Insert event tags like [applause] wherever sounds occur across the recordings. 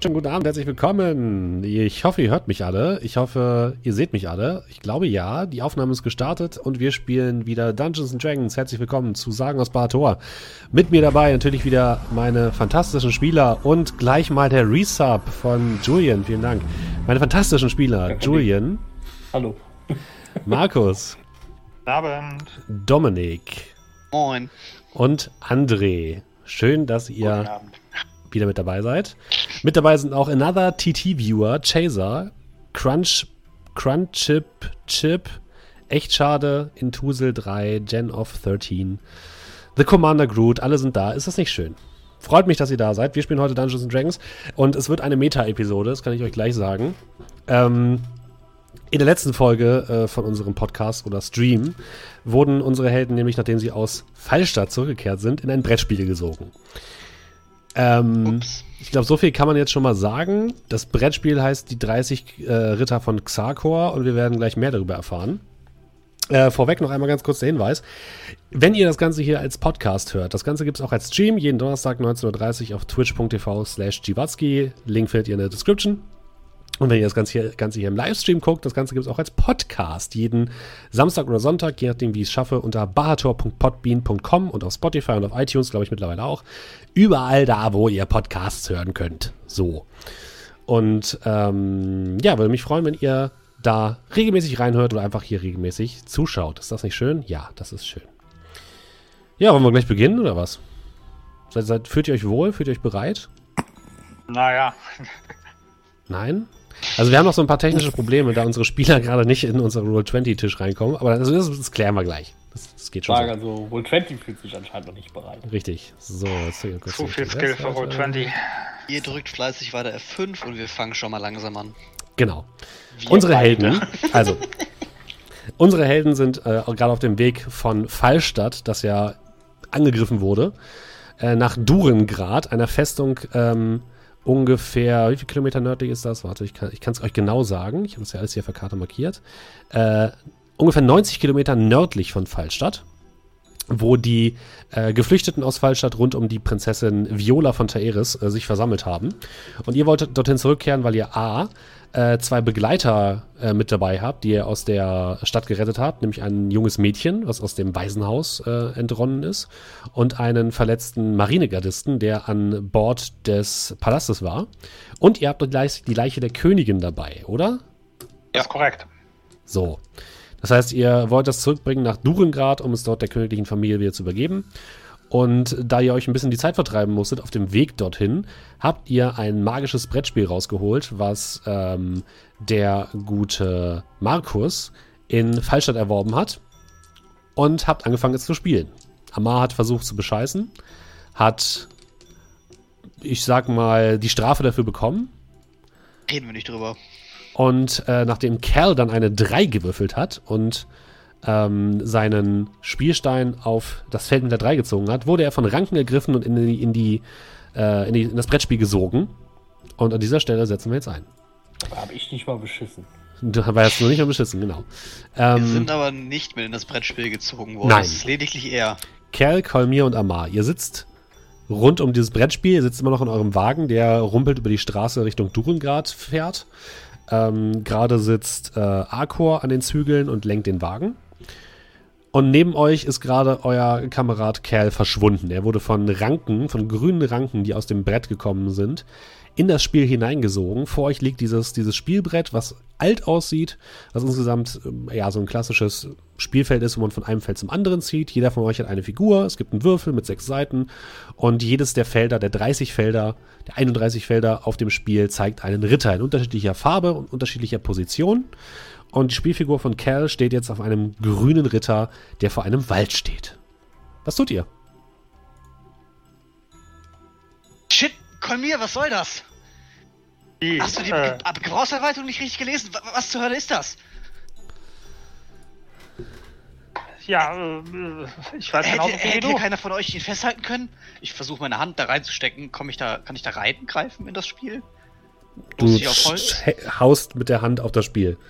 Schönen guten Abend, herzlich willkommen. Ich hoffe, ihr hört mich alle. Ich hoffe, ihr seht mich alle. Ich glaube ja. Die Aufnahme ist gestartet und wir spielen wieder Dungeons and Dragons. Herzlich willkommen zu Sagen aus Barator. Mit mir dabei natürlich wieder meine fantastischen Spieler und gleich mal der Resub von Julian. Vielen Dank. Meine fantastischen Spieler. Julian. Hallo. Markus. [laughs] Guten Abend. Dominik. Moin. Und André. Schön, dass ihr wieder mit dabei seid. Mit dabei sind auch Another TT-Viewer, Chaser, Crunch, Crunch Chip, Chip, Echt Schade, Intusel 3, Gen of 13, The Commander Groot, alle sind da. Ist das nicht schön? Freut mich, dass ihr da seid. Wir spielen heute Dungeons and Dragons und es wird eine Meta-Episode, das kann ich euch gleich sagen. Ähm, in der letzten Folge äh, von unserem Podcast oder Stream wurden unsere Helden nämlich, nachdem sie aus Fallstadt zurückgekehrt sind, in ein Brettspiel gesogen. Ähm, ich glaube, so viel kann man jetzt schon mal sagen. Das Brettspiel heißt die 30 äh, Ritter von Xarkor und wir werden gleich mehr darüber erfahren. Äh, vorweg noch einmal ganz kurz der Hinweis. Wenn ihr das Ganze hier als Podcast hört, das Ganze gibt es auch als Stream, jeden Donnerstag 19.30 Uhr auf twitch.tv slash Link findet ihr in der Description. Und wenn ihr das Ganze hier, Ganze hier im Livestream guckt, das Ganze gibt es auch als Podcast jeden Samstag oder Sonntag, je nachdem, wie ich es schaffe, unter bahator.podbean.com und auf Spotify und auf iTunes, glaube ich, mittlerweile auch. Überall da, wo ihr Podcasts hören könnt. So. Und ähm, ja, würde mich freuen, wenn ihr da regelmäßig reinhört oder einfach hier regelmäßig zuschaut. Ist das nicht schön? Ja, das ist schön. Ja, wollen wir gleich beginnen oder was? Seid, seid, fühlt ihr euch wohl? Fühlt ihr euch bereit? Naja. Nein? Also wir haben noch so ein paar technische Probleme, da unsere Spieler gerade nicht in unseren Roll-20-Tisch reinkommen. Aber das, das, klären wir gleich. Das, das geht schon. So. also Roll-20 fühlt sich anscheinend noch nicht bereit. Richtig. So, jetzt kurz Zu viel Skill für Roll-20. Ihr drückt fleißig weiter F5 und wir fangen schon mal langsam an. Genau. Wir unsere beide. Helden, [laughs] also unsere Helden sind äh, gerade auf dem Weg von Fallstadt, das ja angegriffen wurde, äh, nach Durengrad, einer Festung, ähm, ungefähr, wie viele Kilometer nördlich ist das? Warte, ich kann es euch genau sagen. Ich habe das ja alles hier auf der Karte markiert. Äh, ungefähr 90 Kilometer nördlich von Fallstadt, wo die äh, Geflüchteten aus Fallstadt rund um die Prinzessin Viola von Taeris äh, sich versammelt haben. Und ihr wolltet dorthin zurückkehren, weil ihr A äh, zwei Begleiter äh, mit dabei habt, die ihr aus der Stadt gerettet habt, nämlich ein junges Mädchen, was aus dem Waisenhaus äh, entronnen ist, und einen verletzten Marinegardisten, der an Bord des Palastes war. Und ihr habt die Leiche der Königin dabei, oder? Ja, ist korrekt. So. Das heißt, ihr wollt das zurückbringen nach Durengrad, um es dort der königlichen Familie wieder zu übergeben. Und da ihr euch ein bisschen die Zeit vertreiben musstet auf dem Weg dorthin, habt ihr ein magisches Brettspiel rausgeholt, was ähm, der gute Markus in Fallstadt erworben hat und habt angefangen es zu spielen. Amar hat versucht zu bescheißen, hat, ich sag mal, die Strafe dafür bekommen. Reden wir nicht drüber. Und äh, nachdem Cal dann eine 3 gewürfelt hat und ähm, seinen Spielstein auf das Feld mit der 3 gezogen hat, wurde er von Ranken ergriffen und in, die, in, die, äh, in, die, in das Brettspiel gesogen. Und an dieser Stelle setzen wir jetzt ein. Aber habe ich nicht mal beschissen. Du warst noch nicht mal beschissen, genau. Ähm, wir sind aber nicht mit in das Brettspiel gezogen worden. Nein. Das ist lediglich er. Kerl, Kolmir und Amar. Ihr sitzt rund um dieses Brettspiel. Ihr sitzt immer noch in eurem Wagen, der rumpelt über die Straße Richtung Durengrad fährt. Ähm, Gerade sitzt äh, Arkor an den Zügeln und lenkt den Wagen. Und neben euch ist gerade euer Kamerad Kerl verschwunden. Er wurde von Ranken, von grünen Ranken, die aus dem Brett gekommen sind, in das Spiel hineingesogen. Vor euch liegt dieses, dieses Spielbrett, was alt aussieht, was insgesamt ähm, ja so ein klassisches Spielfeld ist, wo man von einem Feld zum anderen zieht. Jeder von euch hat eine Figur, es gibt einen Würfel mit sechs Seiten und jedes der Felder, der 30 Felder, der 31 Felder auf dem Spiel zeigt einen Ritter in unterschiedlicher Farbe und unterschiedlicher Position. Und die Spielfigur von Cal steht jetzt auf einem grünen Ritter, der vor einem Wald steht. Was tut ihr? Shit, Kolmir, was soll das? Die, Hast du die äh, Gebrauchsanleitung nicht richtig gelesen? Was zur Hölle ist das? Ja, äh, ich weiß genau, hätte, hätte keiner von euch ihn festhalten können? Ich versuche meine Hand da reinzustecken. Komm ich da, kann ich da reingreifen in das Spiel? Du haust mit der Hand auf das Spiel. [laughs]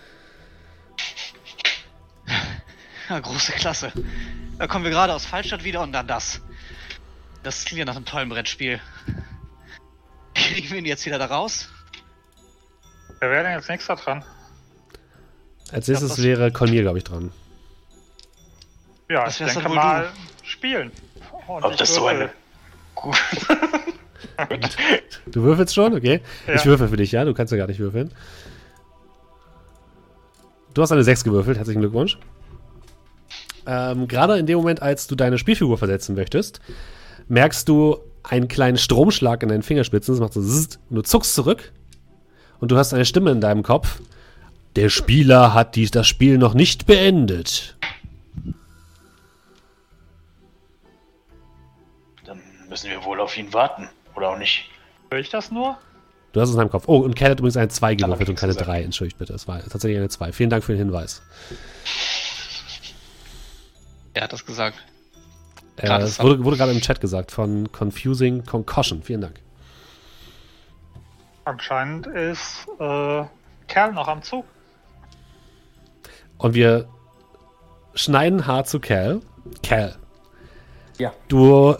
Ja, große Klasse. Da kommen wir gerade aus Fallstadt wieder und dann das. Das klingt ja nach einem tollen Brettspiel. Kriegen wir ihn jetzt wieder da raus? Wer wäre denn jetzt nächster dran? Als nächstes glaub, wäre Kolmir, glaube ich, dran. Ja, das ich denke mal du. spielen. Und Ob das so eine... [laughs] du würfelst schon? Okay. Ja. Ich würfel für dich, ja? Du kannst ja gar nicht würfeln. Du hast eine 6 gewürfelt. Herzlichen Glückwunsch. Ähm, Gerade in dem Moment, als du deine Spielfigur versetzen möchtest, merkst du einen kleinen Stromschlag in deinen Fingerspitzen. Das macht so zzzt, und du zuckst zurück und du hast eine Stimme in deinem Kopf. Der Spieler hat dies, das Spiel noch nicht beendet. Dann müssen wir wohl auf ihn warten, oder auch nicht? Höre ich das nur? Du hast es in deinem Kopf. Oh, und Cat hat übrigens eine 2 gewürfelt und keine 3. Entschuldigt bitte. Es war tatsächlich eine 2. Vielen Dank für den Hinweis. Er hat das gesagt. Äh, es wurde, wurde gerade im Chat gesagt von Confusing Concussion. Vielen Dank. Anscheinend ist äh, Kerl noch am Zug. Und wir schneiden hart zu Cal. Cal. Ja. Du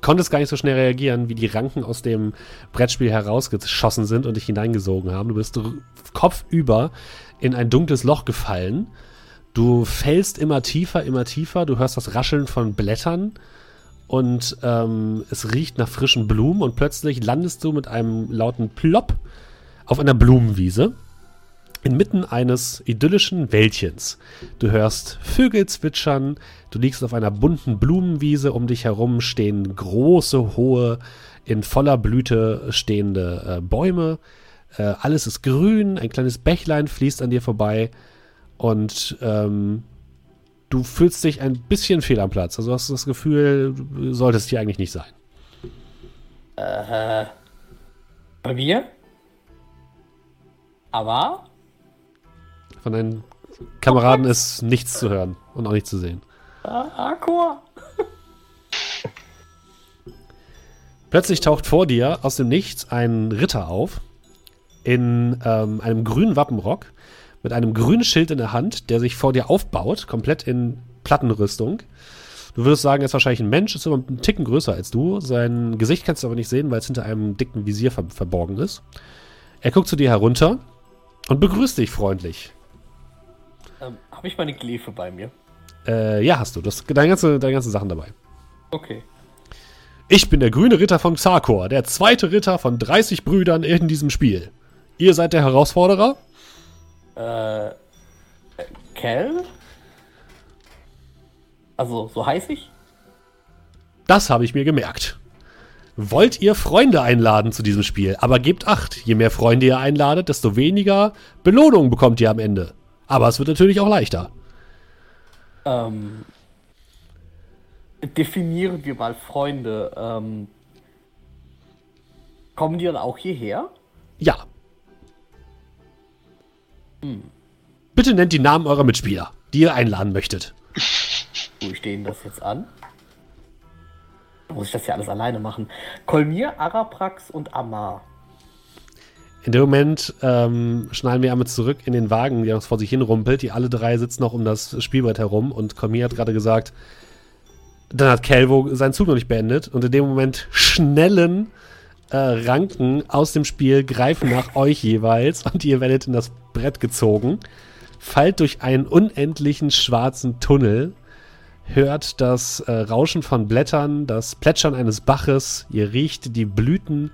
konntest gar nicht so schnell reagieren, wie die Ranken aus dem Brettspiel herausgeschossen sind und dich hineingesogen haben. Du bist kopfüber in ein dunkles Loch gefallen. Du fällst immer tiefer, immer tiefer. Du hörst das Rascheln von Blättern und ähm, es riecht nach frischen Blumen und plötzlich landest du mit einem lauten Plopp auf einer Blumenwiese inmitten eines idyllischen Wäldchens. Du hörst Vögel zwitschern, du liegst auf einer bunten Blumenwiese, um dich herum stehen große, hohe, in voller Blüte stehende äh, Bäume. Äh, alles ist grün, ein kleines Bächlein fließt an dir vorbei und ähm, du fühlst dich ein bisschen fehl am Platz. Also hast du das Gefühl, du solltest hier eigentlich nicht sein. Äh, bei mir? Aber? Von deinen Kameraden ist nichts zu hören und auch nicht zu sehen. Ah, Aqua. Plötzlich taucht vor dir aus dem Nichts ein Ritter auf in ähm, einem grünen Wappenrock mit einem grünen Schild in der Hand, der sich vor dir aufbaut, komplett in Plattenrüstung. Du würdest sagen, er ist wahrscheinlich ein Mensch, ist aber einen Ticken größer als du. Sein Gesicht kannst du aber nicht sehen, weil es hinter einem dicken Visier ver verborgen ist. Er guckt zu dir herunter und begrüßt dich freundlich. Ähm, Habe ich meine Glefe bei mir? Äh, ja, hast du. Hast deine, ganze, deine ganzen Sachen dabei. Okay. Ich bin der grüne Ritter von Xarkor, der zweite Ritter von 30 Brüdern in diesem Spiel. Ihr seid der Herausforderer? Äh, Cal? Also, so heiß ich? Das habe ich mir gemerkt. Wollt ihr Freunde einladen zu diesem Spiel? Aber gebt acht, je mehr Freunde ihr einladet, desto weniger Belohnung bekommt ihr am Ende. Aber es wird natürlich auch leichter. Ähm, definieren wir mal Freunde. Ähm, kommen die dann auch hierher? Ja. Hm. Bitte nennt die Namen eurer Mitspieler, die ihr einladen möchtet. [laughs] Wo stehen das jetzt an? Muss ich das ja alles alleine machen? Kolmir, Araprax und Amar. In dem Moment ähm, schneiden wir einmal zurück in den Wagen, der vor sich hin rumpelt. Die alle drei sitzen noch um das Spielbrett herum und Kolmir hat gerade gesagt, dann hat Kelvo seinen Zug noch nicht beendet und in dem Moment schnellen äh, Ranken aus dem Spiel greifen nach euch jeweils und ihr werdet in das Brett gezogen, fallt durch einen unendlichen schwarzen Tunnel, hört das äh, Rauschen von Blättern, das Plätschern eines Baches, ihr riecht die Blüten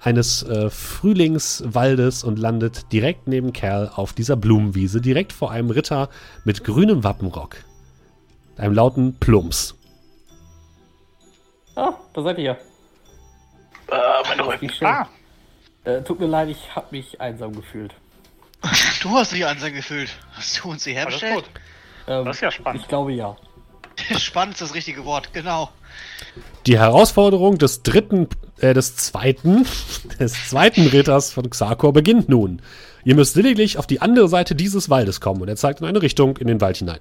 eines äh, Frühlingswaldes und landet direkt neben Kerl auf dieser Blumenwiese, direkt vor einem Ritter mit grünem Wappenrock. Einem lauten Plumps. Ah, da seid ihr. Äh, mein Rücken. Ah. Äh, tut mir leid, ich habe mich einsam gefühlt. [laughs] Du hast dich einsam gefühlt. Hast du uns hierher bestellt? Ähm, das ist ja spannend. Ich glaube ja. [laughs] spannend ist das richtige Wort, genau. Die Herausforderung des dritten, äh, des zweiten, [laughs] des zweiten Ritters von Xarkor beginnt nun. Ihr müsst lediglich auf die andere Seite dieses Waldes kommen und er zeigt in eine Richtung in den Wald hinein.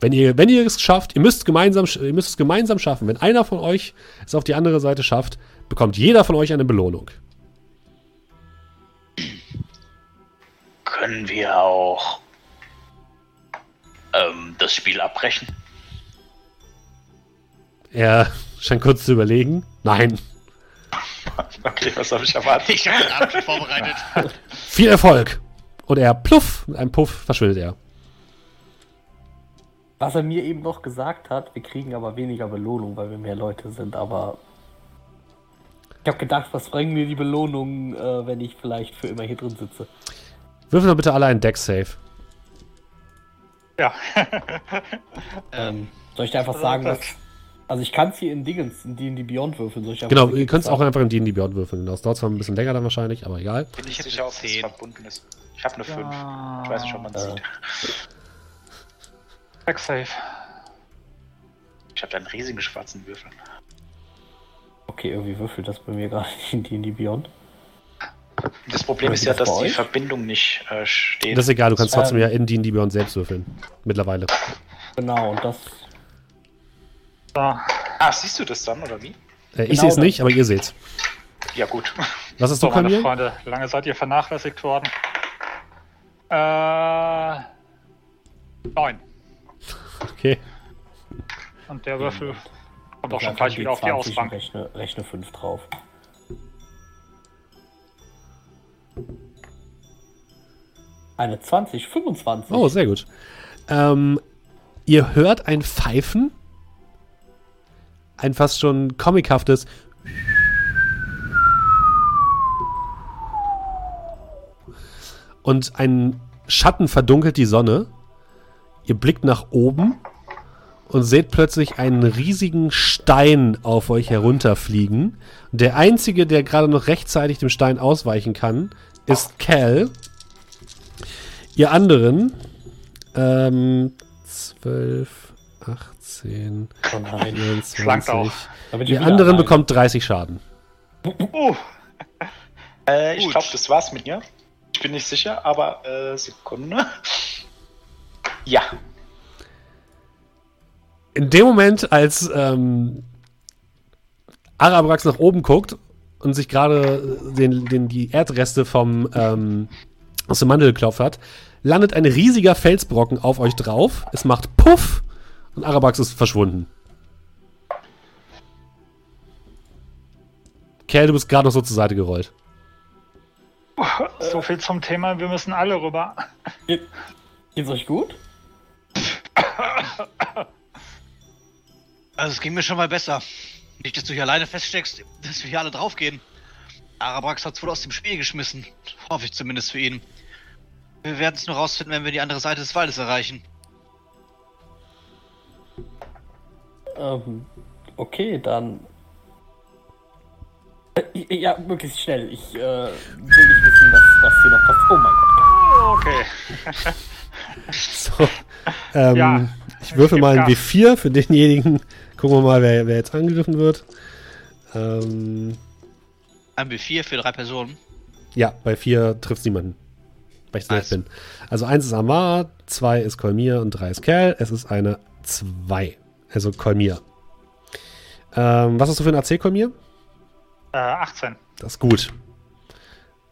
Wenn ihr, wenn ihr es schafft, ihr müsst, gemeinsam, ihr müsst es gemeinsam schaffen. Wenn einer von euch es auf die andere Seite schafft, bekommt jeder von euch eine Belohnung. Können wir auch ähm, das Spiel abbrechen? Er scheint kurz zu überlegen. Nein. Okay, was habe ich erwartet? Ich habe den Abend vorbereitet. Viel Erfolg! Und er, pluff, mit einem Puff verschwindet er. Was er mir eben noch gesagt hat, wir kriegen aber weniger Belohnung, weil wir mehr Leute sind, aber. Ich habe gedacht, was bringen mir die Belohnungen, äh, wenn ich vielleicht für immer hier drin sitze? Würfel doch bitte alle einen Deck-Save. Ja. [laughs] Ähm, soll ich dir einfach sagen, was. Also ich kann es hier in Dingens, in die Beyond würfeln. Soll ich Genau, ihr könnt es auch einfach in D&D Beyond würfeln. Das dauert zwar ein bisschen länger dann wahrscheinlich, aber egal. Bin ich sicher, ob es verbunden ist. Ich habe eine 5. Ich weiß nicht, ob man es Äh. sieht. Back safe. Ich habe da einen riesigen schwarzen Würfel. Okay, irgendwie würfelt das bei mir gerade nicht [laughs] in die, in die Beyond. Das Problem ist ja, das dass die euch? Verbindung nicht äh, steht. Das ist egal, du kannst Ähm. trotzdem ja in D&D Beyond selbst würfeln. Mittlerweile. Genau, und das. So. ah, siehst du das dann, oder wie? Äh, ich Genau sehe es nicht, aber ihr seht's. Ja, gut. Was hast So, meine mir? Freunde, lange seid ihr vernachlässigt worden. Äh. Neun. Okay. Und der Würfel kommt auch schon gleich wieder auf die Ausbank. Rechne, rechne 5 drauf. Eine 20, 25. Oh, sehr gut. Ähm, ihr hört ein Pfeifen. Ein fast schon comichaftes. Und ein Schatten verdunkelt die Sonne. Ihr blickt nach oben und seht plötzlich einen riesigen Stein auf euch herunterfliegen. Der einzige, der gerade noch rechtzeitig dem Stein ausweichen kann, ist Cal. Ihr anderen, ähm, 12, 18, Oh nein. 24. Flankt auch. Ihr anderen allein. bekommt 30 Schaden. Uh, Äh, ich glaube, das war's mit mir. Ich bin nicht sicher, aber äh, Sekunde. Ja. In dem Moment, als ähm, Arabrax nach oben guckt und sich gerade den, den, die Erdreste vom, ähm, aus dem Mandel geklopft hat, landet ein riesiger Felsbrocken auf euch drauf. Es macht Puff und Arabrax ist verschwunden. Kerl, du bist gerade noch so zur Seite gerollt. so viel zum Thema, wir müssen alle rüber. Geht, geht's euch gut? Also es ging mir schon mal besser. Nicht, dass du hier alleine feststeckst, dass wir hier alle draufgehen. Arabrax hat's wohl aus dem Spiel geschmissen. Hoffe ich zumindest für ihn. Wir werden es nur rausfinden, wenn wir die andere Seite des Waldes erreichen. Ähm, okay, dann. Äh, Ja, möglichst schnell. Ich äh, will nicht wissen, was, was hier noch passiert. Oh mein Gott. Okay. [laughs] So, ähm, Ja, ich würfel mal ein Gas. W4 für denjenigen. Gucken wir mal, wer, wer jetzt angegriffen wird. Ähm, Ein B4 für drei Personen. ja, bei 4 trifft niemanden. Weil ich Nice. bin. Also 1 ist Amar, 2 ist Kolmir und 3 ist Kerl. Es ist eine 2. Also Kolmir. Ähm, was hast du für ein AC, Kolmir? Äh, 18. Das ist gut.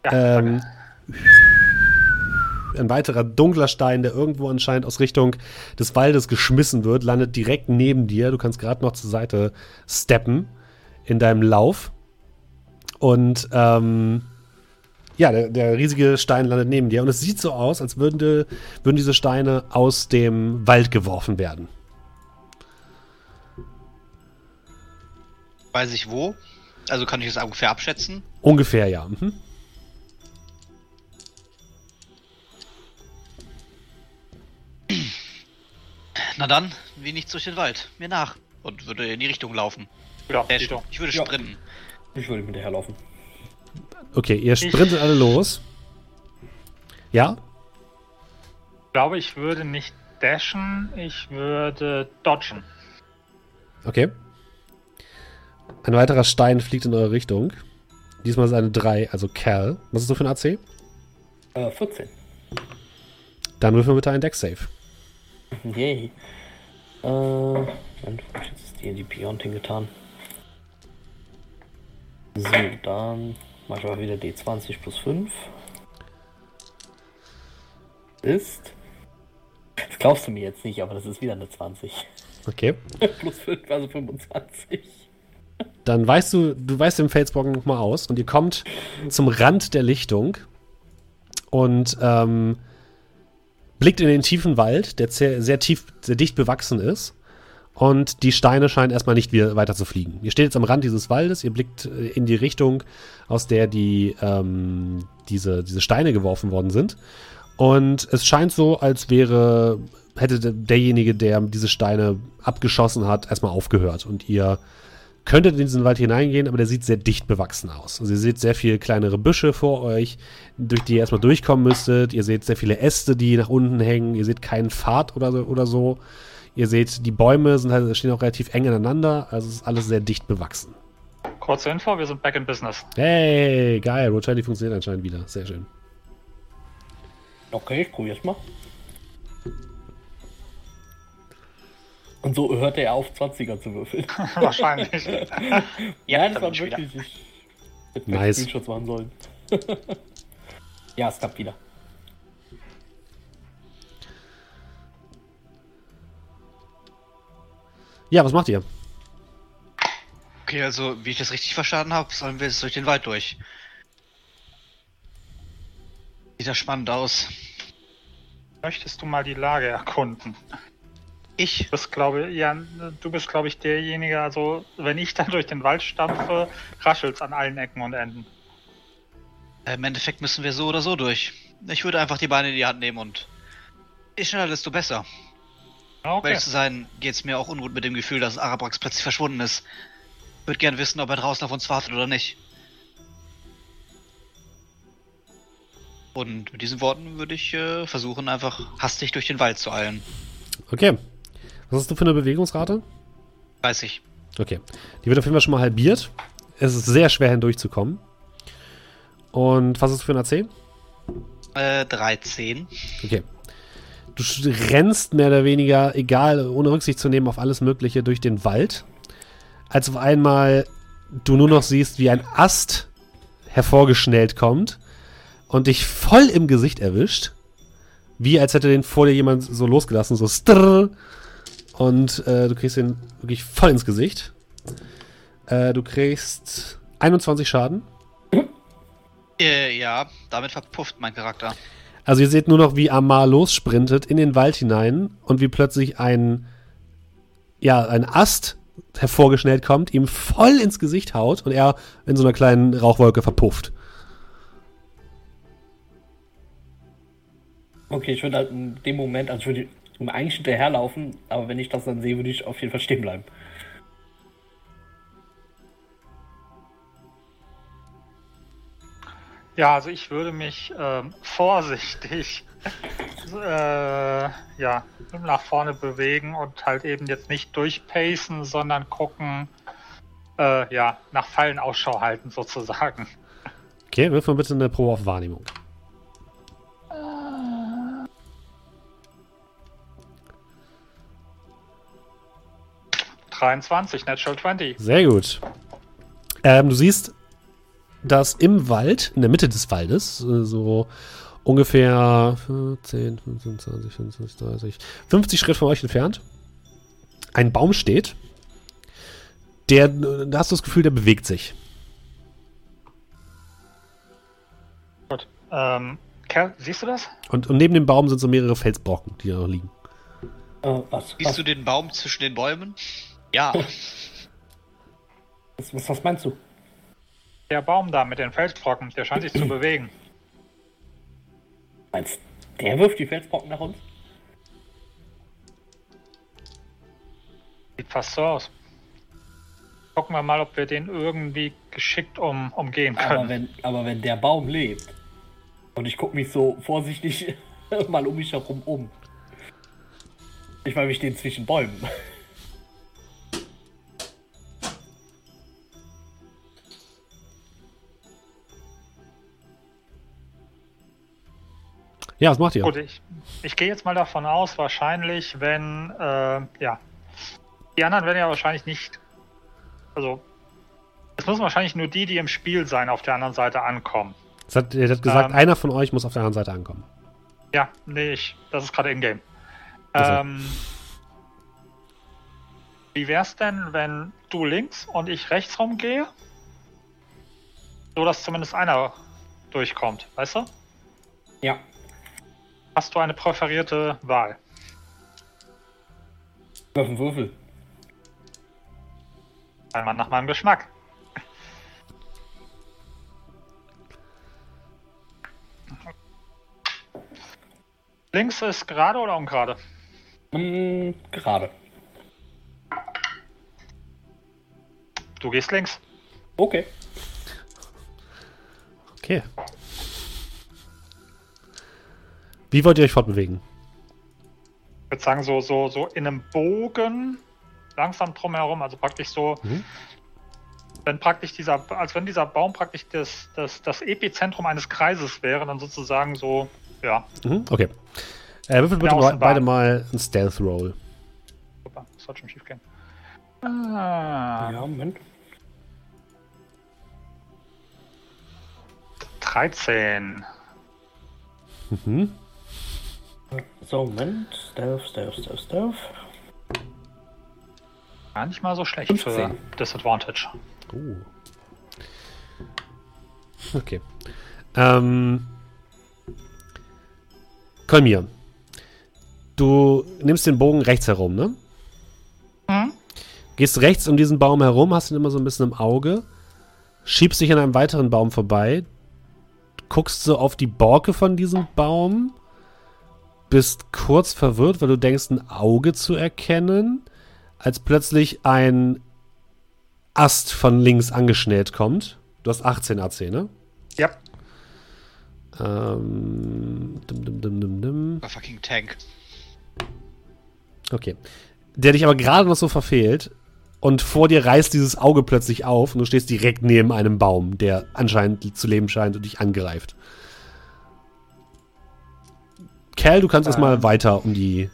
Ja, Ähm, ein weiterer dunkler Stein, der irgendwo anscheinend aus Richtung des Waldes geschmissen wird, landet direkt neben dir. Du kannst gerade noch zur Seite steppen in deinem Lauf. Und ähm, ja, der, der riesige Stein landet neben dir. Und es sieht so aus, als würden, die, würden diese Steine aus dem Wald geworfen werden. Weiß ich wo. Also kann ich es ungefähr abschätzen. Ungefähr, ja. Mhm. Na dann, wie nichts durch den Wald. Mir nach. Und würde in die Richtung laufen. Ja, Äh, Richtung. ich würde Ja. sprinten. Ich würde hinterherlaufen. Okay, ihr sprintet alle los. Ja? Ich glaube, ich würde nicht dashen, ich würde dodgen. Okay. Ein weiterer Stein fliegt in eure Richtung. Diesmal ist eine 3, also Cal. Was ist so für ein AC? Äh, 14. Dann würfeln wir bitte einen Deck-Save. [laughs] Yay. Äh, Moment, jetzt die in die Beyond hingetan? So, dann mach ich mal wieder D20 plus 5. Ist. Das glaubst du mir jetzt nicht, aber das ist wieder eine 20. Okay. [laughs] plus 5, also 25. dann weißt du, du weißt den Felsbrocken nochmal aus und ihr kommt zum Rand der Lichtung und ähm, blickt in den tiefen Wald, der sehr, sehr tief, sehr dicht bewachsen ist. Und die Steine scheinen erstmal nicht weiter zu fliegen. Ihr steht jetzt am Rand dieses Waldes, ihr blickt äh, in die Richtung, aus der die, ähm, diese, diese Steine geworfen worden sind. Und es scheint so, als wäre, hätte derjenige, der diese Steine abgeschossen hat, erstmal aufgehört. Und ihr könntet in diesen Wald hineingehen, aber der sieht sehr dicht bewachsen aus. Also ihr seht sehr viele kleinere Büsche vor euch, durch die ihr erstmal durchkommen müsstet. Ihr seht sehr viele Äste, die nach unten hängen. Ihr seht keinen Pfad oder so. Oder so. Ihr seht, die Bäume sind halt, stehen auch relativ eng aneinander, also es ist alles sehr dicht bewachsen. Kurze Info, wir sind back in business. Hey, geil, Rotelli funktioniert anscheinend wieder. Sehr schön. Okay, ich probier's mal. Und so hörte er auf, 20er zu würfeln. [laughs] Wahrscheinlich. [laughs] ja, das da war bin ich wieder. wirklich. Ich hätte Nice. Screenshots machen sollen. [laughs] ja, es klappt wieder. Ja, was macht ihr? Okay, also, wie ich das richtig verstanden habe, sollen wir jetzt durch den Wald durch. Sieht das spannend aus. Möchtest du mal die Lage erkunden? Ich? Du bist, glaube ja, du bist, glaube ich, derjenige, also wenn ich dann [laughs] durch den Wald stampfe, raschelt's an allen Ecken und Enden. Äh, Im Endeffekt müssen wir so oder so durch. Ich würde einfach die Beine in die Hand nehmen und je schneller, desto besser. Um Okay. ehrlich zu sein, geht's mir auch ungut mit dem Gefühl, dass Arabrax plötzlich verschwunden ist. Ich würde gern wissen, ob er draußen auf uns wartet oder nicht. Und mit diesen Worten würde ich äh, versuchen, einfach hastig durch den Wald zu eilen. Okay. Was hast du für eine Bewegungsrate? Weiß ich. Okay. Die wird auf jeden Fall schon mal halbiert. Es ist sehr schwer hindurchzukommen. Und was ist für ein AC? Äh, 13. Okay. Du rennst mehr oder weniger, egal, ohne Rücksicht zu nehmen auf alles Mögliche, durch den Wald. Als auf einmal du nur noch siehst, wie ein Ast hervorgeschnellt kommt und dich voll im Gesicht erwischt. Wie als hätte den vor dir jemand so losgelassen, so strrr. Und äh, du kriegst ihn wirklich voll ins Gesicht. Äh, du kriegst 21 Schaden. Äh, ja, damit verpufft mein Charakter. Also ihr seht nur noch, wie Amar lossprintet in den Wald hinein und wie plötzlich ein, ja, ein Ast hervorgeschnellt kommt, ihm voll ins Gesicht haut und er in so einer kleinen Rauchwolke verpufft. Okay, ich würde halt in dem Moment, also ich würde ihm eigentlich hinterherlaufen, aber wenn ich das dann sehe, würde ich auf jeden Fall stehen bleiben. Ja, also ich würde mich ähm, [laughs] vorsichtig äh, ja, nach vorne bewegen und halt eben jetzt nicht durchpacen, sondern gucken, äh, ja, nach Fallen Ausschau halten sozusagen. Okay, wirf mal bitte eine Probe auf Wahrnehmung. 23, Natural 20. Sehr gut. Ähm, du siehst, dass im Wald, in der Mitte des Waldes, äh, so ungefähr 10, 15, 20, 25, 30, 50 Schritt von euch entfernt, ein Baum steht. Der, da hast du das Gefühl, der bewegt sich. Gut. Ähm, Cal, siehst du das? Und, und neben dem Baum sind so mehrere Felsbrocken, die da noch liegen. Äh, was, Siehst was, du den Baum zwischen den Bäumen? Ja. was, was, was meinst du? Der Baum da mit den Felsbrocken, der scheint sich zu bewegen. Meinst der wirft die Felsbrocken nach uns? Sieht fast so aus. Gucken wir mal, ob wir den irgendwie geschickt um, umgehen Aber können. wenn, aber wenn der Baum lebt und ich gucke mich so vorsichtig [laughs] mal um mich herum um. Ich meine, wir stehen zwischen Bäumen. Ja, was macht ihr? Gut, ich, ich gehe jetzt mal davon aus, wahrscheinlich, wenn, äh, ja, die anderen werden ja wahrscheinlich nicht, also, es müssen wahrscheinlich nur die, die im Spiel sein, auf der anderen Seite ankommen. Es hat, er hat gesagt, Ähm. einer von euch muss auf der anderen Seite ankommen. Ja, nee, ich, das ist gerade in-game. Ach so. Ähm, Wie wär's denn, wenn du links und ich rechts rumgehe? So dass zumindest einer durchkommt, weißt du? Ja. Hast du eine präferierte Wahl? Würfel, Würfel. Einmal nach meinem Geschmack. Links ist gerade oder ungerade? Hm, gerade. Du gehst links. Okay. Okay. Wie wollt ihr euch fortbewegen? Ich würde sagen, so, so, so in einem Bogen langsam drumherum, also praktisch so, Mhm. wenn praktisch dieser, als wenn dieser Baum praktisch das, das, das Epizentrum eines Kreises wäre, dann sozusagen so, ja, Mhm, okay. Äh, würfelt bitte Ja, mal, beide mal ein Stealth Roll. super, das sollte schon schief gehen. Ah, Ja, Moment. 13. Mhm. So, Moment. Stealth, Stealth, Stealth, Stealth. Gar nicht mal so schlecht 15. für Disadvantage. Oh. Okay. Ähm. Kolmir. Du nimmst den Bogen rechts herum, ne? Mhm. Gehst rechts um diesen Baum herum, hast ihn immer so ein bisschen im Auge, schiebst dich an einem weiteren Baum vorbei, guckst so auf die Borke von diesem Baum, bist kurz verwirrt, weil du denkst, ein Auge zu erkennen, als plötzlich ein Ast von links angeschnellt kommt. Du hast 18 AC, ne? Ja, Ähm, dim, dim, dim, dim, dim. A fucking Tank. Okay. Der dich aber gerade noch so verfehlt und vor dir reißt dieses Auge plötzlich auf und du stehst direkt neben einem Baum, der anscheinend zu leben scheint und dich angreift. Cal, du kannst erstmal weiter um die.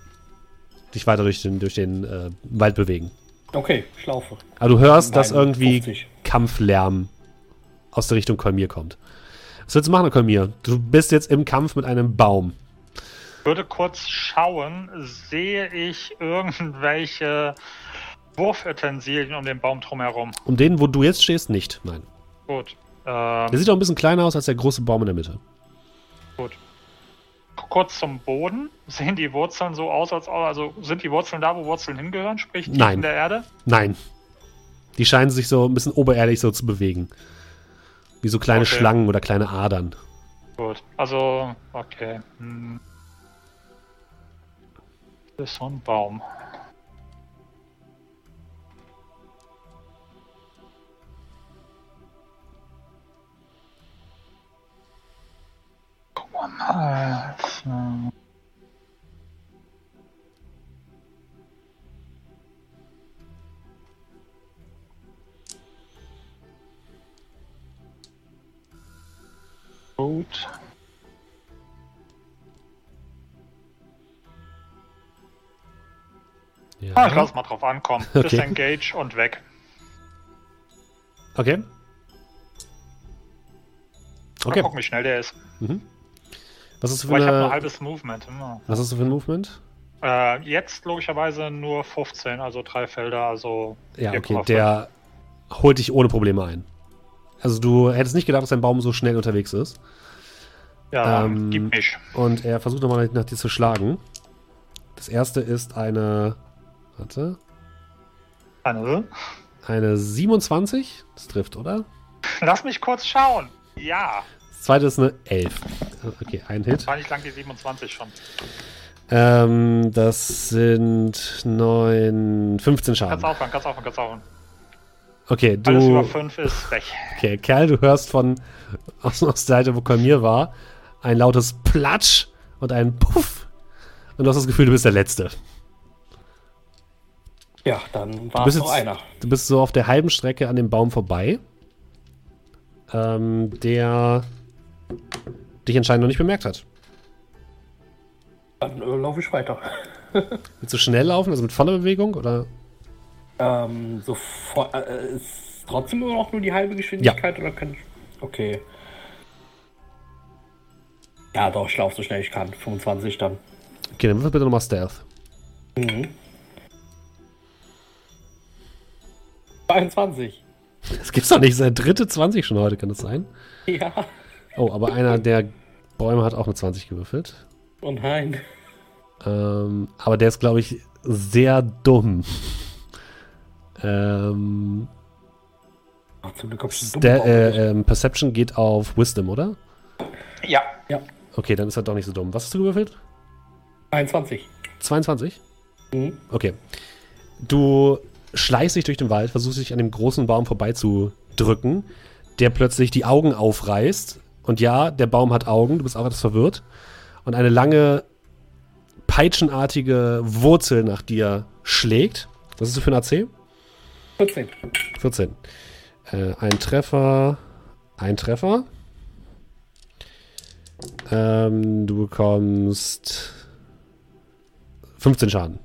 dich weiter durch den, durch den äh, Wald bewegen. Okay, ich laufe. Aber du hörst, dass Nein, irgendwie 50. Kampflärm aus der Richtung Kolmir kommt. Was willst du machen, Kolmir? Du bist jetzt im Kampf mit einem Baum. würde kurz schauen, sehe ich irgendwelche Wurfutensilien um den Baum drumherum. Um den, wo du jetzt stehst, nicht. Nein. Gut. Der Ähm, sieht auch ein bisschen kleiner aus als der große Baum in der Mitte. gut. Kurz zum Boden. Sehen die Wurzeln so aus, als also sind die Wurzeln da, wo Wurzeln hingehören, sprich tief Nein. in der Erde? Nein. Die scheinen sich so ein bisschen oberirdisch so zu bewegen. Wie so kleine Okay. Schlangen oder kleine Adern. Gut. Also, okay. Hm. Das ist so ein Baum. Mal. So. Gut. Ja. Ah, ich lass mal drauf ankommen. [laughs] Okay. Disengage und weg. Okay. Mal Okay. gucken, wie schnell der ist. Was du für Aber ich habe nur eine, halbes Movement. Hm. was hast du für ein Movement? Äh, jetzt logischerweise nur 15, also drei Felder, also. Ja, okay, 4,5. der holt dich ohne Probleme ein. Also du hättest nicht gedacht, dass dein Baum so schnell unterwegs ist. Ja, ähm, gib mich. Und er versucht nochmal nach dir zu schlagen. Das erste ist eine. Warte. Eine. Eine 27. Das trifft, oder? Lass mich kurz schauen. Ja, Das zweite ist eine 11. Okay, ein Hit. war nicht lang die 27 schon. Ähm, das sind 9, 15 Kannst Schaden. aufhören, kannst aufhören, kannst aufhören. Okay, Alles über du. 5 ist weg. Okay, Kerl, du hörst von aus, aus der Seite, wo Kolmir war, ein lautes Platsch und ein Puff. Und du hast das Gefühl, du bist der Letzte. Ja, dann war bist es noch einer. Du bist so auf der halben Strecke an dem Baum vorbei, ähm, der dich anscheinend noch nicht bemerkt hat. Dann äh, laufe ich weiter. [laughs] Willst du schnell laufen, also mit voller Bewegung? Oder? Ähm, sofort. Äh, ist trotzdem immer noch nur die halbe Geschwindigkeit oder kann ich. Okay. Ja, doch, ich laufe so schnell ich kann. 25 dann. Okay, dann würfel bitte nochmal Stealth. Mhm. 22. Das gibt's doch nicht. Seit dritte 20 schon heute, kann das sein? Ja. Oh, aber einer der Bäume hat auch eine 20 gewürfelt. Oh nein. Ähm, aber der ist, glaube ich, sehr dumm. ähm, Ach, zum Glück hab ich einen der, äh, ähm, Perception geht auf Wisdom, oder? Ja. Okay, dann ist er doch nicht so dumm. Was hast du gewürfelt? 22. 22? Mhm. Okay. Du schleichst dich durch den Wald, versuchst dich an dem großen Baum vorbeizudrücken, der plötzlich die Augen aufreißt. Und ja, der Baum hat Augen, du bist auch etwas verwirrt. Und eine lange, peitschenartige Wurzel nach dir schlägt. Was ist das für ein AC? 14. 14. Äh, ein Treffer. Ein Treffer. Ähm, du bekommst 15 Schaden.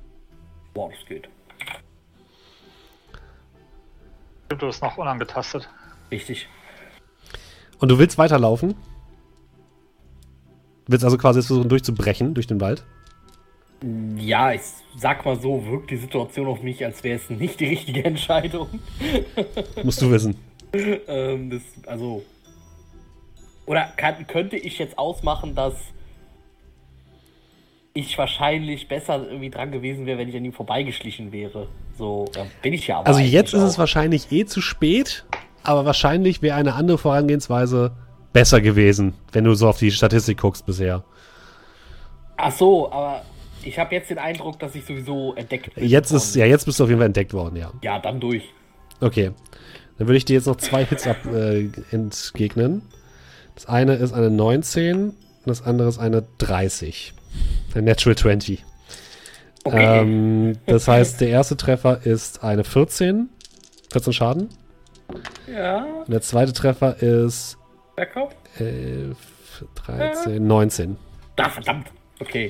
Boah, das geht. Du bist noch unangetastet. Richtig. Und du willst weiterlaufen? Willst also quasi jetzt versuchen durchzubrechen durch den Wald? Ja, ich sag mal so, wirkt die Situation auf mich, als wäre es nicht die richtige Entscheidung. [laughs] Musst du wissen. ähm, das, also. Oder kann, könnte ich jetzt ausmachen, dass ich wahrscheinlich besser irgendwie dran gewesen wäre, wenn ich an ihm vorbeigeschlichen wäre. So, da bin ich ja aber. Also jetzt ist es auch. wahrscheinlich eh zu spät, aber wahrscheinlich wäre eine andere Vorangehensweise besser gewesen, wenn du so auf die Statistik guckst bisher. Ach so, aber ich habe jetzt den Eindruck, dass ich sowieso entdeckt bin. Jetzt ist, ja, jetzt bist du auf jeden Fall entdeckt worden, ja. Ja, dann durch. Okay. Dann würde ich dir jetzt noch zwei Hits ab, äh, entgegnen. Das eine ist eine 19 und das andere ist eine 30. Ein Natural 20. Okay. Ähm, das [laughs] heißt, der erste Treffer ist eine 14. 14 Schaden. Ja, Und der zweite Treffer ist Verkauf. 11, 13, 19. Da, verdammt. Okay.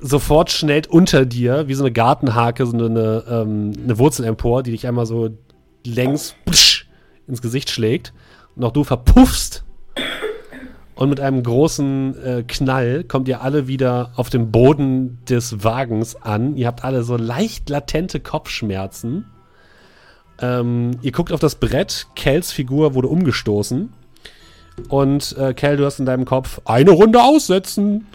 Sofort schnellt unter dir, wie so eine Gartenhake, so eine, ähm, eine Wurzel empor, die dich einmal so längs psch, ins Gesicht schlägt. Und auch du verpuffst. Und mit einem großen äh, Knall kommt ihr alle wieder auf dem Boden des Wagens an. Ihr habt alle so leicht latente Kopfschmerzen. Ähm, ihr guckt auf das Brett. Kels Figur wurde umgestoßen. Und äh, Kel, du hast in deinem Kopf eine Runde aussetzen.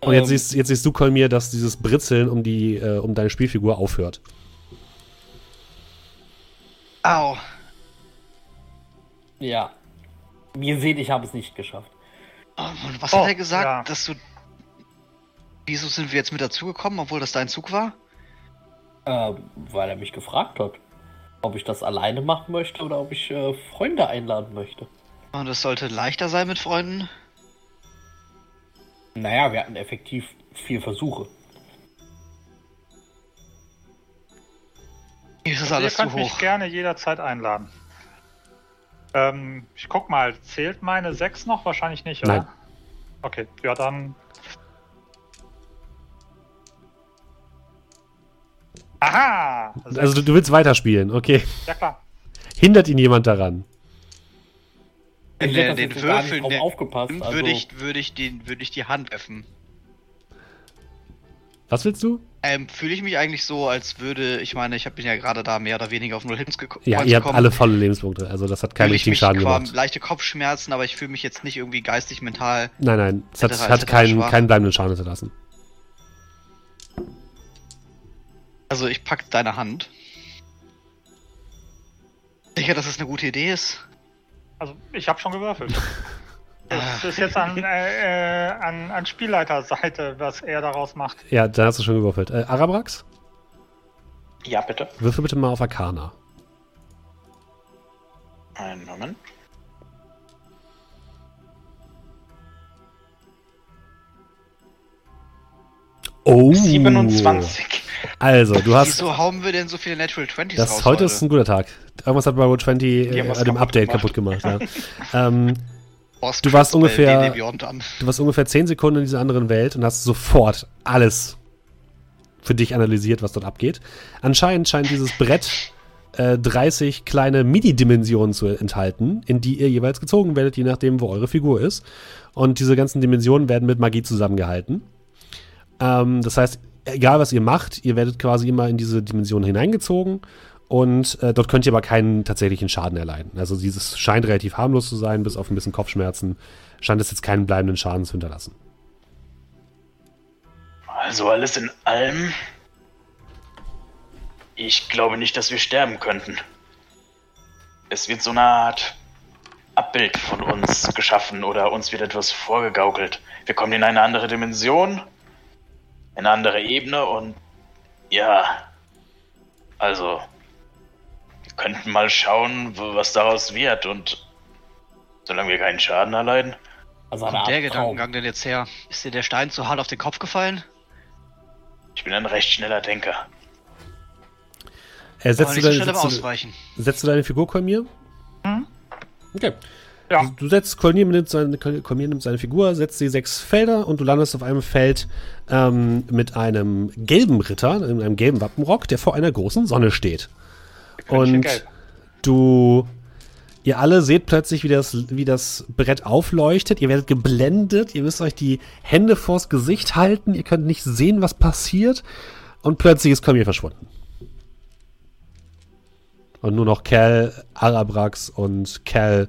Und jetzt, Ähm, siehst, jetzt siehst du, Kolmir, dass dieses Britzeln um, die, äh, um deine Spielfigur aufhört. Au. Ja. Wir sehen, ich habe es nicht geschafft. Oh, Mann, was Oh, hat er gesagt? ja. Dass du. Wieso sind wir jetzt mit dazugekommen, obwohl das dein Zug war? Ähm, weil er mich gefragt hat, ob ich das alleine machen möchte oder ob ich äh, Freunde einladen möchte. Und es sollte leichter sein mit Freunden. Naja, wir hatten effektiv vier Versuche. Ist das Also ihr alles zu könnt mich hoch. gerne jederzeit einladen. Ähm, ich guck mal, zählt meine 6 noch? Wahrscheinlich nicht, oder? Nein. Okay, ja dann. Aha! Also du, du willst weiterspielen, okay. ja klar. Hindert ihn jemand daran? In Ich den nicht Würfeln, der- aufgepasst. Also, Würde ich, würde ich, den, würde ich die Hand öffnen. Was willst du? Ähm, fühle ich mich eigentlich so, als würde, ich meine, ich bin ja gerade da mehr oder weniger auf null Hits gekommen. Ja, ihr habt alle volle Lebenspunkte, also das hat keinen richtigen Schaden gemacht. leichte Kopfschmerzen, aber ich fühle mich jetzt nicht irgendwie geistig, mental. Nein, nein, es hat, hat keinen, keinen bleibenden Schaden hinterlassen. Also ich pack deine Hand. Sicher, dass es eine gute Idee ist? Also ich habe schon gewürfelt. [laughs] Es Ah. ist jetzt an, äh, äh, an, an Spielleiterseite, was er daraus macht. Ja, dann hast du schon gewürfelt. Äh, Arabrax, Ja, bitte. würfel bitte mal auf Arcana. Einen Moment. Oh. 27. Also, du hast. Wieso hauen wir denn so viele Natural 20s Das, raus heute ist ein guter Tag. Irgendwas hat bei Road 20 Die äh, an dem Update gemacht. kaputt gemacht. Ja. [laughs] ähm, du warst ungefähr- du warst ungefähr 10 Sekunden in dieser anderen Welt und hast sofort alles für dich analysiert, was dort abgeht. Anscheinend scheint dieses Brett äh, 30 kleine Mini-Dimensionen zu enthalten, in die ihr jeweils gezogen werdet, je nachdem, wo eure Figur ist. Und diese ganzen Dimensionen werden mit Magie zusammengehalten. Ähm, das heißt, egal was ihr macht, ihr werdet quasi immer in diese Dimension hineingezogen und äh, dort könnt ihr aber keinen tatsächlichen Schaden erleiden. Also dieses scheint relativ harmlos zu sein, bis auf ein bisschen Kopfschmerzen scheint es jetzt keinen bleibenden Schaden zu hinterlassen. Also alles in allem. Ich glaube nicht, dass wir sterben könnten. Es wird so eine Art Abbild von uns geschaffen oder uns wird etwas vorgegaukelt. Wir kommen in eine andere Dimension, eine andere Ebene und ja, also wir könnten mal schauen, was daraus wird und solange wir keinen Schaden erleiden. Also kommt der Gedankengang denn jetzt her? Ist dir der Stein zu hart auf den Kopf gefallen? Ich bin ein recht schneller Denker. Äh, setzt, du deine, setzt, du, setzt, du deine, Figur Kolmir? Hm? Okay. Ja. Du, du setzt, Kolmir nimmt, seine, Kolmir nimmt seine Figur, setzt die sechs Felder und du landest auf einem Feld ähm, mit einem gelben Ritter, in einem gelben Wappenrock, der vor einer großen Sonne steht. Und du Ihr alle seht plötzlich, wie das, wie das Brett aufleuchtet. Ihr werdet geblendet. Ihr müsst euch die Hände vors Gesicht halten. Ihr könnt nicht sehen, was passiert. Und plötzlich ist Cormier verschwunden. Und nur noch Cal, Arabrax und Cal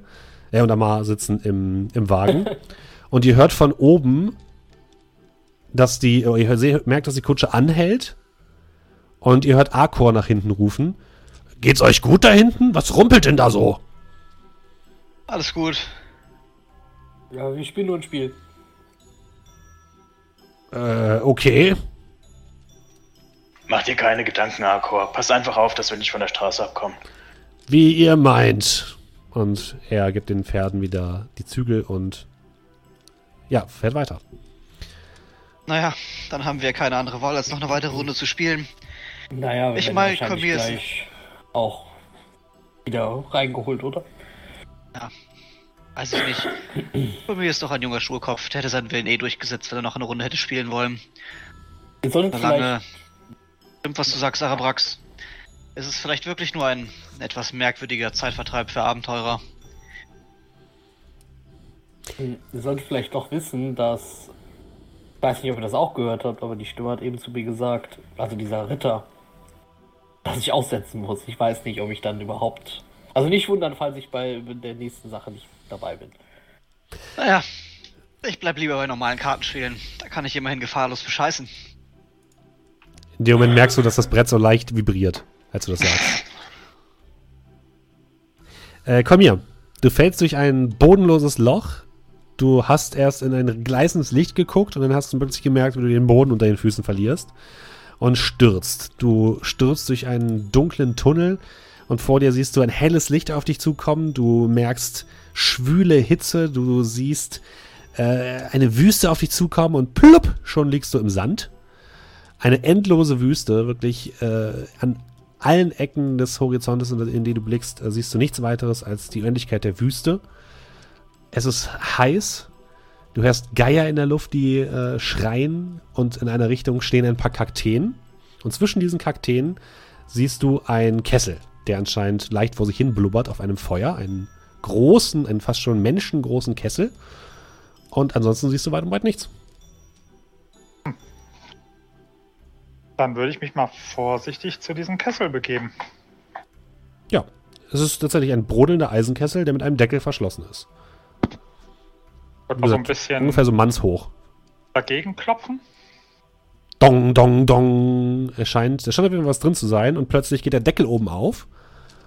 äh, und Amar sitzen im, im Wagen. [laughs] und ihr hört von oben, dass die, ihr merkt, dass die Kutsche anhält. Und ihr hört Arkor nach hinten rufen. Geht's euch gut da hinten? Was rumpelt denn da so? Alles gut. Ja, wir spielen nur ein Spiel. Äh, okay. Mach dir keine Gedanken, Arkor. Pass einfach auf, dass wir nicht von der Straße abkommen. Wie ihr meint. Und er gibt den Pferden wieder die Zügel und ja, fährt weiter. Naja, dann haben wir keine andere Wahl, als noch eine weitere Runde zu spielen. Naja, ich meine, kommen wir gleich auch wieder reingeholt, oder? Ja, weiß ich nicht. Bei mir ist doch ein junger Schurkopf. Der hätte seinen Willen eh durchgesetzt, wenn er noch eine Runde hätte spielen wollen. Wir sollen Solange stimmt, was du sagst, Arabrax. Es ist vielleicht wirklich nur ein etwas merkwürdiger Zeitvertreib für Abenteurer. Ihr solltet vielleicht doch wissen, dass. Ich weiß nicht, ob ihr das auch gehört habt, aber die Stimme hat eben zu mir gesagt, also dieser Ritter, dass ich aussetzen muss. Ich weiß nicht, ob ich dann überhaupt also nicht wundern, falls ich bei der nächsten Sache nicht dabei bin. Naja, ich bleib lieber bei normalen Kartenspielen. Da kann ich immerhin gefahrlos bescheißen. In dem Moment merkst du, dass das Brett so leicht vibriert, als du das sagst. äh, komm hier. Du fällst durch ein bodenloses Loch. Du hast erst in ein gleißendes Licht geguckt und dann hast du plötzlich gemerkt, wie du den Boden unter den Füßen verlierst und stürzt. Du stürzt durch einen dunklen Tunnel, und vor dir siehst du ein helles Licht auf dich zukommen. Du merkst schwüle Hitze, du siehst äh, eine Wüste auf dich zukommen und plupp, schon liegst du im Sand. Eine endlose Wüste, wirklich äh, an allen Ecken des Horizontes, in die du blickst, äh, siehst du nichts weiteres als die Unendlichkeit der Wüste. Es ist heiß. Du hörst Geier in der Luft, die äh, schreien und in einer Richtung stehen ein paar Kakteen. Und zwischen diesen Kakteen siehst du einen Kessel, der anscheinend leicht vor sich hin blubbert auf einem Feuer. Einen großen, einen fast schon menschengroßen Kessel. Und ansonsten siehst du weit und weit nichts. Dann würde ich mich mal vorsichtig zu diesem Kessel begeben. Ja, es ist tatsächlich ein brodelnder Eisenkessel, der mit einem Deckel verschlossen ist. Wird man so ein bisschen ungefähr so mannshoch. Dagegen klopfen? Dong, dong, dong. Es scheint, da scheint auf jeden Fall was drin zu sein und plötzlich geht der Deckel oben auf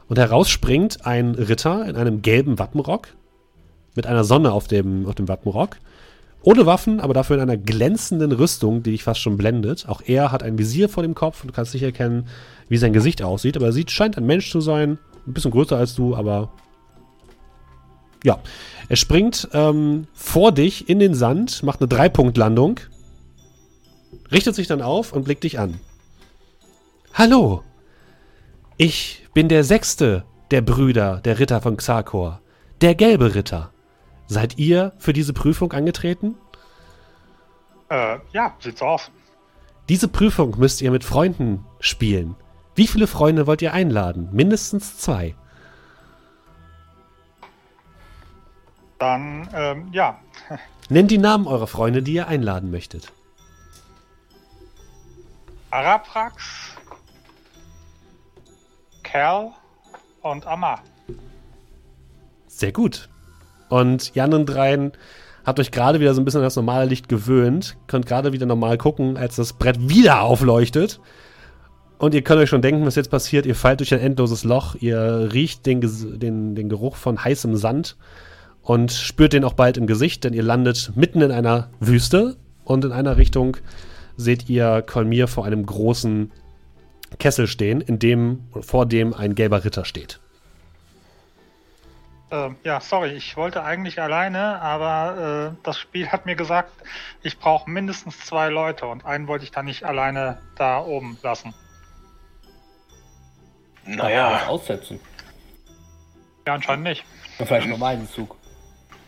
und heraus springt ein Ritter in einem gelben Wappenrock mit einer Sonne auf dem, auf dem Wappenrock. Ohne Waffen, aber dafür in einer glänzenden Rüstung, die dich fast schon blendet. Auch er hat ein Visier vor dem Kopf und du kannst nicht erkennen, wie sein Gesicht aussieht. Aber er sieht, scheint ein Mensch zu sein. Ein bisschen größer als du, aber. Ja. Er springt ähm, vor dich in den Sand, macht eine Dreipunktlandung, richtet sich dann auf und blickt dich an. Hallo, ich bin der sechste der Brüder der Ritter von Xakor, der gelbe Ritter. Seid ihr für diese Prüfung angetreten? Äh, ja, sieht so aus. Diese Prüfung müsst ihr mit Freunden spielen. Wie viele Freunde wollt ihr einladen? Mindestens zwei. Dann, ähm, ja. [laughs] Nennt die Namen eurer Freunde, die ihr einladen möchtet. Araprax, Cal und Amar. Sehr gut. Und die anderen dreien habt euch gerade wieder so ein bisschen an das normale Licht gewöhnt, könnt gerade wieder normal gucken, als das Brett wieder aufleuchtet. Und ihr könnt euch schon denken, was jetzt passiert. Ihr fallt durch ein endloses Loch, ihr riecht den, den, den Geruch von heißem Sand und spürt den auch bald im Gesicht, denn ihr landet mitten in einer Wüste und in einer Richtung seht ihr Kolmir vor einem großen Kessel stehen, in dem, vor dem ein gelber Ritter steht. Ähm, ja, sorry, ich wollte eigentlich alleine, aber äh, das Spiel hat mir gesagt, ich brauche mindestens zwei Leute und einen wollte ich dann nicht alleine da oben lassen. Naja. Aussetzen. Ja, anscheinend nicht. Ja, vielleicht noch einen Zug.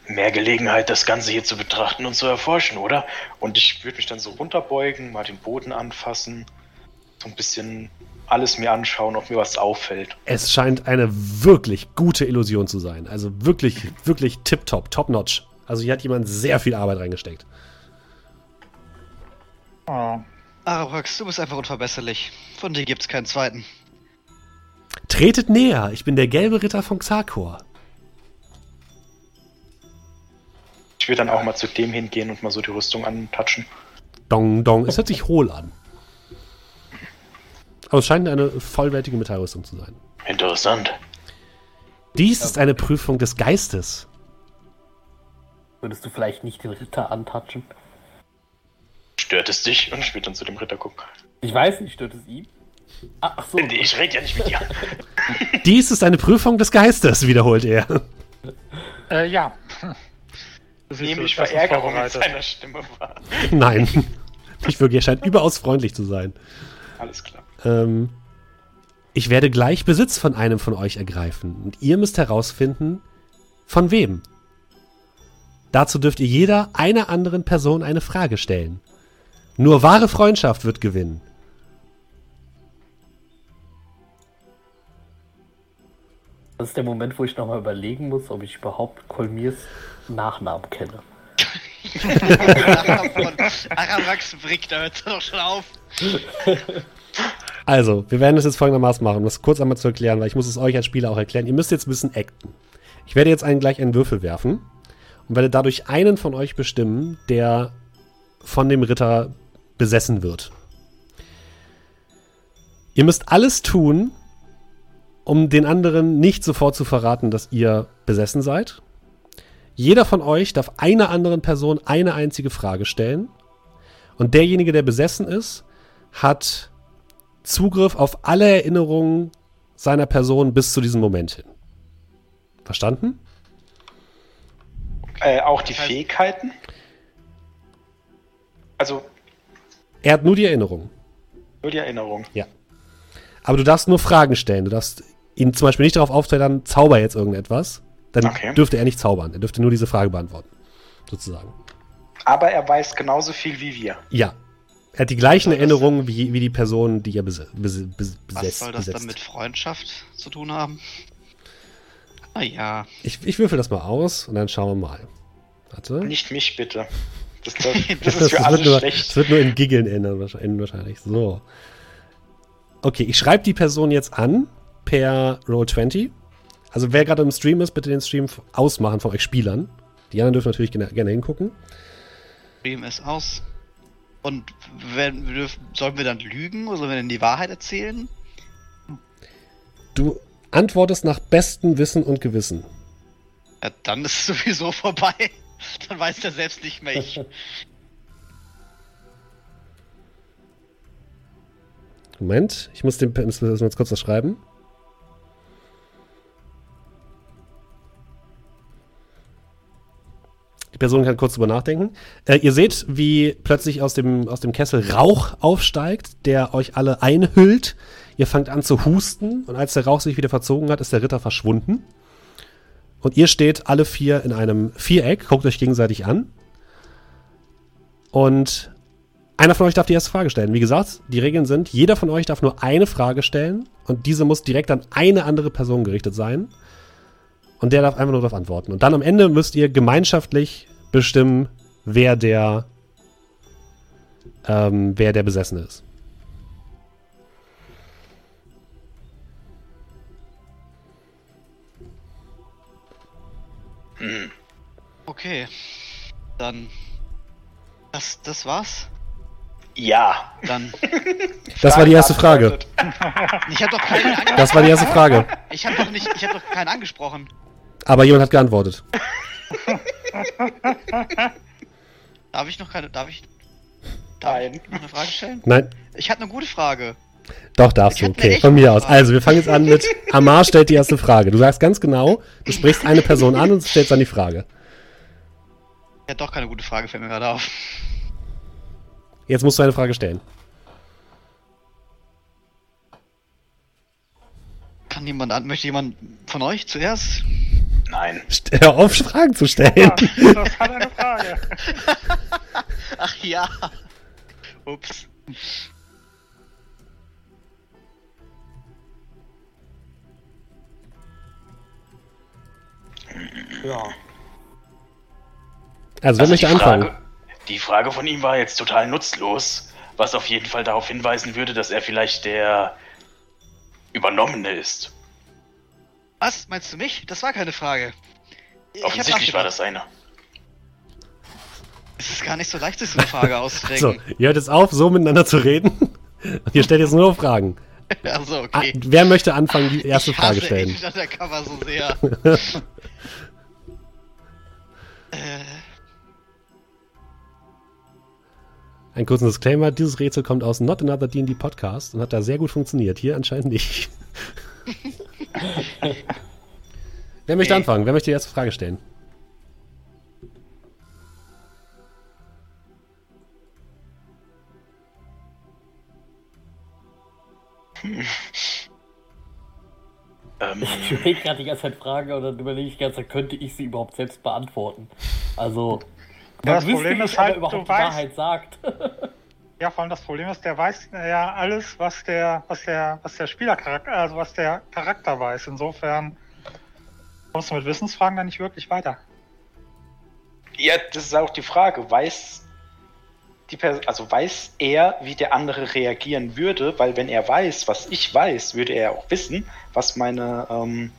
Mehr Gelegenheit, das Ganze hier zu betrachten und zu erforschen, oder? Und ich würde mich dann so runterbeugen, mal den Boden anfassen, so ein bisschen alles mir anschauen, ob mir was auffällt. Es scheint eine wirklich gute Illusion zu sein. Also wirklich, wirklich tipptopp, top-notch. Also hier hat jemand sehr viel Arbeit reingesteckt. Oh. Arabrax, du bist einfach unverbesserlich. Von dir gibt's keinen zweiten. Tretet näher, ich bin der gelbe Ritter von Xarkor. Ich würde dann auch mal zu dem hingehen und mal so die Rüstung antatschen. Dong, dong. Es hört sich hohl an. Aber es scheint eine vollwertige Metallrüstung zu sein. Interessant. Dies ist eine Prüfung des Geistes. Würdest du vielleicht nicht den Ritter antatschen? Stört es dich? Und ich dann zu dem Ritter gucken. Ich weiß nicht, stört es ihn? Ach so. Ich rede ja nicht mit dir. [laughs] Dies ist eine Prüfung des Geistes, wiederholt er. Äh, ja. Nehme ich Verärgerung in seiner Stimme wahr. Nein. Ich wirklich, er scheint überaus freundlich zu sein. Alles klar. Ähm, ich werde gleich Besitz von einem von euch ergreifen und ihr müsst herausfinden, von wem. Dazu dürft ihr jeder einer anderen Person eine Frage stellen. Nur wahre Freundschaft wird gewinnen. Das ist der Moment, wo ich nochmal überlegen muss, ob ich überhaupt Kolmirs Nachnamen kenne. [laughs] Aramax Brick, da hört es doch schon auf. [laughs] Also, wir werden das jetzt folgendermaßen machen, um das kurz einmal zu erklären, weil ich muss es euch als Spieler auch erklären. Ihr müsst jetzt ein bisschen acten. Ich werde jetzt einen, gleich einen Würfel werfen und werde dadurch einen von euch bestimmen, der von dem Ritter besessen wird. Ihr müsst alles tun, um den anderen nicht sofort zu verraten, dass ihr besessen seid. Jeder von euch darf einer anderen Person eine einzige Frage stellen. Und derjenige, der besessen ist, hat Zugriff auf alle Erinnerungen seiner Person bis zu diesem Moment hin. Verstanden? Äh, auch die Fähigkeiten? Also. Er hat nur die Erinnerung. Nur die Erinnerung. Ja. Aber du darfst nur Fragen stellen. Du darfst ihn zum Beispiel nicht darauf aufteilen, zauber jetzt irgendetwas. Dann okay. dürfte er nicht zaubern. Er dürfte nur diese Frage beantworten. Sozusagen. Aber er weiß genauso viel wie wir. Ja. Er hat die gleichen Erinnerungen wie, wie die Person, die er bes bes bes besetzt. Was soll das besetzt. dann mit Freundschaft zu tun haben? Naja. Ich, ich würfel das mal aus und dann schauen wir mal. Warte. Nicht mich bitte. Das, das, [laughs] das ist für das alle nur, schlecht. Das wird nur in Giggeln enden wahrscheinlich. So. Okay, ich schreibe die Person jetzt an per Roll20. Also wer gerade im Stream ist, bitte den Stream ausmachen von euch Spielern. Die anderen dürfen natürlich gerne, gerne hingucken. Stream ist aus. Und wenn, dürfen, sollen wir dann lügen oder sollen wir denn die Wahrheit erzählen? Du antwortest nach bestem Wissen und Gewissen. Ja, dann ist es [laughs] sowieso vorbei. Dann weiß der selbst nicht mehr ich. [laughs] Moment, ich muss dem muss jetzt kurz was schreiben. Person kann kurz drüber nachdenken. Äh, ihr seht, wie plötzlich aus dem, aus dem Kessel Rauch aufsteigt, der euch alle einhüllt. Ihr fangt an zu husten und als der Rauch sich wieder verzogen hat, ist der Ritter verschwunden. Und ihr steht alle vier in einem Viereck, guckt euch gegenseitig an. Und einer von euch darf die erste Frage stellen. Wie gesagt, die Regeln sind, jeder von euch darf nur eine Frage stellen und diese muss direkt an eine andere Person gerichtet sein. Und der darf einfach nur darauf antworten. Und dann am Ende müsst ihr gemeinschaftlich bestimmen, wer der, ähm, wer der Besessene ist. Okay, dann das, das war's. Ja. Dann. [laughs] Das war die erste Frage. [laughs] Ich hab doch keinen. Angesprochen. Das war die erste Frage. Ich hab doch nicht, ich habe doch keinen angesprochen. Aber jemand hat geantwortet. [laughs] [laughs] Darf ich noch keine. Darf ich. Darf Nein. ich noch eine Frage stellen? Nein, Ich hatte eine gute Frage. doch darfst Ich du. Okay, von mir aus. Frage. Also, wir fangen jetzt an mit [laughs] Amar stellt die erste Frage. Du sagst ganz genau, du sprichst eine Person an und stellst dann die Frage. Ja, doch keine gute Frage, fällt mir gerade auf. Jetzt musst du eine Frage stellen. Kann jemand an. Möchte jemand von euch zuerst? Nein. Hör auf, Fragen zu stellen. Ja, das war eine Frage. [laughs] Ach ja. Ups. Ja. Also, wer Also die anfangen? Frage, die Frage von ihm war jetzt total nutzlos, was auf jeden Fall darauf hinweisen würde, dass er vielleicht der Übernommene ist. Was? Meinst du mich? Das war keine Frage. Ich Offensichtlich war das eine. Es ist gar nicht so leicht, sich so eine Frage [laughs] So, auszudenken. ihr hört jetzt auf, so miteinander zu reden. Und [laughs] ihr stellt jetzt nur Fragen. [laughs] Also, Ah, okay. wer möchte anfangen, die erste ich Frage hasse stellen? Agent Undercover so sehr. äh, Ein kurzer Disclaimer: Dieses Rätsel kommt aus Not Another D&D Podcast und hat da sehr gut funktioniert. Hier anscheinend nicht. [laughs] wer möchte Nee. anfangen? Wer möchte die erste Frage stellen? [laughs] Ähm, Ich überlege gerade die ganze Zeit Frage und dann überlege ich die ganze Zeit, könnte ich sie überhaupt selbst beantworten? Also, das Problem ist halt, überhaupt du die weißt- Wahrheit sagt. [laughs] Ja, vor allem das Problem ist, der weiß ja alles, was der, was der, was der Spielercharakter, also was der Charakter weiß. Insofern kommst du mit Wissensfragen dann nicht wirklich weiter. ja, das ist auch die Frage. Weiß die Person, also weiß er, wie der andere reagieren würde? Weil wenn er weiß, was ich weiß, würde er auch wissen, was meine, ähm,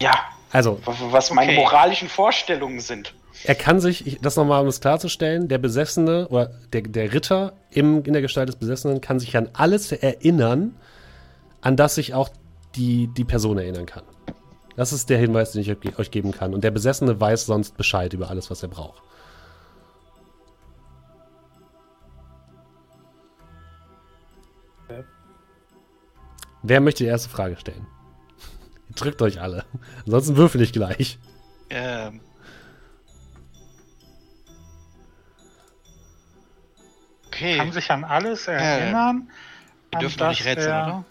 ja, Also, was meine Okay. moralischen Vorstellungen sind. Er kann sich, ich, das nochmal, um es klarzustellen, der Besessene oder der, der Ritter im, in der Gestalt des Besessenen kann sich an alles erinnern, an das sich auch die, die Person erinnern kann. Das ist der Hinweis, den ich euch ge- euch geben kann. Und der Besessene weiß sonst Bescheid über alles, was er braucht. Wer möchte die erste Frage stellen? [laughs] Drückt euch alle. Ansonsten würfel ich gleich. ähm. Okay. Kann sich an alles erinnern. Wir an dürfen nicht rätseln, er- oder?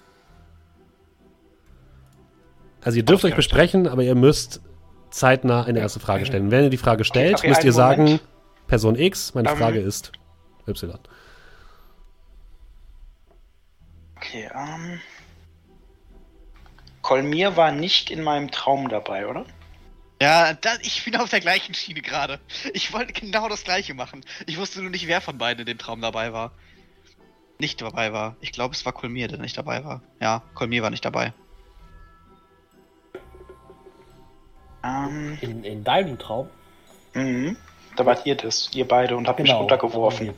Also ihr dürft euch besprechen, aber ihr müsst zeitnah eine erste Frage stellen. Wenn ihr die Frage stellt, okay, müsst ihr sagen, Moment. Person X, meine Ähm. Frage ist Y. Okay, ähm. Kolmir war nicht in meinem Traum dabei, oder? Ja, da, ich bin auf der gleichen Schiene gerade. Ich wollte genau das gleiche machen. Ich wusste nur nicht, wer von beiden in dem Traum dabei war. Nicht dabei war. Ich glaube, es war Kolmir, der nicht dabei war. Ja, Kolmir war nicht dabei. Ähm, In, in deinem Traum? mhm. Da wart ihr das, ihr beide, und habt mich Da waren, runtergeworfen. wir,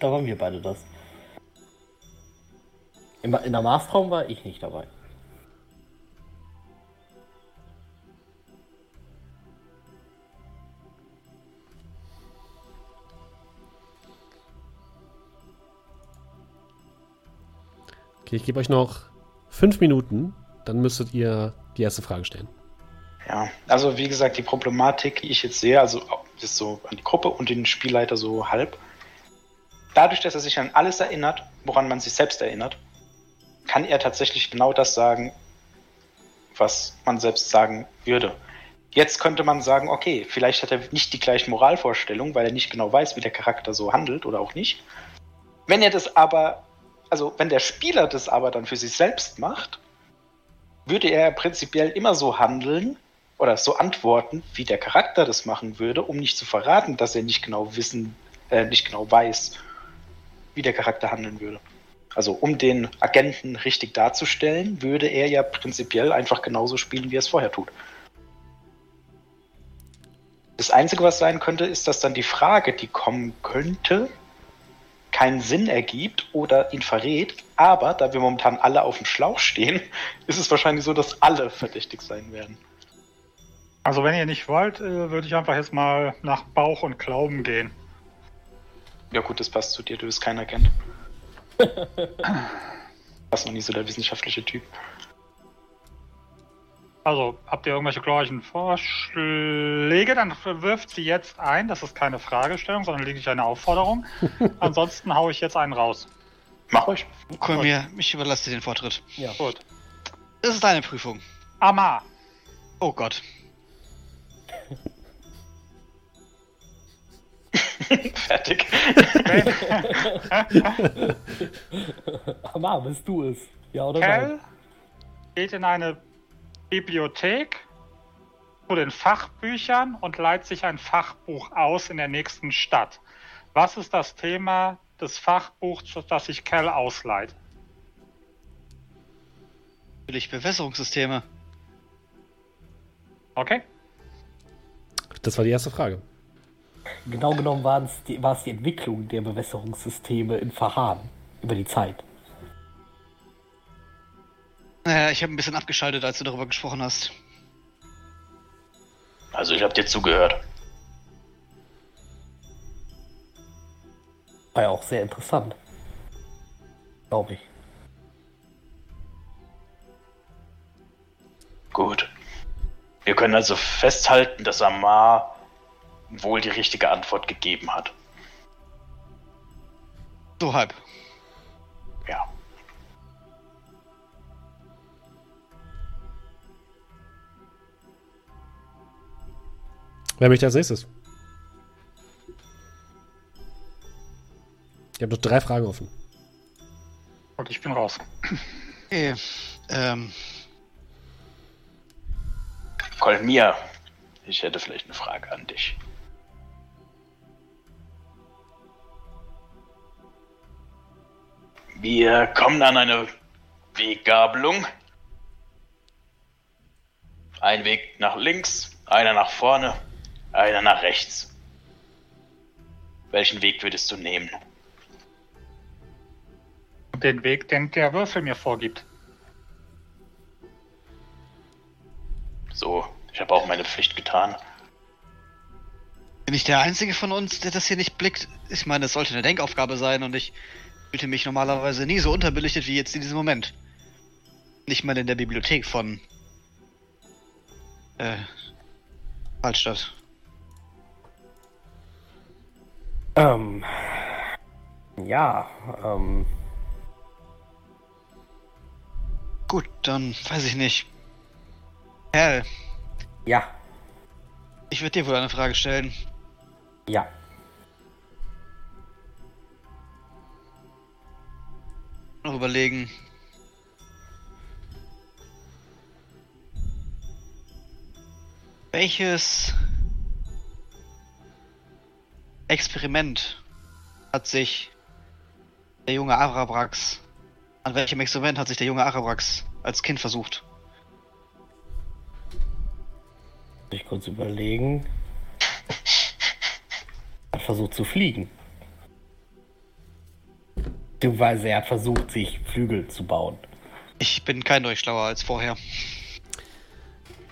da waren wir beide das. In, in der Mars-Traum war ich nicht dabei. Okay, ich gebe euch noch fünf Minuten, dann müsstet ihr die erste Frage stellen. Ja, also wie gesagt, die Problematik, die ich jetzt sehe, also ist so an die Gruppe und den Spielleiter so halb. Dadurch, dass er sich an alles erinnert, woran man sich selbst erinnert, kann er tatsächlich genau das sagen, was man selbst sagen würde. Jetzt könnte man sagen, okay, vielleicht hat er nicht die gleichen Moralvorstellungen, weil er nicht genau weiß, wie der Charakter so handelt oder auch nicht. Wenn er das aber, also wenn der Spieler das aber dann für sich selbst macht, würde er prinzipiell immer so handeln oder so antworten, wie der Charakter das machen würde, um nicht zu verraten, dass er nicht genau wissen, äh, nicht genau weiß, wie der Charakter handeln würde. Also um den Agenten richtig darzustellen, würde er ja prinzipiell einfach genauso spielen, wie er es vorher tut. Das Einzige, was sein könnte, ist, dass dann die Frage, die kommen könnte, keinen Sinn ergibt oder ihn verrät. Aber da wir momentan alle auf dem Schlauch stehen, [laughs] ist es wahrscheinlich so, dass alle verdächtig sein werden. Also wenn ihr nicht wollt, äh, würde ich einfach jetzt mal nach Bauch und Glauben gehen. Ja gut, das passt zu dir, du bist kein Agent. [laughs] Warst noch nie so der wissenschaftliche Typ. Also, habt ihr irgendwelche glorreichen Vorschläge? Dann wirft sie jetzt ein. Das ist keine Fragestellung, sondern lediglich eine Aufforderung. [laughs] Ansonsten haue ich jetzt einen raus. Mach euch. Komm mir, ich überlasse dir den Vortritt. Ja. Gut. Das ist deine Prüfung. Amar. Oh Gott. Fertig. [laughs] Aber bist du es? Ja oder nein? Cal geht in eine Bibliothek zu den Fachbüchern und leiht sich ein Fachbuch aus in der nächsten Stadt. Was ist das Thema des Fachbuchs, das sich Cal ausleiht? Natürlich Bewässerungssysteme. Okay? Das war die erste Frage. Genau genommen die, war es die Entwicklung der Bewässerungssysteme in Verhahn über die Zeit. Naja, ich habe ein bisschen abgeschaltet, als du darüber gesprochen hast. Also ich hab dir zugehört. War ja auch sehr interessant. Glaube ich. Gut. Wir können also festhalten, dass Amar wohl die richtige Antwort gegeben hat. So halb. Ja. Wer möchte als nächstes? Ich habe noch drei Fragen offen. Und ich bin raus. Okay. Ähm, Kolmir, ich hätte vielleicht eine Frage an dich. Wir kommen an eine Weggabelung. Ein Weg nach links, einer nach vorne, einer nach rechts. Welchen Weg würdest du nehmen? Den Weg, den der Würfel mir vorgibt. So, ich habe auch meine Pflicht getan. bin ich der Einzige von uns, der das hier nicht blickt? Ich meine, es sollte eine Denkaufgabe sein und ich fühlte mich normalerweise nie so unterbelichtet wie jetzt in diesem Moment. Nicht mal in der Bibliothek von. Äh. Altstadt. Ähm. Ja, ähm. Gut, dann weiß ich nicht. Hell, Ja, ich würde dir wohl eine Frage stellen. ja. Noch überlegen. Welches Experiment hat sich der junge Arabrax an welchem Experiment hat sich der junge Arabrax als Kind versucht? Muss ich kurz überlegen. Er hat versucht zu fliegen. Beziehungsweise er hat versucht, sich Flügel zu bauen. Ich bin kein euch schlauer als vorher.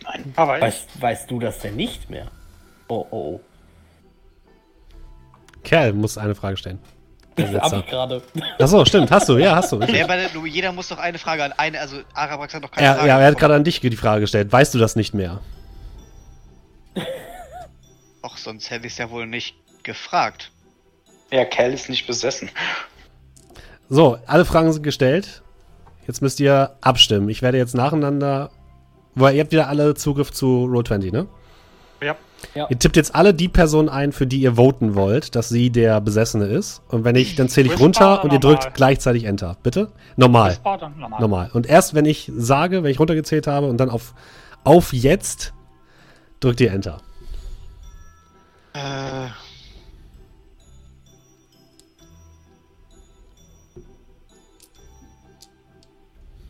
Nein. Aber Weißt, weißt du das denn nicht mehr? Oh, oh, oh. Kerl muss eine Frage stellen. Der Das hab Sitzer. ich gerade. Achso, stimmt, hast du, ja, hast du. Ja, du- jeder muss doch eine Frage an eine, also Arabrax hat doch keine Er, Frage. ja, er hat gerade an dich die Frage gestellt. Weißt du das nicht mehr? Och, sonst hätte ich es ja wohl nicht gefragt. Ja, Cal ist nicht besessen. So, alle Fragen sind gestellt. Jetzt müsst ihr abstimmen. Ich werde jetzt nacheinander. Weil ihr habt wieder alle Zugriff zu Roll20, ne? ja, Ihr tippt jetzt alle die Person ein, für die ihr voten wollt, dass sie der Besessene ist. Und wenn ich, dann zähle ich runter und ihr normal? drückt gleichzeitig Enter. Bitte? Normal. normal. Normal. Und erst wenn ich sage, wenn ich runtergezählt habe und dann auf, auf jetzt, drückt ihr Enter. Äh.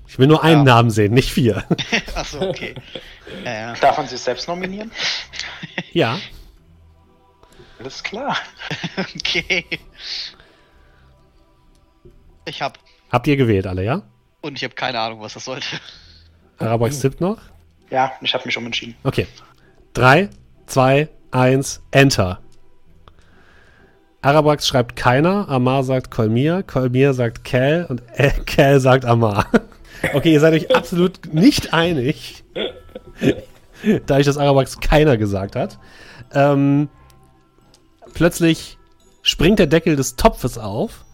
Ich will nur einen Ja. Namen sehen, nicht vier. [laughs] Achso, okay. [laughs] ja. Darf man sich selbst nominieren? [laughs] ja. Alles klar. [laughs] Okay. Ich hab. Habt ihr gewählt alle, ja? Und ich habe keine Ahnung, was das sollte. Arabax [laughs] tippt noch. Ja, ich habe mich umentschieden. Okay. 3, 2, 1, Enter. Arabax schreibt keiner, Amar sagt Kolmir, Kolmir sagt Cal und äh, Cal sagt Amar. Okay, ihr seid euch absolut nicht einig. Da ich das Arabax keiner gesagt hat. Ähm, plötzlich springt der Deckel des Topfes auf.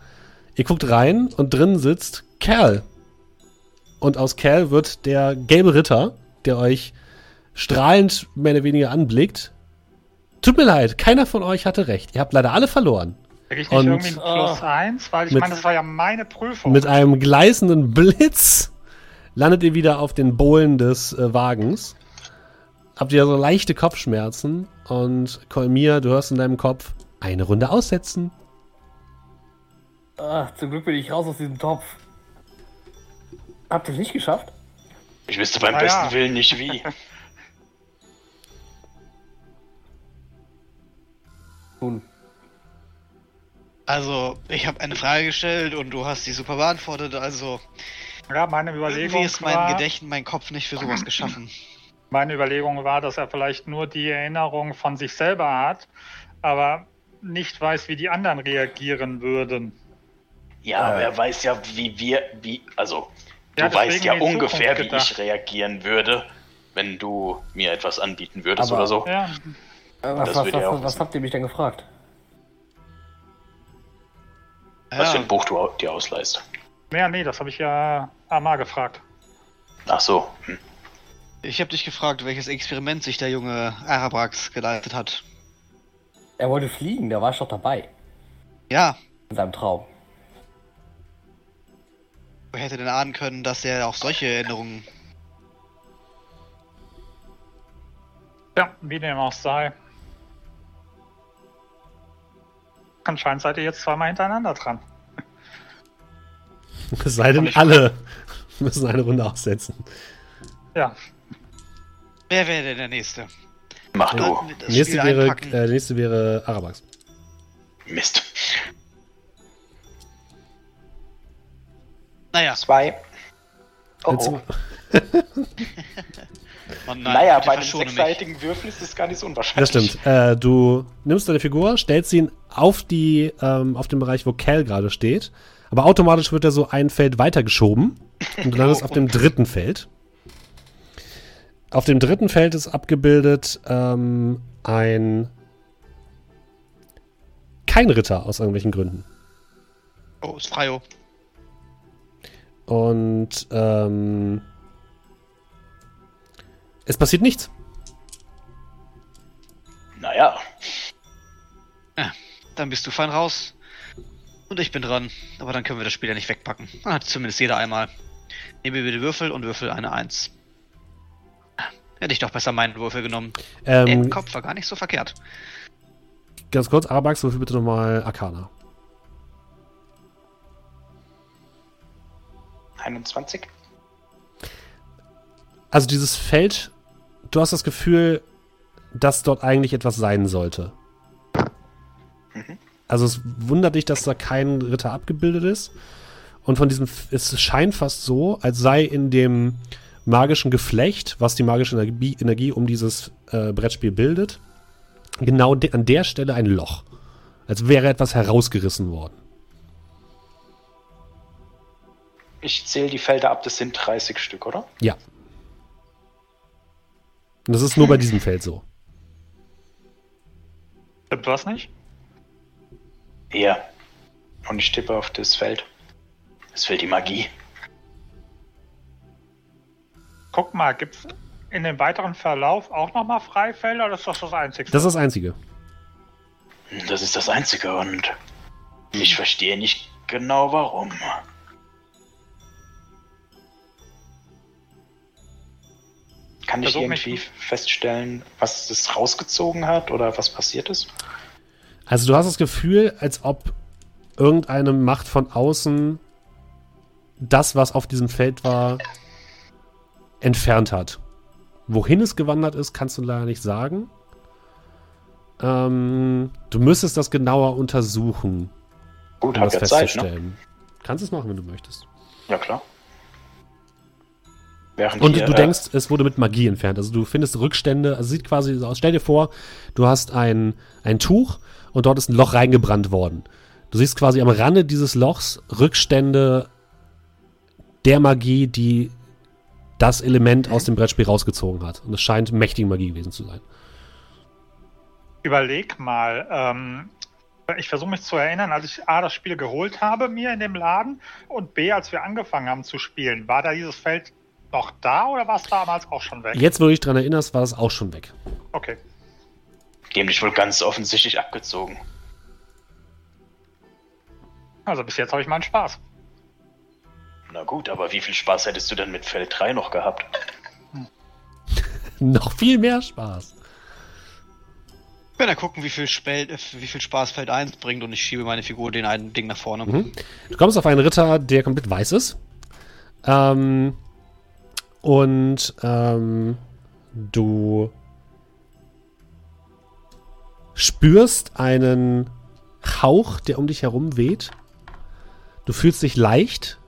Ihr guckt rein und drin sitzt Cal. Und aus Cal wird der gelbe Ritter, der euch strahlend mehr oder weniger anblickt. Tut mir leid, keiner von euch hatte recht. Ihr habt leider alle verloren. Krieg ich nicht Und- irgendwie ein Plus eins? Weil ich Mit- meine, das war ja meine Prüfung. Mit einem gleißenden Blitz landet ihr wieder auf den Bohlen des äh, Wagens. Habt ihr so leichte Kopfschmerzen und Kolmir, du hörst in deinem Kopf eine Runde aussetzen. Ah, zum Glück bin ich raus aus diesem Topf. Habt ihr es nicht geschafft? Ich wüsste beim Ah, besten ja. Willen nicht wie. [laughs] Nun, Also, ich habe eine Frage gestellt und du hast die super beantwortet. Also, ja, meine Überlegung irgendwie ist mein war, Gedächtnis, mein Kopf nicht für sowas geschaffen. meine Überlegung war, dass er vielleicht nur die Erinnerung von sich selber hat, aber nicht weiß, wie die anderen reagieren würden. Ja, aber Äh. er weiß ja, wie wir, wie, also, du Ja, deswegen weißt ja ungefähr, wie ich reagieren würde, wenn du mir etwas anbieten würdest Aber- oder so. Ja, äh, was, was, was, was habt ihr mich denn gefragt? Was für Ja, ein Buch du dir ausleihst. Ja nee, das habe ich ja Amar gefragt. Ach so. Hm. ich habe dich gefragt, welches Experiment sich der junge Arabrax geleistet hat. Er wollte fliegen, da war ich doch dabei. Ja, In seinem Traum. wer hätte denn ahnen können, dass er auch solche Erinnerungen. Ja, wie dem auch sei. Anscheinend seid ihr jetzt zweimal hintereinander dran. [laughs] Es sei denn, alle [laughs] müssen eine Runde aussetzen. Ja, Wer wäre denn der Nächste? Mach du. Das Nächste Spiel wäre, äh, nächste wäre Arabax. Mist. Naja, Zwei. Oh, oh. [laughs] oh nein, Naja, bei einem sechsseitigen Würfel ist das gar nicht so Das unwahrscheinlich. stimmt. Äh, du nimmst deine Figur, stellst ihn auf die, ähm, auf den Bereich, wo Cal gerade steht. Aber automatisch wird er so ein Feld weitergeschoben. Und du landest auf dem dritten Feld. Auf dem dritten Feld ist abgebildet ähm, ein kein Ritter aus irgendwelchen Gründen. Oh, ist Freio. Und ähm, es passiert nichts. Naja, Dann bist du fein raus. Und ich bin dran. Aber dann können wir das Spiel ja nicht wegpacken. Dann hat zumindest jeder einmal. Nehme mir die Würfel und würfel eine Eins. Hätte ich doch besser meinen Würfel genommen. Ähm, Kopf war gar nicht so verkehrt. ganz kurz, Arabax, würfel bitte nochmal Arcana. 21. Also dieses Feld, du hast das Gefühl, dass dort eigentlich etwas sein sollte. Also es wundert dich, dass da kein Ritter abgebildet ist. Und von diesem, es scheint fast so, als sei in dem magischen Geflecht, was die magische Energie, Energie um dieses äh, Brettspiel bildet, genau de an der Stelle ein Loch. Als wäre etwas herausgerissen worden. Ich zähle die Felder ab, das sind 30 Stück, oder? Ja. Und das ist nur bei diesem Feld so. stimmt was nicht? Ja. Und ich tippe auf das Feld. Das Feld die Magie. Guck mal, gibt's in dem weiteren Verlauf auch nochmal Freifelder oder ist das das einzige? Das ist das Einzige. Das ist das Einzige und ich verstehe nicht genau warum. Kann ich irgendwie feststellen, was das rausgezogen hat oder was passiert ist? Also du hast das Gefühl, als ob irgendeine Macht von außen das, was auf diesem Feld war, entfernt hat. Wohin es gewandert ist, kannst du leider nicht sagen. Ähm, du müsstest das genauer untersuchen, Gut, um das ja Zeit, ne? festzustellen. Kannst es machen, wenn du möchtest. Ja, klar. Während Und wir, du äh, denkst, es wurde mit Magie entfernt. Also du findest Rückstände, also sieht quasi so aus. Stell dir vor, du hast ein, ein Tuch und dort ist ein Loch reingebrannt worden. Du siehst quasi am Rande dieses Lochs Rückstände der Magie, die das Element aus dem Brettspiel rausgezogen hat. Und es scheint mächtige Magie gewesen zu sein. Überleg mal, ähm, ich versuche mich zu erinnern, als ich A, das Spiel geholt habe, mir in dem Laden, und B, als wir angefangen haben zu spielen. War da dieses Feld noch da oder war es damals auch schon weg? Jetzt, wo du dich dran erinnerst, war das auch schon weg. Okay. Die haben dich wohl ganz offensichtlich abgezogen. Also bis jetzt habe ich meinen Spaß. Na gut, aber wie viel Spaß hättest du denn mit Feld 3 noch gehabt? [laughs] Noch viel mehr Spaß. Ich werde gucken, wie viel, Spel wie viel Spaß Feld 1 bringt und ich schiebe meine Figur den einen Ding nach vorne. Mhm. Du kommst auf einen Ritter, der komplett weiß ist. Ähm, und ähm, du spürst einen Hauch, der um dich herum weht. Du fühlst dich leicht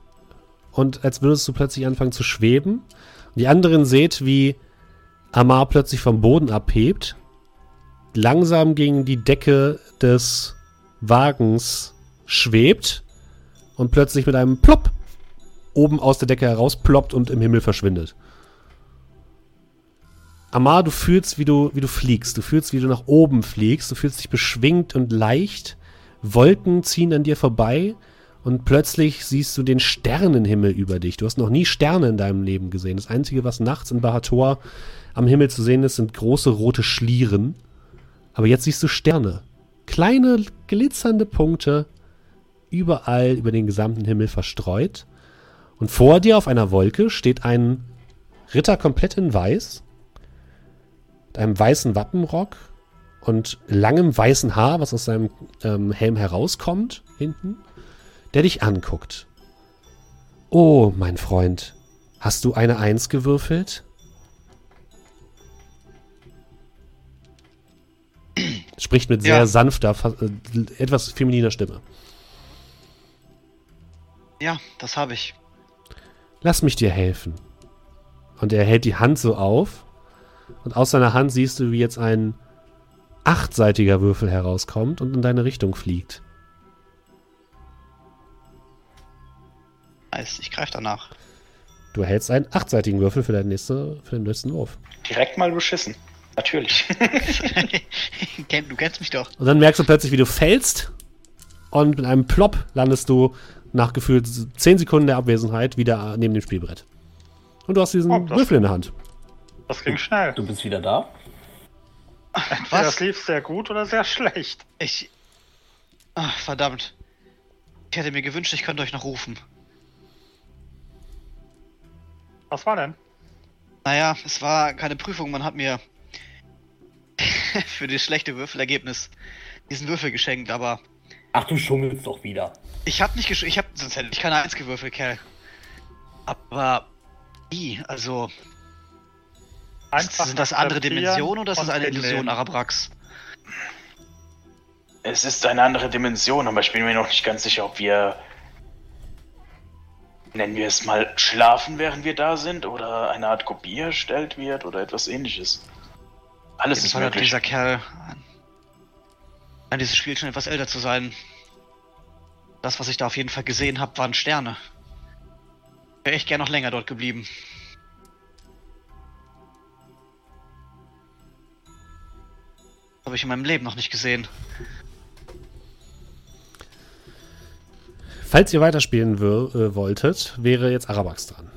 und als würdest du plötzlich anfangen zu schweben. Und die anderen seht, wie Amar plötzlich vom Boden abhebt, langsam gegen die Decke des Wagens schwebt und plötzlich mit einem Plopp oben aus der Decke herausploppt und im Himmel verschwindet. Amar, du fühlst, wie du, wie du fliegst. Du fühlst, wie du nach oben fliegst. Du fühlst dich beschwingt und leicht. Wolken ziehen an dir vorbei und plötzlich siehst du den Sternenhimmel über dich. Du hast noch nie Sterne in deinem Leben gesehen. Das Einzige, was nachts in Bahator am Himmel zu sehen ist, sind große rote Schlieren. Aber jetzt siehst du Sterne. Kleine, glitzernde Punkte überall über den gesamten Himmel verstreut. Und vor dir auf einer Wolke steht ein Ritter komplett in Weiß, mit einem weißen Wappenrock und langem weißen Haar, was aus seinem ähm, Helm herauskommt, hinten, der dich anguckt. Oh, mein Freund, hast du eine Eins gewürfelt? Spricht mit sehr Ja. sanfter, äh, etwas femininer Stimme. Ja, das habe ich. Lass mich dir helfen. Und er hält die Hand so auf. Und aus seiner Hand siehst du, wie jetzt ein achtseitiger Würfel herauskommt und in deine Richtung fliegt. Nice, ich greife danach. Du erhältst einen achtseitigen Würfel für, deinen nächste, für den nächsten Wurf. Direkt mal beschissen. Natürlich. [laughs] Du kennst mich doch. Und dann merkst du plötzlich, wie du fällst. Und mit einem Plop landest du nach gefühlt 10 Sekunden der Abwesenheit wieder neben dem Spielbrett. Und du hast diesen Oh, Würfel in der Hand. Das ging schnell. Du bist wieder da? Entweder das lief sehr gut oder sehr schlecht. Ich. Ach, verdammt. Ich hätte mir gewünscht, ich könnte euch noch rufen. Was war denn? Naja, es war keine Prüfung, man hat mir [laughs] für das schlechte Würfelergebnis diesen Würfel geschenkt, aber Ach, du schummelst doch wieder. ich hab nicht gesch ich hab sonst hätte ich keine Eins gewürfelt, Kerl. Aber wie? Also Einfach sind das andere Dimensionen oder ist das eine Illusion. Arabrax? es ist eine andere Dimension, aber ich bin mir noch nicht ganz sicher, ob wir. Nennen wir es mal schlafen, während wir da sind, oder eine Art Kopie erstellt wird, oder etwas ähnliches. Alles ist Jedenfalls hat möglich. dieser Kerl an dieses Spiel schon etwas älter zu sein. Das, was ich da auf jeden Fall gesehen habe, waren Sterne. Wäre echt gern noch länger dort geblieben. Habe ich in meinem Leben noch nicht gesehen. Falls ihr weiterspielen äh, wolltet, wäre jetzt Arabax dran.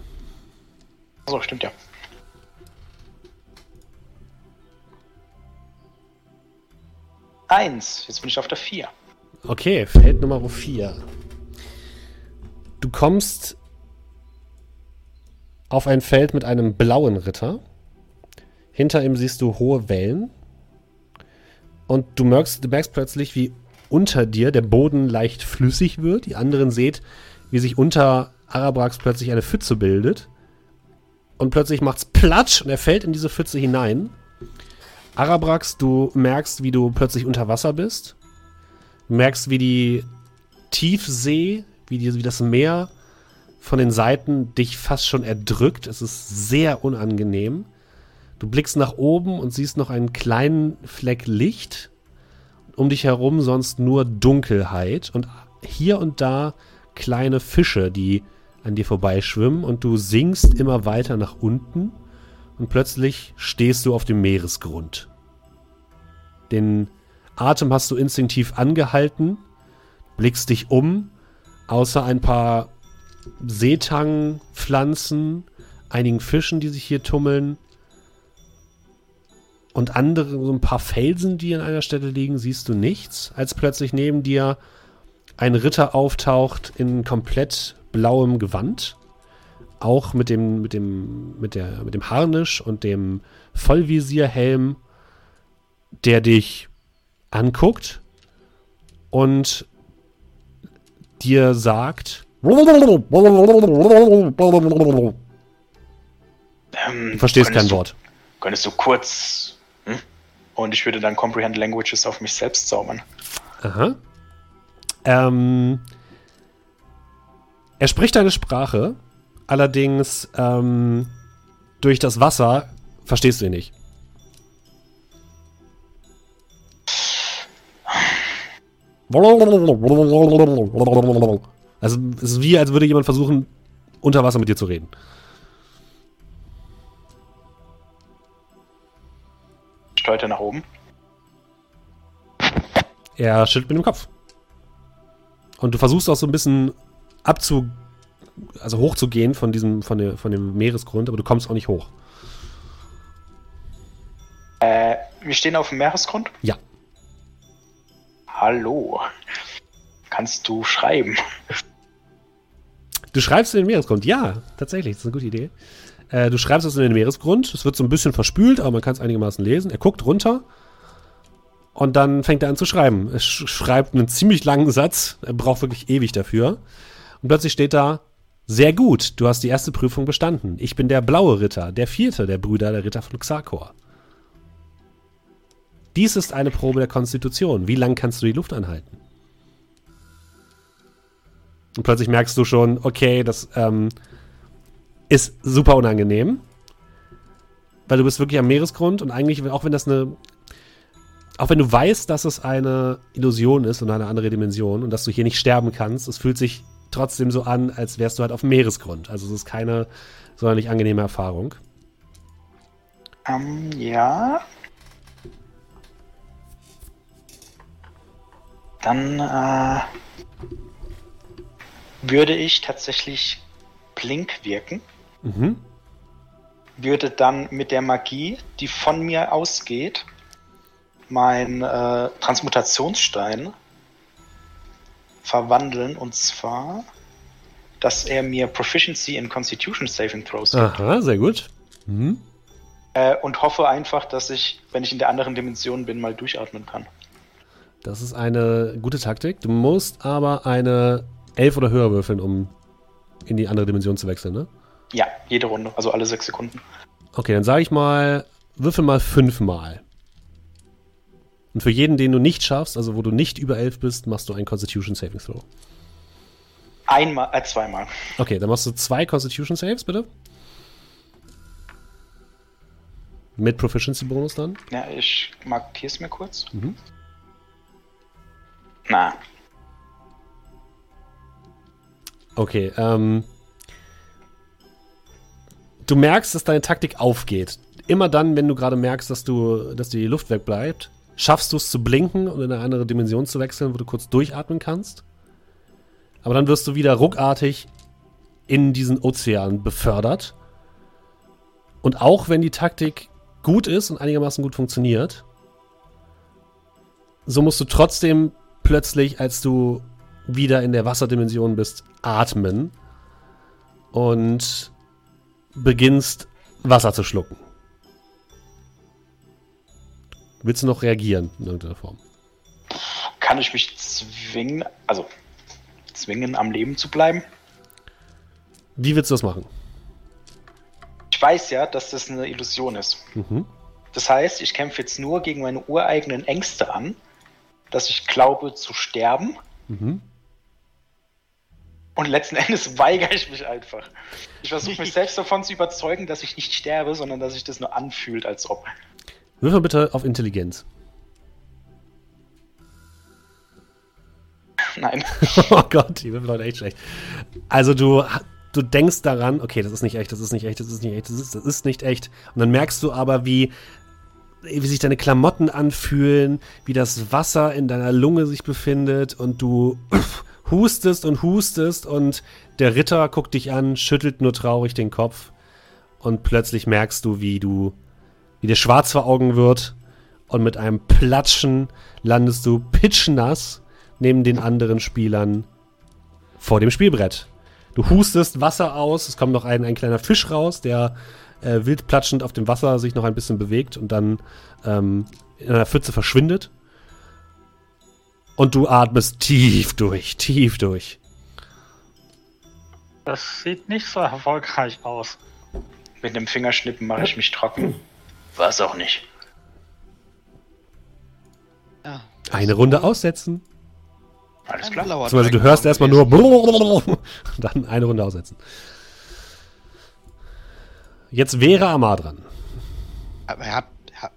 So, stimmt ja. Eins. Jetzt bin ich auf der vier. Okay, Feld Nummer 4. Du kommst auf ein Feld mit einem blauen Ritter. Hinter ihm siehst du hohe Wellen. Und du merkst, du merkst plötzlich, wie unter dir der Boden leicht flüssig wird. Die anderen seht, wie sich unter Arabrax plötzlich eine Pfütze bildet. Und plötzlich macht's Platsch und er fällt in diese Pfütze hinein. Arabrax, du merkst, wie du plötzlich unter Wasser bist. Du merkst, wie die Tiefsee, wie, die, wie das Meer von den Seiten dich fast schon erdrückt. Es ist sehr unangenehm. Du blickst nach oben und siehst noch einen kleinen Fleck Licht. Um dich herum sonst nur Dunkelheit und hier und da kleine Fische, die an dir vorbeischwimmen und du sinkst immer weiter nach unten und plötzlich stehst du auf dem Meeresgrund. Den Atem hast du instinktiv angehalten, blickst dich um, außer ein paar Seetangpflanzen, einigen Fischen, die sich hier tummeln und andere, so ein paar Felsen, die an einer Stelle liegen, siehst du nichts, als plötzlich neben dir ein Ritter auftaucht in komplett blauem Gewand. Auch mit dem, mit dem, mit der, mit dem Harnisch und dem Vollvisierhelm, der dich anguckt und dir sagt. Ähm, du verstehst kein Wort. Könntest du kurz. Und ich würde dann Comprehend Languages auf mich selbst zaubern. Aha. Ähm, er spricht deine Sprache, allerdings ähm, durch das Wasser verstehst du ihn nicht. Also es ist wie, als würde jemand versuchen, unter Wasser mit dir zu reden. Steuerte nach oben. Er schüttelt mit dem Kopf. Und du versuchst auch so ein bisschen abzu, also hochzugehen von diesem, von, der, von dem Meeresgrund, aber du kommst auch nicht hoch. Äh, wir stehen auf dem Meeresgrund? Ja. Hallo. Kannst du schreiben? Du schreibst in den Meeresgrund, ja, tatsächlich, das ist eine gute Idee. Äh, du schreibst es in den Meeresgrund, es wird so ein bisschen verspült, aber man kann es einigermaßen lesen. Er guckt runter und dann fängt er an zu schreiben. Er sch schreibt einen ziemlich langen Satz. Er braucht wirklich ewig dafür. Und plötzlich steht da, sehr gut, du hast die erste Prüfung bestanden. Ich bin der blaue Ritter, der vierte der Brüder der Ritter von Xarkor. Dies ist eine Probe der Konstitution. Wie lang kannst du die Luft anhalten? Und plötzlich merkst du schon, okay, das ähm, ist super unangenehm. Weil du bist wirklich am Meeresgrund und eigentlich, auch wenn das eine auch wenn du weißt, dass es eine Illusion ist und eine andere Dimension und dass du hier nicht sterben kannst, es fühlt sich trotzdem so an, als wärst du halt auf dem Meeresgrund. Also es ist keine sonderlich angenehme Erfahrung. Ähm, ja. Dann äh, würde ich tatsächlich Blink wirken. Mhm. Würde dann mit der Magie, die von mir ausgeht, mein äh, Transmutationsstein verwandeln und zwar, dass er mir Proficiency in Constitution Saving Throws gibt. Aha, sehr gut. Mhm. Äh, und hoffe einfach, dass ich, wenn ich in der anderen Dimension bin, mal durchatmen kann. Das ist eine gute Taktik. Du musst aber eine 11 oder höher würfeln, um in die andere Dimension zu wechseln, ne? Ja, jede Runde, also alle sechs Sekunden. Okay, dann sage ich mal, würfel mal fünfmal. Und für jeden, den du nicht schaffst, also wo du nicht über 11 bist, machst du einen Constitution Saving Throw. Einmal, äh, zweimal. Okay, dann machst du zwei Constitution Saves, bitte. Mit Proficiency Bonus dann? Ja, ich markiere es mir kurz. Mhm. Na. Okay, ähm. Du merkst, dass deine Taktik aufgeht. Immer dann, wenn du gerade merkst, dass du, dass die Luft wegbleibt, schaffst du es zu blinken und in eine andere Dimension zu wechseln, wo du kurz durchatmen kannst. Aber dann wirst du wieder ruckartig in diesen Ozean befördert. Und auch wenn die Taktik gut ist und einigermaßen gut funktioniert, so musst du trotzdem plötzlich, als du wieder in der Wasserdimension bist, atmen und beginnst Wasser zu schlucken. Willst du noch reagieren in irgendeiner Form? Kann ich mich zwingen, also zwingen, am Leben zu bleiben? Wie willst du das machen? Ich weiß ja, dass das eine Illusion ist. Mhm. Das heißt, ich kämpfe jetzt nur gegen meine ureigenen Ängste an, dass ich glaube zu sterben. Mhm. Und letzten Endes [laughs] weigere ich mich einfach. Ich versuche mich selbst davon zu überzeugen, dass ich nicht sterbe, sondern dass sich das nur anfühlt, als ob. Würfel bitte auf Intelligenz. Nein. [laughs] oh Gott, die Würfel heute echt schlecht. Also du, du denkst daran, okay, das ist nicht echt, das ist nicht echt, das ist nicht echt, das ist, das ist nicht echt. Und dann merkst du aber, wie, wie sich deine Klamotten anfühlen, wie das Wasser in deiner Lunge sich befindet und du [clears throat] hustest und hustest und der Ritter guckt dich an, schüttelt nur traurig den Kopf und plötzlich merkst du, wie du, wie dir schwarz vor Augen wird und mit einem Platschen landest du pitschnass neben den anderen Spielern vor dem Spielbrett. Du hustest Wasser aus, es kommt noch ein, ein kleiner Fisch raus, der äh, wild platschend auf dem Wasser sich noch ein bisschen bewegt und dann ähm, in einer Pfütze verschwindet. Und du atmest tief durch, tief durch. Das sieht nicht so erfolgreich aus. Mit dem Fingerschnippen mache ich mich trocken. War es auch nicht. Ja. Eine Runde aussetzen. Alles klar. Zum Beispiel, du hörst erstmal nur [laughs] dann eine Runde aussetzen. Jetzt wäre Amar dran. Aber er hat, er hat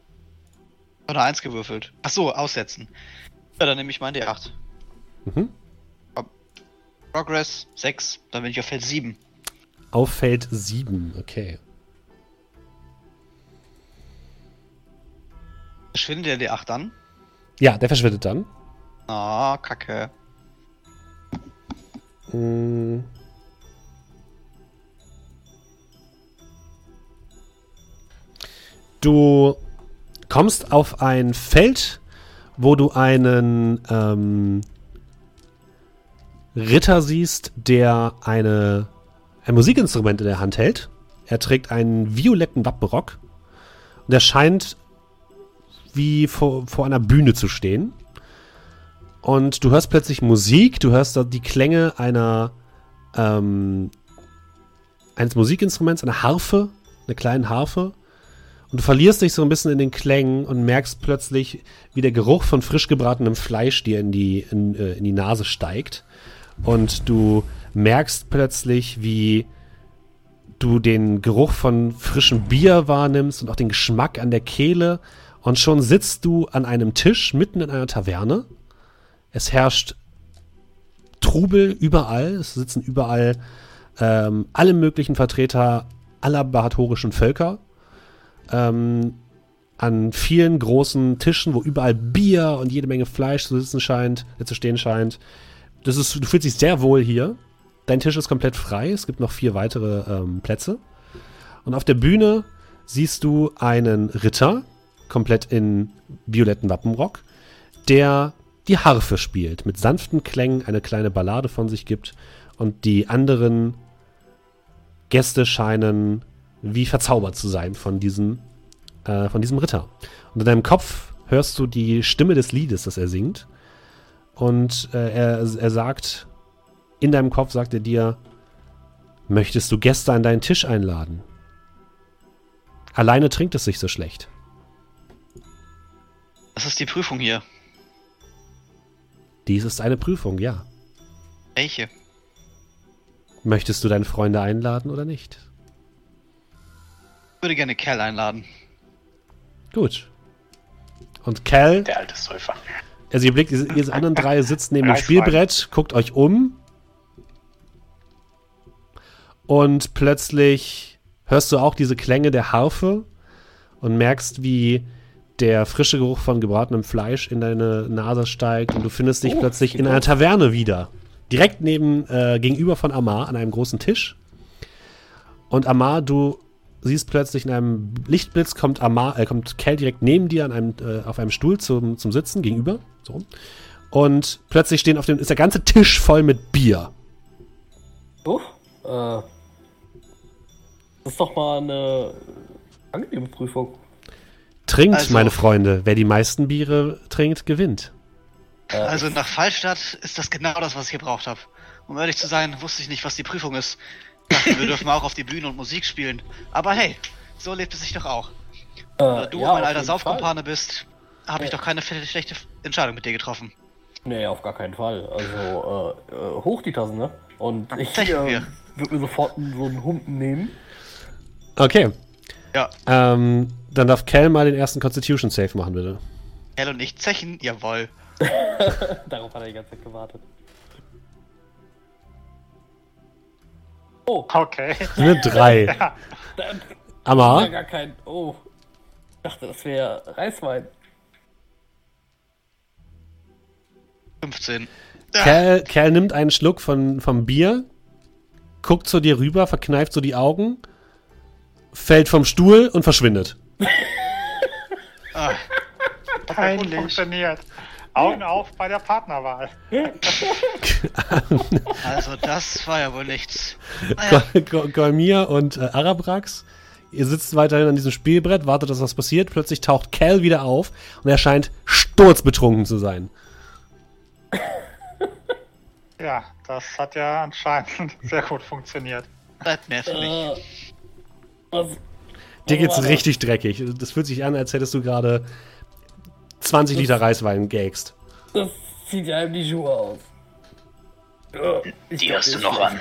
eine Eins gewürfelt. Ach so, aussetzen. Ja, dann nehme ich mal die 8. Mhm. Progress 6, dann bin ich auf Feld 7. Auf Feld 7, okay. Verschwindet der die 8 dann? Ja, der verschwindet dann. Ah, kacke. Mm. Du kommst auf ein Feld, wo du einen ähm, Ritter siehst, der eine, ein Musikinstrument in der Hand hält. Er trägt einen violetten Wappenrock und er scheint wie vor, vor einer Bühne zu stehen. Und du hörst plötzlich Musik, du hörst da die Klänge einer ähm, eines Musikinstruments, einer Harfe, einer kleinen Harfe. Und du verlierst dich so ein bisschen in den Klängen und merkst plötzlich, wie der Geruch von frisch gebratenem Fleisch dir in die, in, äh, in die Nase steigt. Und du merkst plötzlich, wie du den Geruch von frischem Bier wahrnimmst und auch den Geschmack an der Kehle. Und schon sitzt du an einem Tisch mitten in einer Taverne. Es herrscht Trubel überall. Es sitzen überall ähm, alle möglichen Vertreter aller bahatorischen Völker. Ähm, an vielen großen Tischen, wo überall Bier und jede Menge Fleisch zu sitzen scheint, äh, zu stehen scheint. Das ist, du fühlst dich sehr wohl hier. Dein Tisch ist komplett frei. Es gibt noch vier weitere ähm, Plätze. Und auf der Bühne siehst du einen Ritter, komplett in violetten Wappenrock, der die Harfe spielt, mit sanften Klängen eine kleine Ballade von sich gibt und die anderen Gäste scheinen wie verzaubert zu sein von diesem, äh, von diesem Ritter. Und in deinem Kopf hörst du die Stimme des Liedes, das er singt. Und äh, er, er sagt, in deinem Kopf sagt er dir, möchtest du Gäste an deinen Tisch einladen? Alleine trinkt es sich so schlecht. Das ist die Prüfung hier. Dies ist eine Prüfung, ja. Welche? Möchtest du deine Freunde einladen oder nicht? Ich würde gerne Kerl einladen. Gut. Und Cal, Der alte Säufer. also ihr blickt, ihr, ihr anderen drei sitzt neben dem. Spielbrett, guckt euch um. Und plötzlich hörst du auch diese Klänge der Harfe und merkst, wie der frische Geruch von gebratenem Fleisch in deine Nase steigt und du findest dich Oh, plötzlich in einer Taverne wieder. Direkt neben, äh, gegenüber von Amar an einem großen Tisch. Und Amar, du siehst plötzlich in einem Lichtblitz kommt Amar, äh, kommt Cal direkt neben dir an einem, äh, auf einem Stuhl zum, zum Sitzen gegenüber. So. Und plötzlich stehen auf dem, ist der ganze Tisch voll mit Bier. Uff, äh. Das ist doch mal eine angenehme Prüfung. Trinkt, Also- meine Freunde. Wer die meisten Biere trinkt, gewinnt. Äh, Also nach Fallstadt ist das genau das, was ich gebraucht habe. Um ehrlich zu sein, wusste ich nicht, was die Prüfung ist. Dachte, wir dürfen auch auf die Bühne und Musik spielen. Aber hey, so lebt es sich doch auch. Da du ja, mein alter Saufkumpane bist, habe ich doch keine schlechte Entscheidung mit dir getroffen. Nee, auf gar keinen Fall. Also, äh, äh, hoch die Tassen, ne? Und ich äh, würde mir sofort so einen Humpen nehmen. Okay. Ja. Ähm, dann darf Cal mal den ersten Constitution Save machen, bitte. Hell und ich zechen, jawohl. [laughs] Darauf hat er die ganze Zeit gewartet. Oh, Okay. Eine 3. da ist ja Amma, gar kein. Oh. Ich dachte, das wäre Reiswein. 15. Cal, Cal nimmt einen Schluck von, vom Bier, guckt zu dir rüber, verkneift so die Augen, fällt vom Stuhl und verschwindet. Ah, Hat gut Peinlich. funktioniert. Augen auf bei der Partnerwahl. [laughs] also das war ja wohl nichts. Gol- Golmir und äh, Arabrax, ihr sitzt weiterhin an diesem Spielbrett, wartet, dass was passiert. Plötzlich taucht Cal wieder auf und er scheint sturzbetrunken zu sein. Ja, das hat ja anscheinend [laughs] sehr gut funktioniert. bleibt für mich. Äh? Dir geht's richtig dreckig. Das fühlt sich an, als hättest du gerade 20 Liter Reiswein geäxt. Das zieht ja einem die Schuhe aus. Ich Die hast du noch an.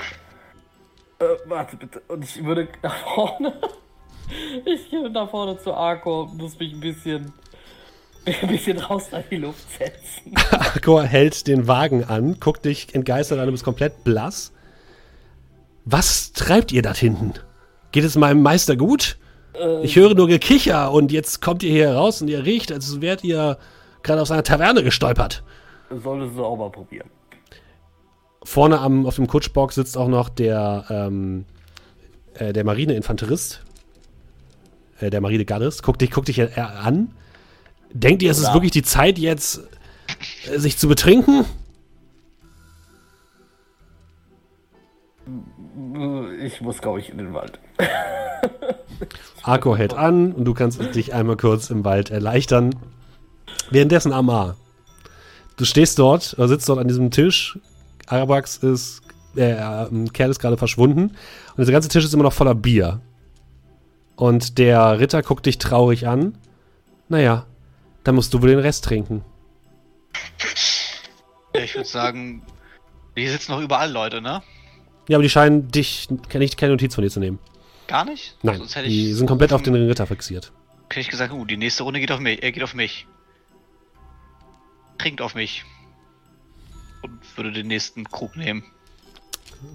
Äh, warte bitte. Und ich würde [laughs] nach vorne. Ich gehe nach vorne zu Arco, muss mich ein bisschen. [laughs] Ein bisschen draußen an die Luft setzen. [laughs] Akor hält den Wagen an, guckt dich entgeistert an, du bist komplett blass. Was treibt ihr da hinten? Geht es meinem Meister gut? Ich höre nur Gekicher und jetzt kommt ihr hier raus und ihr riecht, als wärt ihr gerade aus einer Taverne gestolpert. Solltest du auch mal probieren. Vorne am, auf dem Kutschbock sitzt auch noch der, ähm, äh, der Marineinfanterist. Äh, der Marinegardist. Guck dich, guck dich äh, an. Denkt ihr, es ist Ja. wirklich die Zeit jetzt, äh, sich zu betrinken? Ich muss, glaube ich, in den Wald. [laughs] Arko hält an und du kannst dich einmal kurz im Wald erleichtern. Währenddessen Amar. Du stehst dort, oder sitzt dort an diesem Tisch. Arabax ist, äh, äh, Kerl ist gerade verschwunden. Und dieser ganze Tisch ist immer noch voller Bier. Und der Ritter guckt dich traurig an. Naja, dann musst du wohl den Rest trinken. Ich würde sagen, hier sitzen noch überall Leute, ne? Ja, aber die scheinen dich, ich keine Notiz von dir zu nehmen. Gar nicht? Nein, Sonst hätte die ich sind komplett auf den Ritter fixiert. Hätte ich gesagt, uh, die nächste Runde geht auf mich. Er geht auf mich. Trinkt auf mich. Und würde den nächsten Krug nehmen.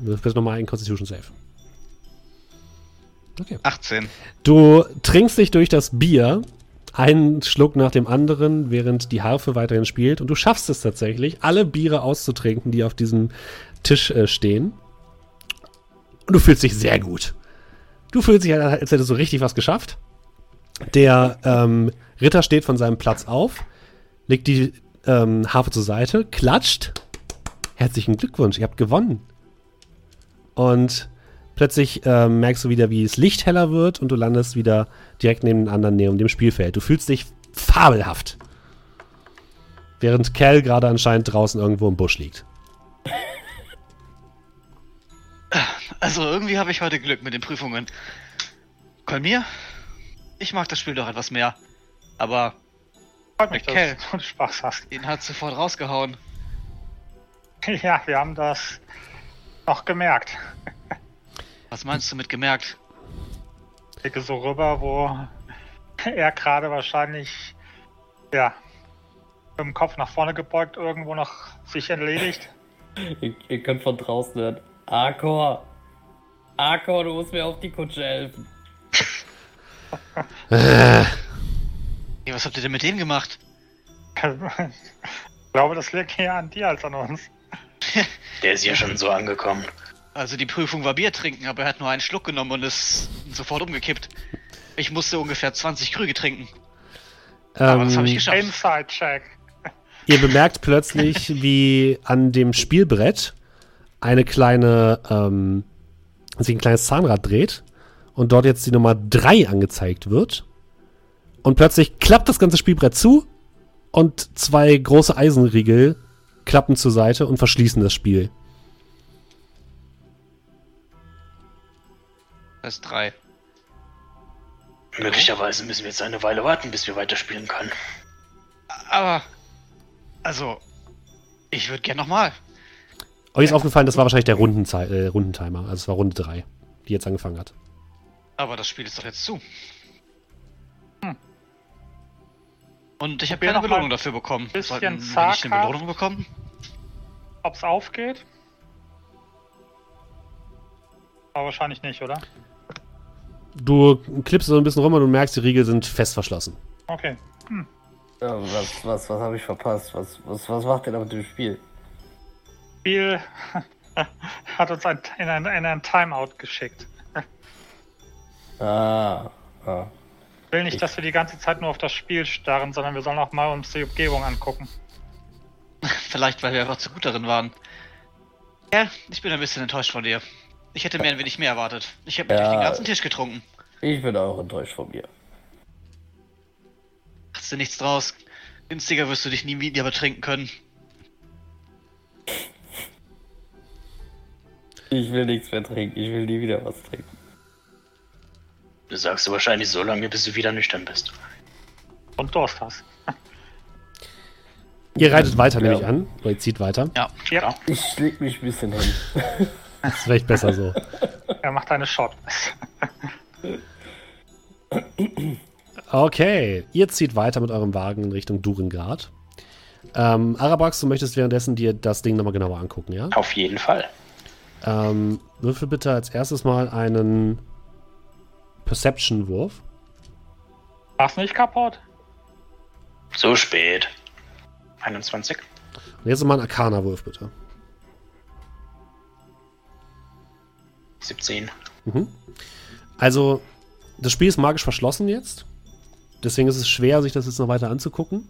Du wirst nochmal einen Constitution Save. Okay. 18. Du trinkst dich durch das Bier, einen Schluck nach dem anderen, während die Harfe weiterhin spielt. Und du schaffst es tatsächlich, alle Biere auszutrinken, die auf diesem Tisch äh, stehen. Und du fühlst dich sehr gut. Du fühlst dich, als hättest du richtig was geschafft. Der ähm, Ritter steht von seinem Platz auf, legt die ähm, Harfe zur Seite, klatscht. Herzlichen Glückwunsch, ihr habt gewonnen. Und plötzlich ähm, merkst du wieder, wie das Licht heller wird und du landest wieder direkt neben den anderen neben dem Spielfeld. Du fühlst dich fabelhaft. Während Cal gerade anscheinend draußen irgendwo im Busch liegt. Also irgendwie habe ich heute Glück mit den Prüfungen. Kolmir? Ich mag das Spiel doch etwas mehr. Aber Freut mich, Okay. dass du Spaß hast. ihn hat sofort rausgehauen. [laughs] Ja, wir haben das noch gemerkt. Was meinst du mit gemerkt? Ich blicke so rüber, wo er gerade wahrscheinlich, ja, mit dem Kopf nach vorne gebeugt irgendwo noch sich entledigt. Ihr, ihr könnt von draußen hören. Arcor! Arcor, du musst mir auf die Kutsche helfen. Äh, Hey, was habt ihr denn mit denen gemacht? Ich glaube, das liegt eher an dir als an uns. [laughs] Der ist ja schon so angekommen. Also die Prüfung war Bier trinken, aber er hat nur einen Schluck genommen und ist sofort umgekippt. Ich musste ungefähr 20 Krüge trinken. Aber das habe ich ähm, geschafft. Inside-Check. ihr bemerkt plötzlich, [laughs] wie an dem Spielbrett eine kleine, ähm, sich ein kleines Zahnrad dreht und dort jetzt die Nummer 3 angezeigt wird. Und plötzlich klappt das ganze Spielbrett zu und zwei große Eisenriegel klappen zur Seite und verschließen das Spiel. Das ist drei. Möglicherweise müssen wir jetzt eine Weile warten, bis wir weiterspielen können. Aber, also, ich würde gern nochmal. Euch ist aufgefallen, das war wahrscheinlich der Rundenzei äh, Rundentimer. Also es war Runde 3, die jetzt angefangen hat. Aber das Spiel ist doch jetzt zu. Hm. Und ich habe keine Belohnung dafür bekommen. bisschen Sollten wir nicht eine Belohnung bekommen? Ob's aufgeht? Aber wahrscheinlich nicht, oder? Du klippst so ein bisschen rum und du merkst, die Riegel sind fest verschlossen. Okay. Ja, was was, was habe ich verpasst? Was, was, was macht ihr da mit dem Spiel? Spiel [laughs] hat uns ein, in, ein, in ein Timeout geschickt. Ah, ah. Ich will nicht, dass wir die ganze Zeit nur auf das Spiel starren, sondern wir sollen auch mal uns die Umgebung angucken. [laughs] Vielleicht, weil wir einfach zu gut darin waren. Ja, ich bin ein bisschen enttäuscht von dir. Ich hätte mir ein wenig mehr erwartet. Ich habe Ja. durch den ganzen Tisch getrunken. Ich bin auch enttäuscht von mir. Hast du nichts draus? Günstiger wirst du dich nie wieder betrinken können. Ich will nichts mehr trinken. Ich will nie wieder was trinken. Das sagst du wahrscheinlich so lange, bis du wieder nüchtern bist. Und Durst hast. Ihr reitet weiter, Ja. nehme ich an. Oder ihr zieht weiter. Ja. Ja, Ich leg mich ein bisschen hin. Ist vielleicht besser so. [laughs] er macht eine Shot. Okay, ihr zieht weiter mit eurem Wagen in Richtung Durengrad. Ähm, Arabax, du möchtest währenddessen dir das Ding nochmal genauer angucken, ja? Auf jeden Fall. Ähm, würfel bitte als erstes mal einen Perception-Wurf. Mach's nicht kaputt? So spät. 21. Und jetzt nochmal einen Arcana-Wurf, bitte. 17. Mhm. Also, das Spiel ist magisch verschlossen jetzt. Deswegen ist es schwer, sich das jetzt noch weiter anzugucken.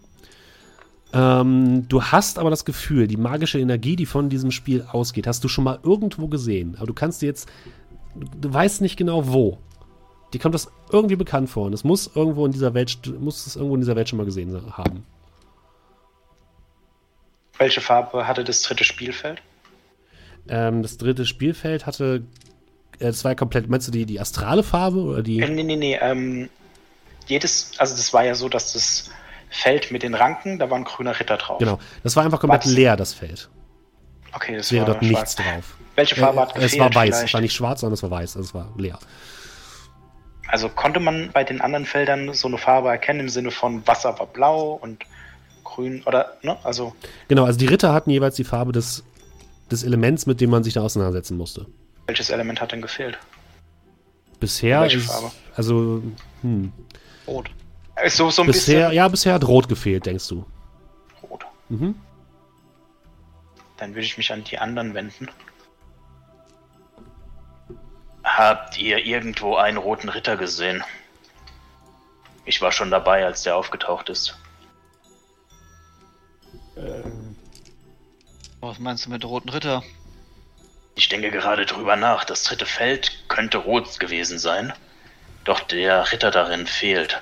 Ähm, du hast aber das Gefühl, die magische Energie, die von diesem Spiel ausgeht, hast du schon mal irgendwo gesehen. Aber du kannst dir jetzt. Du weißt nicht genau wo. Die kommt das irgendwie bekannt vor. Und es muss irgendwo in dieser Welt, du musst es irgendwo in dieser Welt schon mal gesehen haben. Welche Farbe hatte das dritte Spielfeld? Ähm, das dritte Spielfeld hatte. Äh, zwei komplett. Meinst du die, die astrale Farbe oder die. Äh, nee, nee, nee. Ähm, jedes, also das war ja so, dass das Feld mit den Ranken, da war ein grüner Ritter drauf. Genau. Das war einfach komplett Was? leer, das Feld. Okay, das Es wäre war dort nichts schwarz. drauf. Welche Farbe hat Äh, gefehlt? es war weiß. Es war nicht schwarz, sondern es war weiß. Also es war leer. Also konnte man bei den anderen Feldern so eine Farbe erkennen im Sinne von Wasser war blau und grün oder, ne? Also, Genau, also die Ritter hatten jeweils die Farbe des, des Elements, mit dem man sich da auseinandersetzen musste. welches Element hat denn gefehlt? Bisher Welche ist. Farbe? Also, hm. Rot. So, so ein Bisher, bisschen ja, bisher hat Rot gefehlt, denkst du. rot. Mhm. Dann würde ich mich an die anderen wenden. Habt ihr irgendwo einen roten Ritter gesehen? Ich war schon dabei, als der aufgetaucht ist. Was meinst du mit roten Ritter? Ich denke gerade drüber nach. Das dritte Feld könnte rot gewesen sein. Doch der Ritter darin fehlt.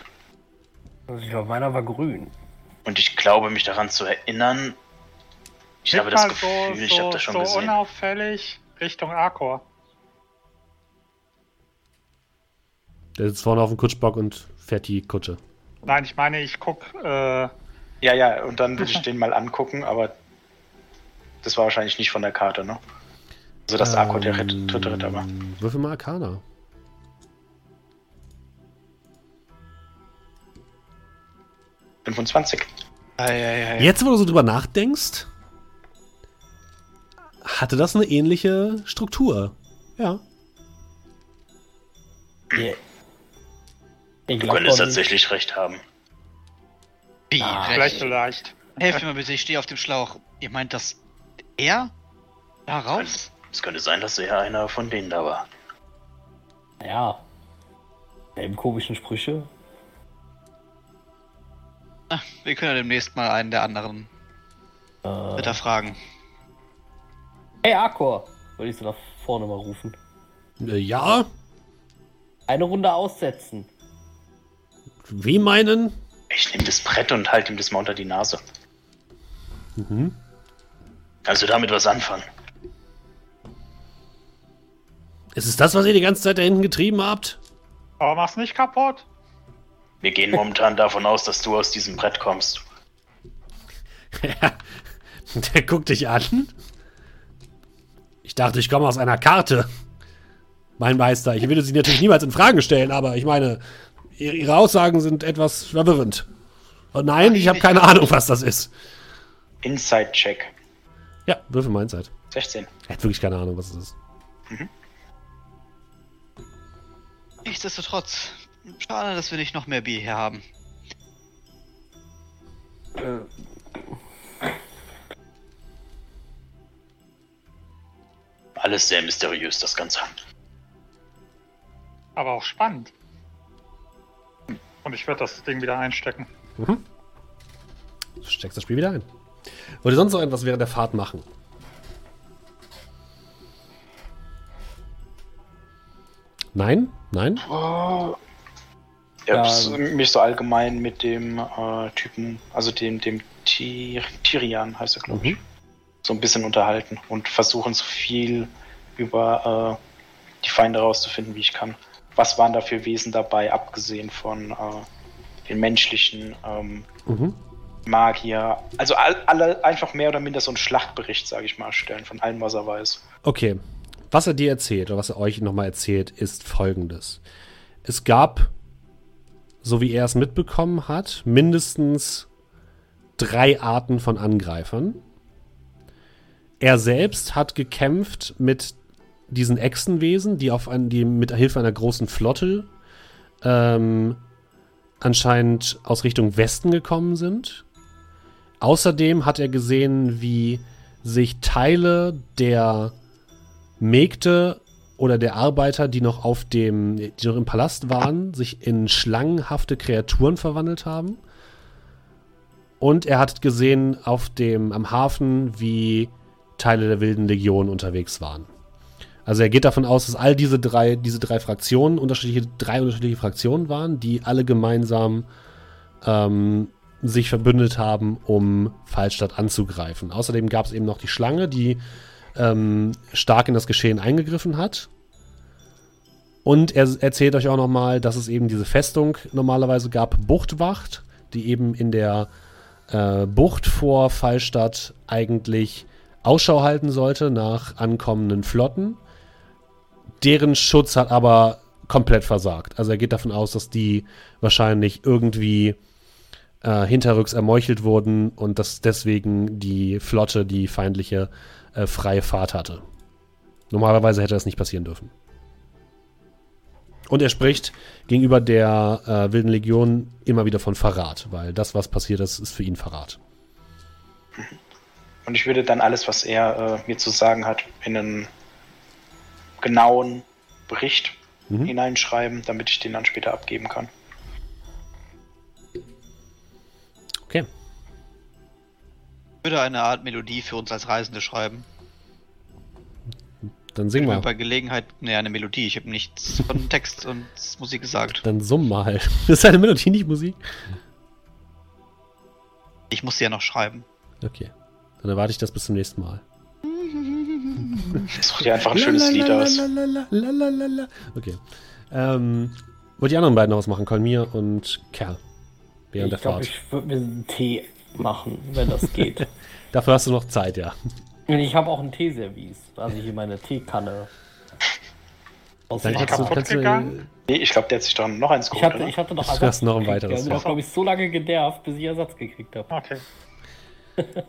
Also ich glaube, meiner war grün. Und ich glaube, mich daran zu erinnern. Ich Blick habe das Gefühl, ich habe das schon so gesehen. unauffällig Richtung Arkor. Der sitzt vorne auf dem Kutschbock und fährt die Kutsche. Nein, ich meine, ich guck, äh, Ja, ja, und dann würde ich den mal angucken, aber das war wahrscheinlich nicht von der Karte, ne? Also, dass Akku der Ritt, dritte Ritter war. Ähm, Würfel mal Arcana. Äh, 25. Eieiei. Jetzt, wo du so drüber nachdenkst, hatte das eine ähnliche Struktur. Ja. Yeah. Ich Du könntest tatsächlich recht haben. Wie? Ah, vielleicht, recht? vielleicht. Helft mir mal bitte, ich stehe auf dem Schlauch. Ihr meint, dass er da raus? Es könnte sein, dass er einer von denen da war. Ja. Eben komischen Sprüche. Ah, wir können ja demnächst mal einen der anderen Äh, Ritter fragen. hey, Akor! Wollte ich so nach vorne mal rufen. Äh, ja? Eine Runde aussetzen. Wie meinen? Ich nehme das Brett und halte ihm das mal unter die Nase. Mhm. Kannst du damit was anfangen? Ist es das, was ihr die ganze Zeit da hinten getrieben habt? Aber mach's nicht kaputt. Wir gehen momentan davon aus, dass du aus diesem Brett kommst. [laughs] Der guckt dich an. Ich dachte, ich komme aus einer Karte. Mein Meister, ich würde sie natürlich niemals in Frage stellen, aber ich meine, ihre Aussagen sind etwas verwirrend. Und nein, ich habe keine Ahnung, was das ist. Inside-Check. Ja, würfel mal Inside. 16. Er hat wirklich keine Ahnung, was es ist. Nichtsdestotrotz, schade, dass wir nicht noch mehr Bier hier haben. Äh, Alles sehr mysteriös, das Ganze. Aber auch spannend. Und ich werde das Ding wieder einstecken. Du steckst das Spiel wieder ein. Wollt ihr sonst noch etwas während der Fahrt machen? Nein? Nein? Ja, Ja, s- mich so allgemein mit dem äh, Typen, also dem, dem Ti- Tirian heißt er, glaube ich, Mhm. so ein bisschen unterhalten und versuchen so viel über äh, die Feinde rauszufinden, wie ich kann. Was waren da für Wesen dabei, abgesehen von äh, den menschlichen ähm, Mhm. Magier? Also all, alle einfach mehr oder minder so einen Schlachtbericht, sage ich mal, stellen von allem, was er weiß. Okay. Was er dir erzählt, oder was er euch nochmal erzählt, ist folgendes. Es gab, so wie er es mitbekommen hat, mindestens drei Arten von Angreifern. Er selbst hat gekämpft mit diesen Echsenwesen, die, auf ein, die mit Hilfe einer großen Flotte ähm, anscheinend aus Richtung Westen gekommen sind. Außerdem hat er gesehen, wie sich Teile der Mägde oder der Arbeiter, die noch auf dem, die noch im Palast waren, sich in schlangenhafte Kreaturen verwandelt haben. Und er hat gesehen auf dem, am Hafen, wie Teile der wilden Legion unterwegs waren. Also er geht davon aus, dass all diese drei, diese drei Fraktionen, unterschiedliche, drei unterschiedliche Fraktionen waren, die alle gemeinsam ähm, sich verbündet haben, um Fallstadt anzugreifen. Außerdem gab es eben noch die Schlange, die ähm, stark in das Geschehen eingegriffen hat. Und er erzählt euch auch nochmal, dass es eben diese Festung normalerweise gab, Buchtwacht, die eben in der äh, Bucht vor Fallstadt eigentlich Ausschau halten sollte nach ankommenden Flotten. Deren Schutz hat aber komplett versagt. Also er geht davon aus, dass die wahrscheinlich irgendwie äh, hinterrücks ermeuchelt wurden und dass deswegen die Flotte, die feindliche, äh, freie Fahrt hatte. Normalerweise hätte das nicht passieren dürfen. Und er spricht gegenüber der äh, Wilden Legion immer wieder von Verrat, weil das, was passiert ist, ist für ihn Verrat. Und ich würde dann alles, was er äh, mir zu sagen hat, in einen genauen Bericht Mhm. hineinschreiben, damit ich den dann später abgeben kann. Würde eine Art Melodie für uns als Reisende schreiben. Dann sing mal. Bei Gelegenheit, ne, eine Melodie. Ich habe nichts von [laughs] Text und Musik gesagt. Dann summ mal. Das [laughs] ist eine Melodie, nicht Musik. Ich muss sie ja noch schreiben. Okay. Dann erwarte ich das bis zum nächsten Mal. [laughs] Such dir einfach ein schönes Lied aus. Okay. Ähm, wollt die anderen beiden noch was machen? Kolmir und Kerl. Während ich der glaube, Fahrt. ich würde mir einen Tee machen, wenn das geht. [laughs] Dafür hast du noch Zeit, ja. Und ich habe auch ein Teeservice. Also hier meine Teekanne. Aus Dann kannst du, kannst gegangen? du Nee, ich glaube, der hat sich doch noch eins ich, geholt, hatte, oder? ich hatte noch Du hast noch ein weiteres. Ich habe glaube ich, so lange genervt, bis ich Ersatz gekriegt habe. Okay. [laughs]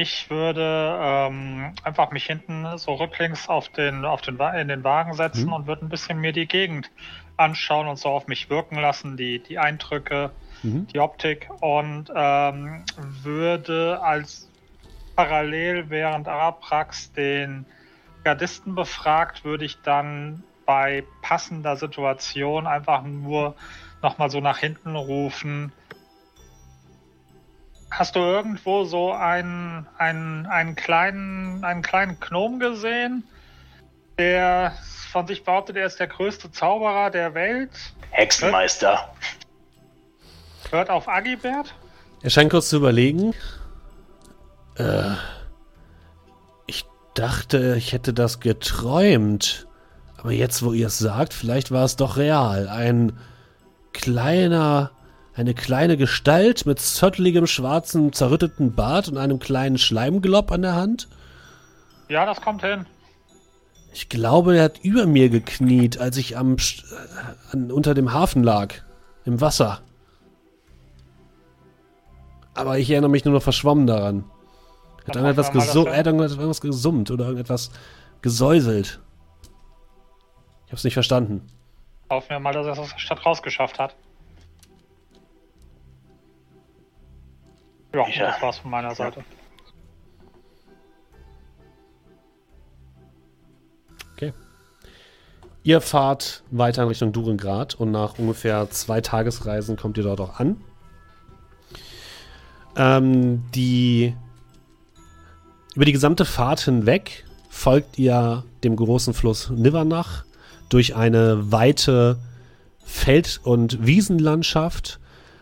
Ich würde ähm, einfach mich hinten so rücklings auf den, auf den, in den Wagen setzen Mhm. und würde ein bisschen mir die Gegend anschauen und so auf mich wirken lassen, die, die Eindrücke, Mhm. die Optik und ähm, würde als parallel während Araprax den Gardisten befragt, würde ich dann bei passender Situation einfach nur nochmal so nach hinten rufen. Hast du irgendwo so einen, einen, einen, kleinen, einen kleinen Gnom gesehen, der von sich behauptet, er ist der größte Zauberer der Welt? Hexenmeister. Hört auf Agibert? Er scheint kurz zu überlegen. Äh, ich dachte, ich hätte das geträumt. Aber jetzt, wo ihr es sagt, vielleicht war es doch real. Ein kleiner, eine kleine Gestalt mit zotteligem, schwarzen, zerrütteten Bart und einem kleinen Schleimglob an der Hand? Ja, das kommt hin. Ich glaube, er hat über mir gekniet, als ich am, äh, an, unter dem Hafen lag. Im Wasser. Aber ich erinnere mich nur noch verschwommen daran. Er hat, irgendetwas, gesu er hat irgendetwas gesummt oder irgendetwas gesäuselt. Ich hab's nicht verstanden. Hoffen wir mal, dass er es aus der Stadt rausgeschafft hat. Ja, ja. das war's von meiner Seite. Okay. Ihr fahrt weiter in Richtung Durengrad und nach ungefähr zwei Tagesreisen kommt ihr dort auch an. Ähm, die über die gesamte Fahrt hinweg folgt ihr dem großen Fluss Nivernach durch eine weite Feld- und Wiesenlandschaft.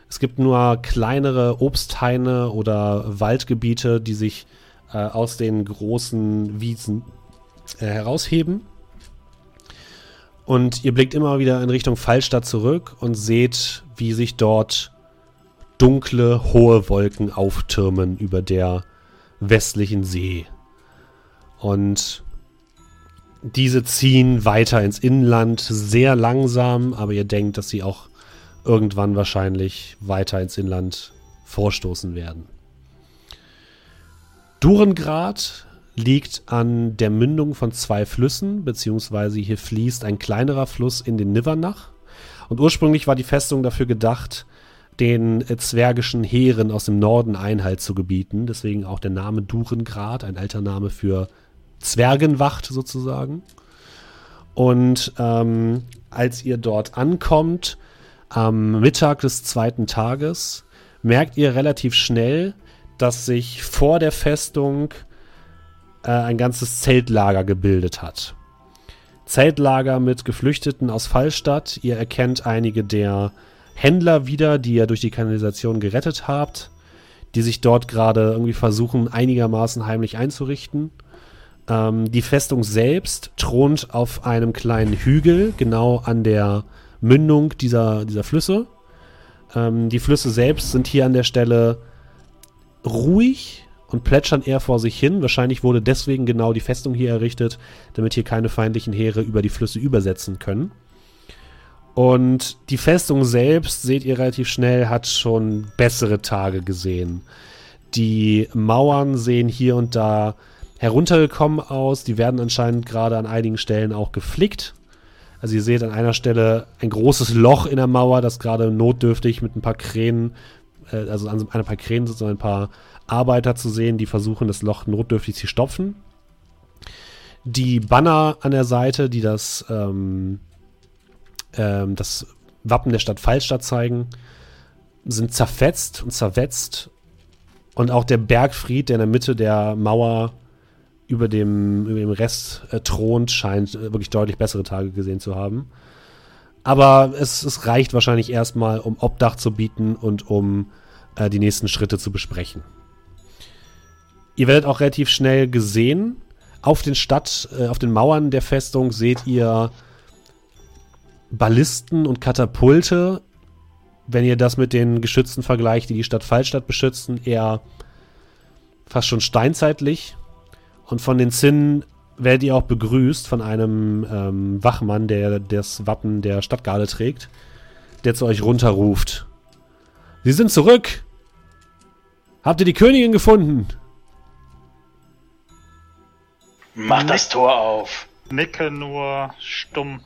Es gibt nur kleinere Obsthaine oder Waldgebiete, die sich äh, aus den großen Wiesen äh, herausheben. Und ihr blickt immer wieder in Richtung Fallstadt zurück und seht, wie sich dort dunkle, hohe Wolken auftürmen über der westlichen See. Und diese ziehen weiter ins Inland, sehr langsam, aber ihr denkt, dass sie auch irgendwann wahrscheinlich weiter ins Inland vorstoßen werden. Durengrad liegt an der Mündung von zwei Flüssen, beziehungsweise hier fließt ein kleinerer Fluss in den Nivernach. Und ursprünglich war die Festung dafür gedacht, den zwergischen Heeren aus dem Norden Einhalt zu gebieten. Deswegen auch der Name Durengrad, ein alter Name für Zwergenwacht sozusagen. Und ähm, als ihr dort ankommt, am Mittag des zweiten Tages, merkt ihr relativ schnell, dass sich vor der Festung äh, ein ganzes Zeltlager gebildet hat. Zeltlager mit Geflüchteten aus Fallstadt. Ihr erkennt einige der Händler wieder, die ihr durch die Kanalisation gerettet habt, die sich dort gerade irgendwie versuchen, einigermaßen heimlich einzurichten. Ähm, die Festung selbst thront auf einem kleinen Hügel, genau an der Mündung dieser, dieser Flüsse. Ähm, die Flüsse selbst sind hier an der Stelle ruhig und plätschern eher vor sich hin. Wahrscheinlich wurde deswegen genau die Festung hier errichtet, damit hier keine feindlichen Heere über die Flüsse übersetzen können. Und die Festung selbst, seht ihr relativ schnell, hat schon bessere Tage gesehen. Die Mauern sehen hier und da heruntergekommen aus. Die werden anscheinend gerade an einigen Stellen auch geflickt. Also ihr seht an einer Stelle ein großes Loch in der Mauer, das gerade notdürftig mit ein paar Kränen, äh, also an ein paar Kränen sind so ein paar Arbeiter zu sehen, die versuchen, das Loch notdürftig zu stopfen. Die Banner an der Seite, die das, ähm, ähm, das Wappen der Stadt Fallstadt zeigen, sind zerfetzt und zerwetzt. Und auch der Bergfried, der in der Mitte der Mauer über dem, über dem Rest äh, thront, scheint äh, wirklich deutlich bessere Tage gesehen zu haben. Aber es, es reicht wahrscheinlich erstmal, um Obdach zu bieten und um äh, die nächsten Schritte zu besprechen. Ihr werdet auch relativ schnell gesehen. Auf den Stadt, äh, auf den Mauern der Festung seht ihr Ballisten und Katapulte. Wenn ihr das mit den Geschützen vergleicht, die die Stadt Fallstadt beschützen, eher fast schon steinzeitlich. Und von den Zinnen werdet ihr auch begrüßt von einem ähm, Wachmann, der das Wappen der Stadtgarde trägt, der zu euch runterruft. Sie sind zurück! Habt ihr die Königin gefunden? Mach das Tor auf. Nicke nur stumm.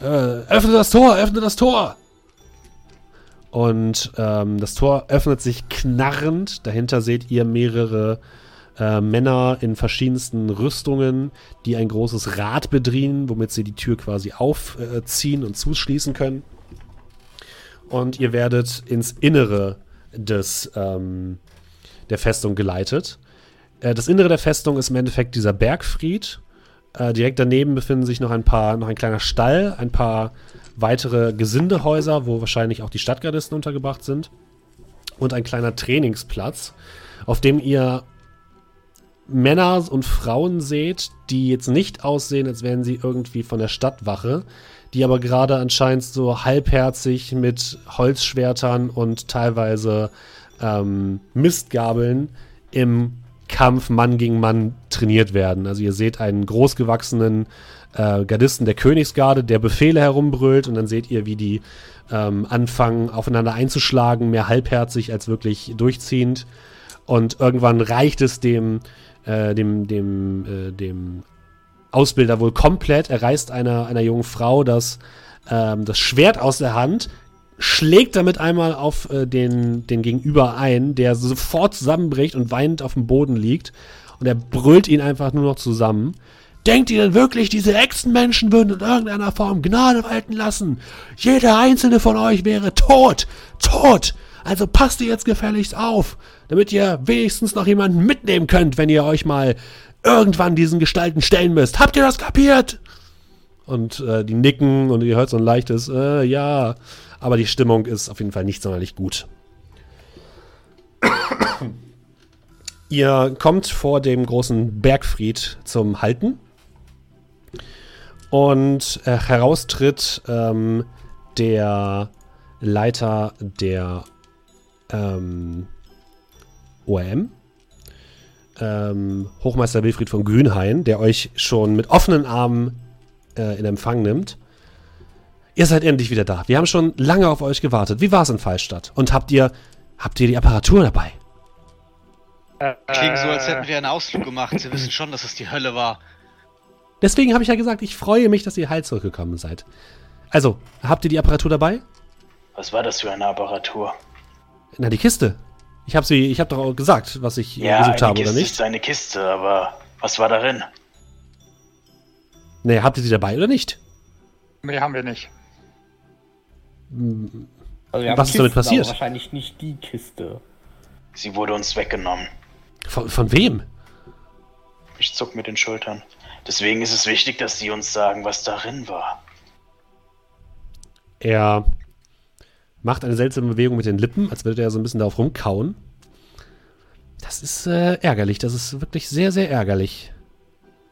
Äh, öffne das Tor, öffne das Tor! Und ähm, das Tor öffnet sich knarrend. Dahinter seht ihr mehrere äh, Männer in verschiedensten Rüstungen, die ein großes Rad bedrehen, womit sie die Tür quasi aufziehen und zuschließen können. Und ihr werdet ins Innere des, ähm, der Festung geleitet. Äh, das Innere der Festung ist im Endeffekt dieser Bergfried. Äh, direkt daneben befinden sich noch ein paar, noch ein kleiner Stall, ein paar weitere Gesindehäuser, wo wahrscheinlich auch die Stadtgardisten untergebracht sind. Und ein kleiner Trainingsplatz, auf dem ihr Männer und Frauen seht, die jetzt nicht aussehen, als wären sie irgendwie von der Stadtwache, die aber gerade anscheinend so halbherzig mit Holzschwertern und teilweise ähm, Mistgabeln im Kampf Mann gegen Mann trainiert werden. Also ihr seht einen großgewachsenen äh, Gardisten der Königsgarde, der Befehle herumbrüllt und dann seht ihr, wie die ähm, anfangen aufeinander einzuschlagen, mehr halbherzig als wirklich durchziehend. Und irgendwann reicht es dem, äh, dem, dem, äh, dem Ausbilder wohl komplett. Er reißt einer, einer jungen Frau das, ähm, das Schwert aus der Hand, schlägt damit einmal auf äh, den, den Gegenüber ein, der sofort zusammenbricht und weinend auf dem Boden liegt. Und er brüllt ihn einfach nur noch zusammen. Denkt ihr denn wirklich, diese Echsenmenschen würden in irgendeiner Form Gnade walten lassen? Jeder einzelne von euch wäre tot! Tot! Also passt ihr jetzt gefälligst auf, damit ihr wenigstens noch jemanden mitnehmen könnt, wenn ihr euch mal irgendwann diesen Gestalten stellen müsst. Habt ihr das kapiert? Und äh, die nicken und ihr hört so ein leichtes, äh, ja. Aber die Stimmung ist auf jeden Fall nicht sonderlich gut. ihr kommt vor dem großen Bergfried zum Halten. Und äh, heraustritt ähm, der Leiter der ähm, ORM, ähm, Hochmeister Wilfried von Grünhain, der euch schon mit offenen Armen äh, in Empfang nimmt. Ihr seid endlich wieder da. Wir haben schon lange auf euch gewartet. Wie war es in Fallstadt? Und habt ihr, habt ihr die Apparatur dabei? Klingt so, als hätten wir einen Ausflug gemacht. Sie wissen schon, dass es die Hölle war. Deswegen habe ich ja gesagt, ich freue mich, dass ihr heil zurückgekommen seid. Also, habt ihr die Apparatur dabei? Was war das für eine Apparatur? Na, die Kiste. Ich habe sie, ich habe doch auch gesagt, was ich Ja, gesucht eine habe, Kiste oder nicht? ist eine Kiste, aber was war darin? Nee, habt ihr sie dabei oder nicht? Nee, haben wir nicht. Also Was ist damit Kisten, passiert? Wahrscheinlich nicht die Kiste. Sie wurde uns weggenommen. Von, von wem? Ich zuck mit den Schultern. Deswegen ist es wichtig, dass Sie uns sagen, was darin war. Er macht eine seltsame Bewegung mit den Lippen, als würde er so ein bisschen darauf rumkauen. Das ist äh, ärgerlich. Das ist wirklich sehr, sehr ärgerlich.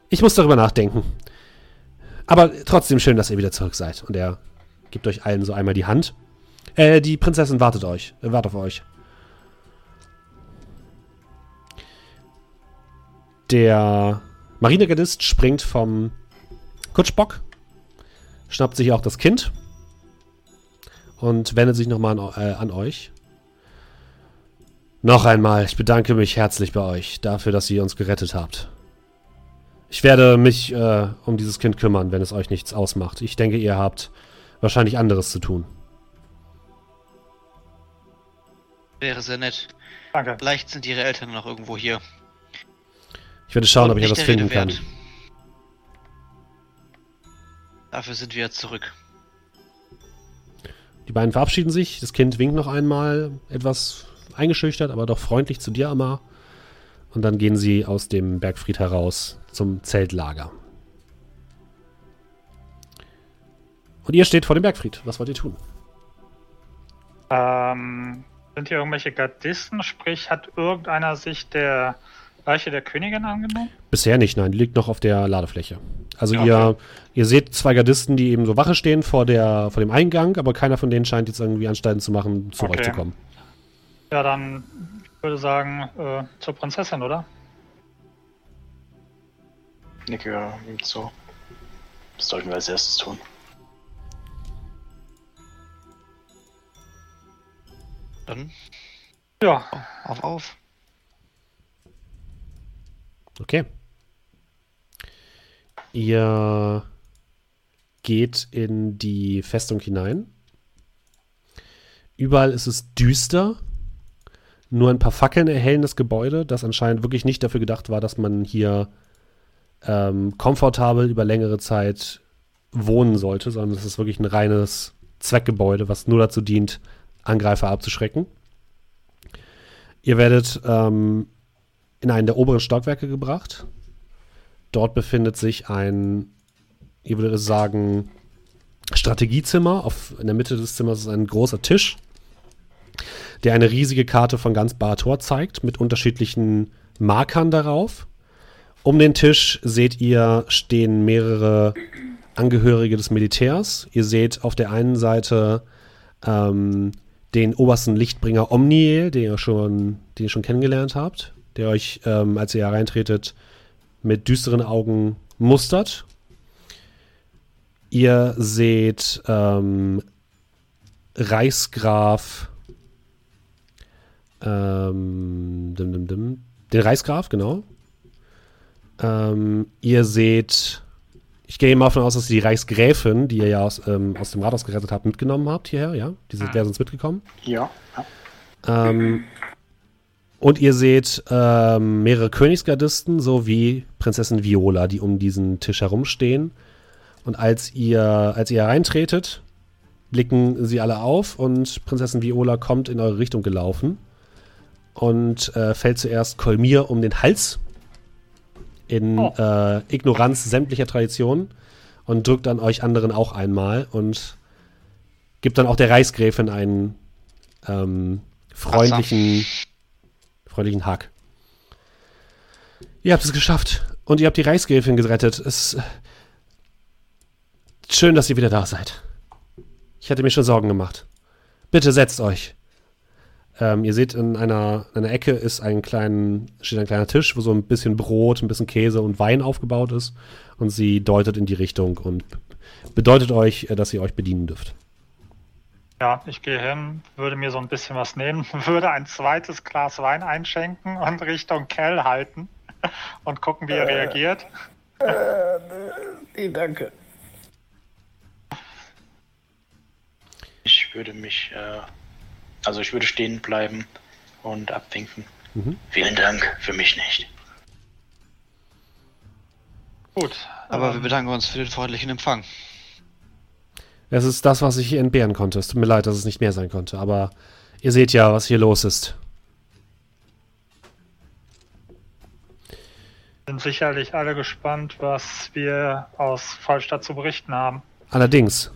Ich muss darüber nachdenken. Aber trotzdem schön, dass ihr wieder zurück seid. Und er gibt euch allen so einmal die Hand. Äh, die Prinzessin wartet euch. Äh, wartet auf euch. Der Marinegardist springt vom Kutschbock, schnappt sich auch das Kind und wendet sich nochmal an, äh, an euch. Noch einmal, ich bedanke mich herzlich bei euch dafür, dass ihr uns gerettet habt. Ich werde mich äh, um dieses Kind kümmern, wenn es euch nichts ausmacht. Ich denke, ihr habt wahrscheinlich anderes zu tun. Wäre sehr nett. Danke. Vielleicht sind ihre Eltern noch irgendwo hier. Ich werde schauen, ob ich etwas finden kann. wert. Dafür sind wir jetzt zurück. Die beiden verabschieden sich. Das Kind winkt noch einmal, etwas eingeschüchtert, aber doch freundlich zu dir, Amar. Und dann gehen sie aus dem Bergfried heraus zum Zeltlager. Und ihr steht vor dem Bergfried. Was wollt ihr tun? Ähm, sind hier irgendwelche Gardisten? Sprich, hat irgendeiner sich der Leiche der Königin angenommen? Bisher nicht, nein. Die liegt noch auf der Ladefläche. Also Okay. ihr, ihr seht zwei Gardisten, die eben so Wache stehen vor, der, vor dem Eingang, aber keiner von denen scheint jetzt irgendwie Anstalten zu machen, zu Okay. euch zu kommen. Ja, dann ich würde sagen, äh, zur Prinzessin, oder? Nicke ihm zu. Was sollten wir als erstes tun? Dann Ja, auf, auf. Okay. Ihr geht in die Festung hinein. Überall ist es düster. Nur ein paar Fackeln erhellen das Gebäude, das anscheinend wirklich nicht dafür gedacht war, dass man hier ähm, komfortabel über längere Zeit wohnen sollte, sondern es ist wirklich ein reines Zweckgebäude, was nur dazu dient, Angreifer abzuschrecken. Ihr werdet ähm, in einen der oberen Stockwerke gebracht. Dort befindet sich ein, ich würde sagen, Strategiezimmer. Auf, in der Mitte des Zimmers ist ein großer Tisch, der eine riesige Karte von ganz Barator zeigt, mit unterschiedlichen Markern darauf. Um den Tisch seht ihr, stehen mehrere Angehörige des Militärs. Ihr seht auf der einen Seite ähm, den obersten Lichtbringer Omniel, den ihr schon, den ihr schon kennengelernt habt, der euch, ähm, als ihr hereintretet, mit düsteren Augen mustert. Ihr seht ähm, Reichsgraf ähm, dim, dim, dim, den Reichsgraf, genau. Ähm, ihr seht, ich gehe mal davon aus, dass ihr die Reichsgräfin, die ihr ja aus, ähm, aus dem Rathaus gerettet habt, mitgenommen habt hierher, ja? Diese, der ist uns mitgekommen. Ja. Ähm, und ihr seht ähm, mehrere Königsgardisten sowie Prinzessin Viola, die um diesen Tisch herumstehen. Und als ihr, als ihr hereintretet, blicken sie alle auf und Prinzessin Viola kommt in eure Richtung gelaufen und äh, fällt zuerst Kolmir um den Hals in Oh. äh, Ignoranz sämtlicher Traditionen und drückt dann euch anderen auch einmal und gibt dann auch der Reichsgräfin einen ähm, freundlichen, freundlichen Hack. Ihr habt es geschafft und ihr habt die Reichsgräfin gerettet. Es schön, dass ihr wieder da seid. Ich hatte mir schon Sorgen gemacht. Bitte setzt euch. Ähm, ihr seht, in einer, in einer Ecke ist ein klein, steht ein kleiner Tisch, wo so ein bisschen Brot, ein bisschen Käse und Wein aufgebaut ist. Und sie deutet in die Richtung und bedeutet euch, äh, dass ihr euch bedienen dürft. Ja, ich gehe hin, würde mir so ein bisschen was nehmen, [laughs] würde ein zweites Glas Wein einschenken und Richtung Kell halten [laughs] und gucken, wie er reagiert. Nee, danke. Ich würde mich, äh, also ich würde stehen bleiben und abwinken. Mhm. Vielen Dank, für mich nicht. Gut. Aber wir ähm, bedanken uns für den freundlichen Empfang. Es ist das, was ich entbehren konnte. Es tut mir leid, dass es nicht mehr sein konnte, aber ihr seht ja, was hier los ist. sind sicherlich alle gespannt, was wir aus Vollstadt zu berichten haben. Allerdings,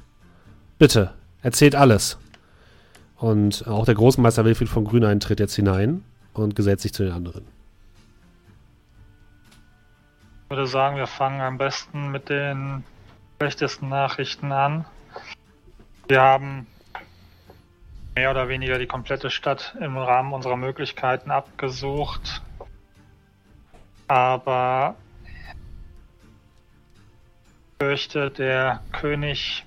bitte, erzählt alles. Und auch der Großmeister Wilfried von Grünein tritt jetzt hinein und gesellt sich zu den anderen. Ich würde sagen, wir fangen am besten mit den schlechtesten Nachrichten an. Wir haben mehr oder weniger die komplette Stadt im Rahmen unserer Möglichkeiten abgesucht. Aber ich fürchte, der König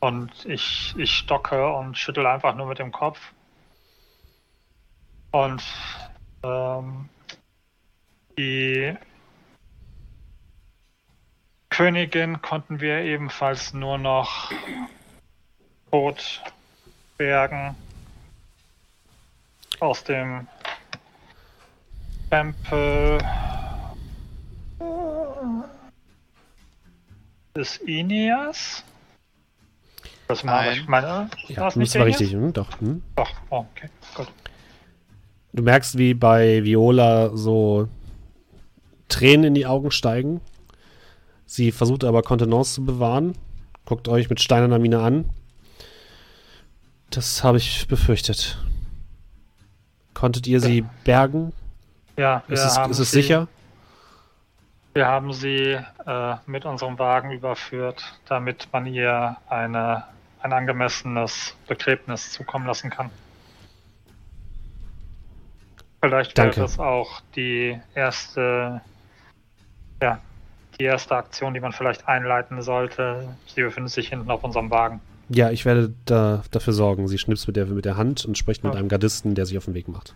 und ich, ich stocke und schüttel einfach nur mit dem Kopf. Und ähm, die Königin konnten wir ebenfalls nur noch tot bergen aus dem Tempel des Ineas. Das meine ich. Meine, Ja, das nicht war richtig, hm? doch. Hm? Doch, oh, okay, gut. Du merkst, wie bei Viola so Tränen in die Augen steigen. Sie versucht aber Kontenance zu bewahren. Guckt euch mit steinerner Miene an. Das habe ich befürchtet. Konntet ihr sie bergen? Ja, wir Ist es, haben ist es sie, sicher? Wir haben sie äh, mit unserem Wagen überführt, damit man ihr eine, ein angemessenes Begräbnis zukommen lassen kann. Vielleicht wäre das auch die erste, ja, die erste Aktion, die man vielleicht einleiten sollte. Sie befindet sich hinten auf unserem Wagen. Ja, ich werde da, dafür sorgen. Sie schnippst mit der, mit der Hand und spricht mit Ja. einem Gardisten, der sich auf den Weg macht.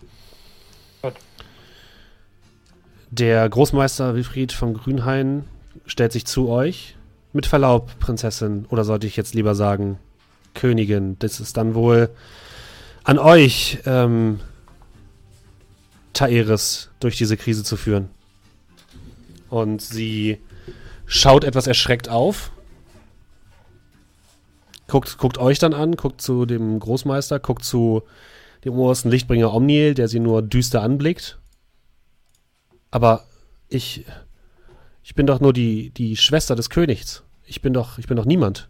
Gut. Der Großmeister Wilfried von Grünhain stellt sich zu euch. Mit Verlaub, Prinzessin, oder sollte ich jetzt lieber sagen, Königin, das ist dann wohl an euch, ähm, Taeris durch diese Krise zu führen. Und sie schaut etwas erschreckt auf, guckt, guckt euch dann an, guckt zu dem Großmeister, guckt zu dem obersten Lichtbringer Omniel, der sie nur düster anblickt. Aber ich, ich bin doch nur die, die Schwester des Königs. Ich bin doch, ich bin doch niemand.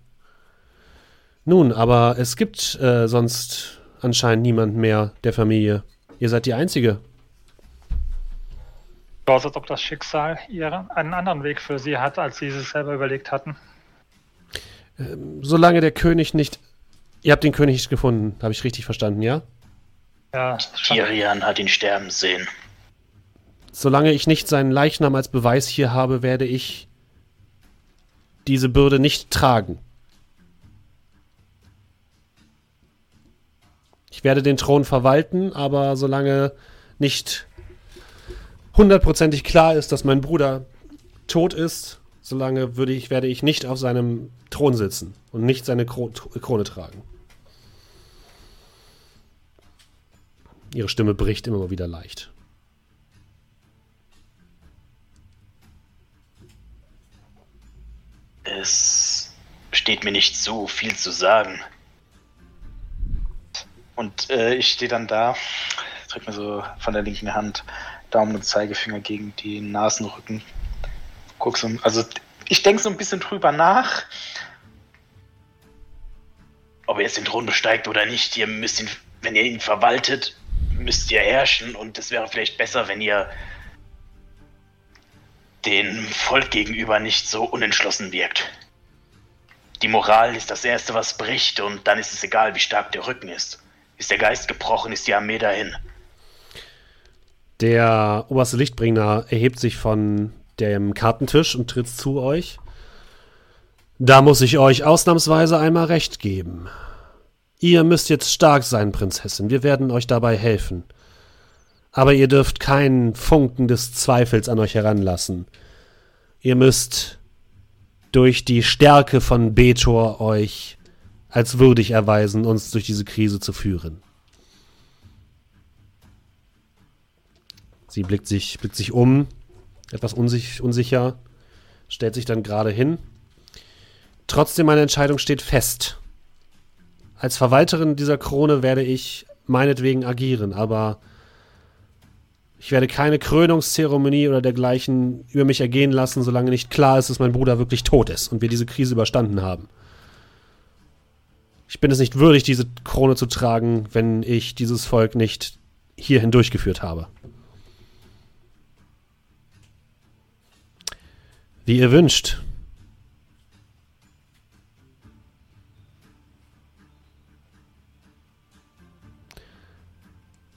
Nun, aber es gibt äh, sonst anscheinend niemand mehr der Familie. Ihr seid die Einzige. Aus, als ob das Schicksal ihren, einen anderen Weg für sie hat, als sie sich selber überlegt hatten. Ähm, solange der König nicht. Ihr habt den König nicht gefunden, habe ich richtig verstanden, ja? Ja, Tyrion hat ihn sterben sehen. Solange ich nicht seinen Leichnam als Beweis hier habe, werde ich diese Bürde nicht tragen. Ich werde den Thron verwalten, aber solange nicht hundertprozentig klar ist, dass mein Bruder tot ist, solange würde ich, werde ich nicht auf seinem Thron sitzen und nicht seine Kro Krone tragen. Ihre Stimme bricht immer wieder leicht. Es steht mir nicht so viel zu sagen. Und äh, ich stehe dann da, drück mir so von der linken Hand Daumen und Zeigefinger gegen die Nasenrücken. Guck so, also ich denke so ein bisschen drüber nach, ob er jetzt den Thron besteigt oder nicht. Ihr müsst ihn, wenn ihr ihn verwaltet, müsst ihr herrschen und es wäre vielleicht besser, wenn ihr dem Volk gegenüber nicht so unentschlossen wirkt. Die Moral ist das Erste, was bricht, und dann ist es egal, wie stark der Rücken ist. Ist der Geist gebrochen, ist die Armee dahin. Der oberste Lichtbringer erhebt sich von dem Kartentisch und tritt zu euch. Da muss ich euch ausnahmsweise einmal recht geben. Ihr müsst jetzt stark sein, Prinzessin. Wir werden euch dabei helfen. Aber ihr dürft keinen Funken des Zweifels an euch heranlassen. Ihr müsst durch die Stärke von Betor euch als würdig erweisen, uns durch diese Krise zu führen. Sie blickt sich, blickt sich um, etwas unsich, unsicher, stellt sich dann gerade hin. Trotzdem, meine Entscheidung steht fest. Als Verwalterin dieser Krone werde ich meinetwegen agieren, aber ich werde keine Krönungszeremonie oder dergleichen über mich ergehen lassen, solange nicht klar ist, dass mein Bruder wirklich tot ist und wir diese Krise überstanden haben. Ich bin es nicht würdig, diese Krone zu tragen, wenn ich dieses Volk nicht hierhin durchgeführt habe. Wie ihr wünscht.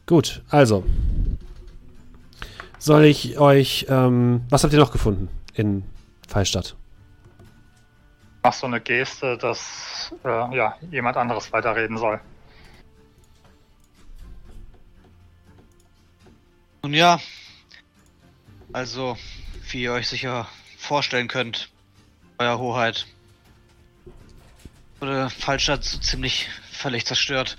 Gut, also soll ich euch. Ähm, was habt ihr noch gefunden in Fallstadt? Mach so eine Geste, dass äh, ja, jemand anderes weiterreden soll. Nun ja, also, wie ihr euch sicher vorstellen könnt, Euer Hoheit, wurde Fallstadt so ziemlich völlig zerstört.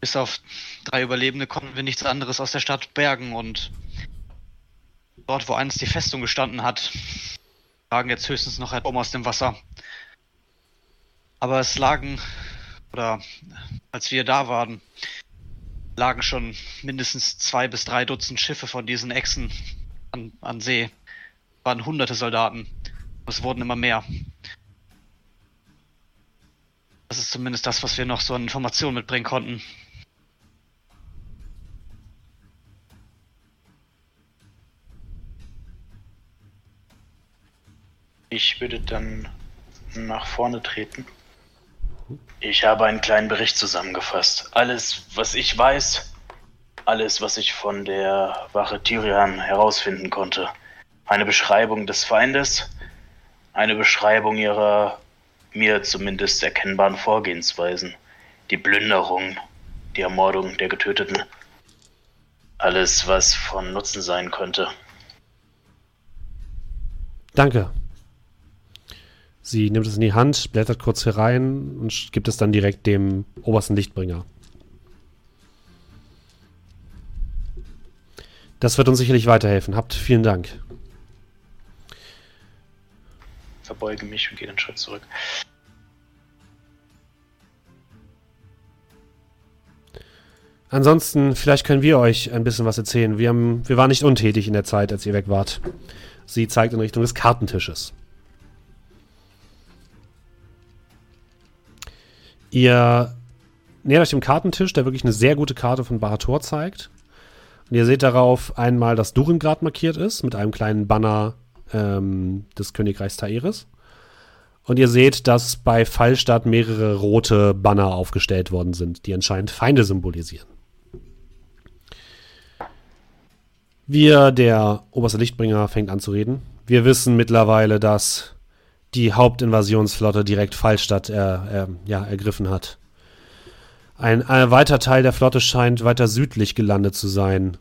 Bis auf drei Überlebende konnten wir nichts anderes aus der Stadt bergen und dort, wo einst die Festung gestanden hat, lagen jetzt höchstens noch ein Baum aus dem Wasser. Aber es lagen, oder als wir da waren, lagen schon mindestens zwei bis drei Dutzend Schiffe von diesen Echsen an, an See. Es waren hunderte Soldaten. Es wurden immer mehr. Das ist zumindest das, was wir noch so an Informationen mitbringen konnten. Ich würde dann nach vorne treten. Ich habe einen kleinen Bericht zusammengefasst. Alles, was ich weiß, alles, was ich von der Wache Tyrian herausfinden konnte. Eine Beschreibung des Feindes, eine Beschreibung ihrer mir zumindest erkennbaren Vorgehensweisen, die Plünderung, die Ermordung der Getöteten. Alles, was von Nutzen sein könnte. Danke. Sie nimmt es in die Hand, blättert kurz herein und gibt es dann direkt dem obersten Lichtbringer. Das wird uns sicherlich weiterhelfen. Habt vielen Dank. Verbeuge mich und gehe einen Schritt zurück. Ansonsten, vielleicht können wir euch ein bisschen was erzählen. Wir, haben, wir waren nicht untätig in der Zeit, als ihr weg wart. Sie zeigt in Richtung des Kartentisches. Ihr nähert euch dem Kartentisch, der wirklich eine sehr gute Karte von Barator zeigt. Und ihr seht darauf einmal, dass Durengrad markiert ist mit einem kleinen Banner ähm, des Königreichs Taeris. Und ihr seht, dass bei Fallstadt mehrere rote Banner aufgestellt worden sind, die anscheinend Feinde symbolisieren. Wir, der oberste Lichtbringer, fängt an zu reden. Wir wissen mittlerweile, dass die Hauptinvasionsflotte direkt Fallstadt er, er, ja, ergriffen hat. Ein, ein weiter Teil der Flotte scheint weiter südlich gelandet zu sein.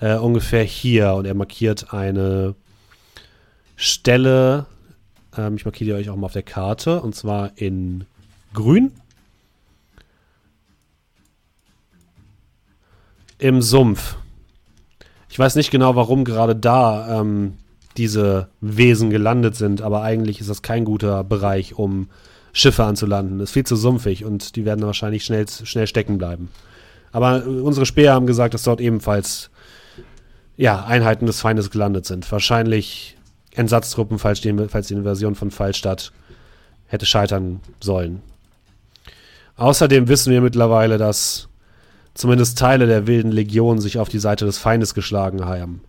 Äh, ungefähr hier. Und er markiert eine Stelle. Ähm, ich markiere euch auch mal auf der Karte. Und zwar in grün. Im Sumpf. Ich weiß nicht genau, warum gerade da ähm, diese Wesen gelandet sind, aber eigentlich ist das kein guter Bereich, um Schiffe anzulanden. Das ist viel zu sumpfig und die werden wahrscheinlich schnell, schnell stecken bleiben. Aber unsere Speer haben gesagt, dass dort ebenfalls ja, Einheiten des Feindes gelandet sind. Wahrscheinlich Entsatztruppen, falls die, falls die Invasion von Fallstadt hätte scheitern sollen. Außerdem wissen wir mittlerweile, dass zumindest Teile der wilden Legion sich auf die Seite des Feindes geschlagen haben.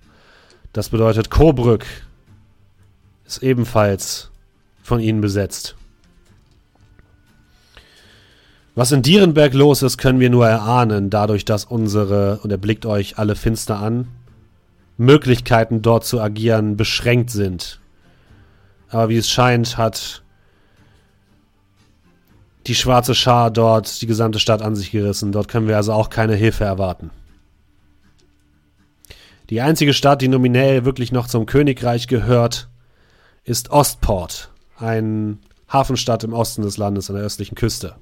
Das bedeutet, Coburg ist ebenfalls von ihnen besetzt. Was in Dierenberg los ist, können wir nur erahnen, dadurch, dass unsere, und er blickt euch alle finster an, Möglichkeiten dort zu agieren beschränkt sind. Aber wie es scheint, hat die schwarze Schar dort die gesamte Stadt an sich gerissen. Dort können wir also auch keine Hilfe erwarten. Die einzige Stadt, die nominell wirklich noch zum Königreich gehört, ist Ostport, ein Hafenstadt im Osten des Landes an der östlichen Küste.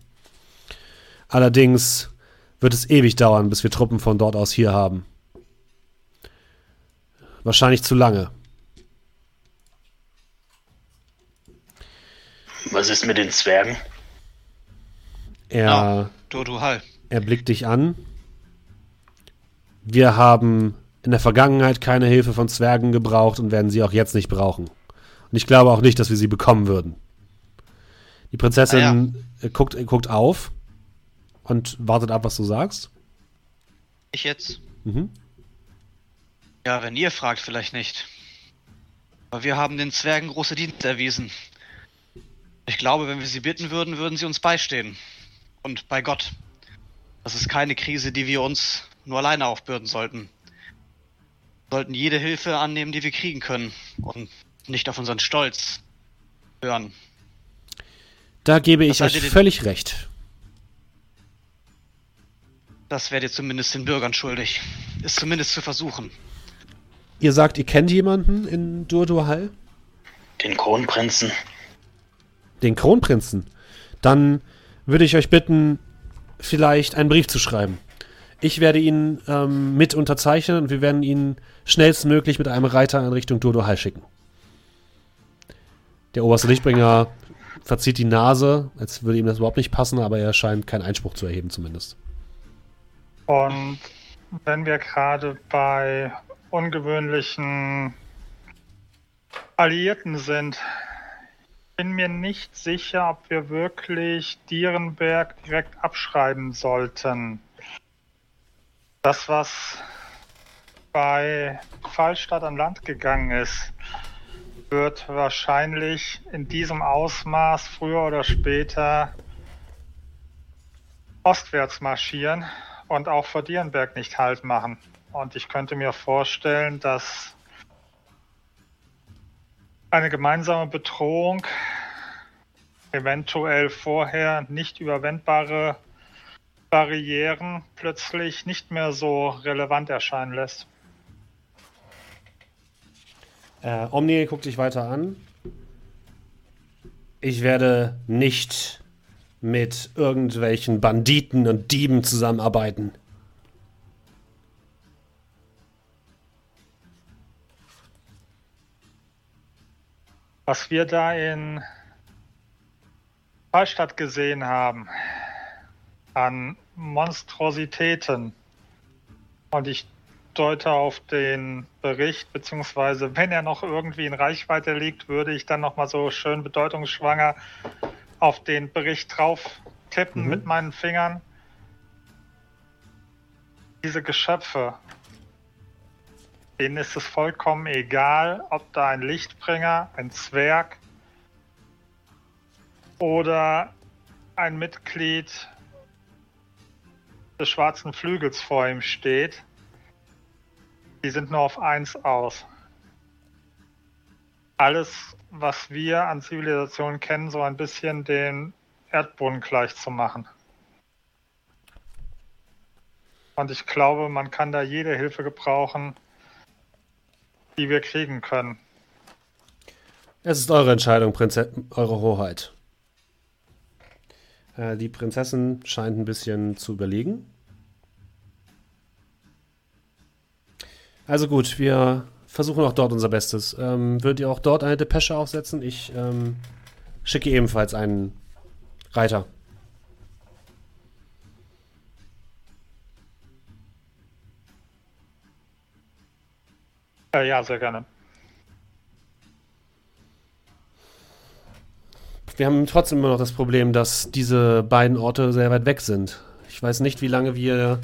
Allerdings wird es ewig dauern, bis wir Truppen von dort aus hier haben. Wahrscheinlich zu lange. Was ist mit den Zwergen? Er, Ah, du, du, Hall. er blickt dich an. Wir haben in der Vergangenheit keine Hilfe von Zwergen gebraucht und werden sie auch jetzt nicht brauchen. Und ich glaube auch nicht, dass wir sie bekommen würden. Die Prinzessin äh, guckt, äh, guckt auf und wartet ab, was du sagst. Ich jetzt? Mhm. Ja, wenn ihr fragt, vielleicht nicht. Aber wir haben den Zwergen große Dienste erwiesen. Ich glaube, wenn wir sie bitten würden, würden sie uns beistehen. Und bei Gott. Das ist keine Krise, die wir uns nur alleine aufbürden sollten. Sollten jede Hilfe annehmen, die wir kriegen können. Und nicht auf unseren Stolz hören. Da gebe ich euch völlig recht. Das werdet ihr zumindest den Bürgern schuldig. Ist zumindest zu versuchen. Ihr sagt, ihr kennt jemanden in Durdurhall? Den Kronprinzen? Den Kronprinzen. Dann würde ich euch bitten, vielleicht einen Brief zu schreiben. Ich werde ihn ähm, mit unterzeichnen und wir werden ihn schnellstmöglich mit einem Reiter in Richtung Durdurhall schicken. Der oberste Lichtbringer verzieht die Nase, als würde ihm das überhaupt nicht passen, aber er scheint keinen Einspruch zu erheben zumindest. Und wenn wir gerade bei ungewöhnlichen Alliierten sind, bin mir nicht sicher, ob wir wirklich Dierenberg direkt abschreiben sollten. Das, was bei Fallstadt an Land gegangen ist, wird wahrscheinlich in diesem Ausmaß früher oder später ostwärts marschieren und auch vor Dierenberg nicht Halt machen. Und ich könnte mir vorstellen, dass eine gemeinsame Bedrohung eventuell vorher nicht überwindbare Barrieren plötzlich nicht mehr so relevant erscheinen lässt. Äh, Omni guckt dich weiter an. Ich werde nicht mit irgendwelchen Banditen und Dieben zusammenarbeiten. Was wir da in Fallstadt gesehen haben, an Monstrositäten, und ich deute auf den Bericht, beziehungsweise wenn er noch irgendwie in Reichweite liegt, würde ich dann nochmal so schön bedeutungsschwanger auf den Bericht drauf tippen Mhm. mit meinen Fingern. Diese Geschöpfe Denen ist es vollkommen egal, ob da ein Lichtbringer, ein Zwerg oder ein Mitglied des schwarzen Flügels vor ihm steht. Die sind nur auf eins aus. Alles, was wir an Zivilisation kennen, so ein bisschen den Erdboden gleich zu machen. Und ich glaube, man kann da jede Hilfe gebrauchen, die wir kriegen können. Es ist eure Entscheidung, Prinze eure Hoheit. Äh, die Prinzessin scheint ein bisschen zu überlegen. Also gut, wir versuchen auch dort unser Bestes. Ähm, würdet ihr auch dort eine Depesche aufsetzen? Ich ähm, schicke ebenfalls einen Reiter. Äh, ja, sehr gerne. Wir haben trotzdem immer noch das Problem, dass diese beiden Orte sehr weit weg sind. Ich weiß nicht, wie lange wir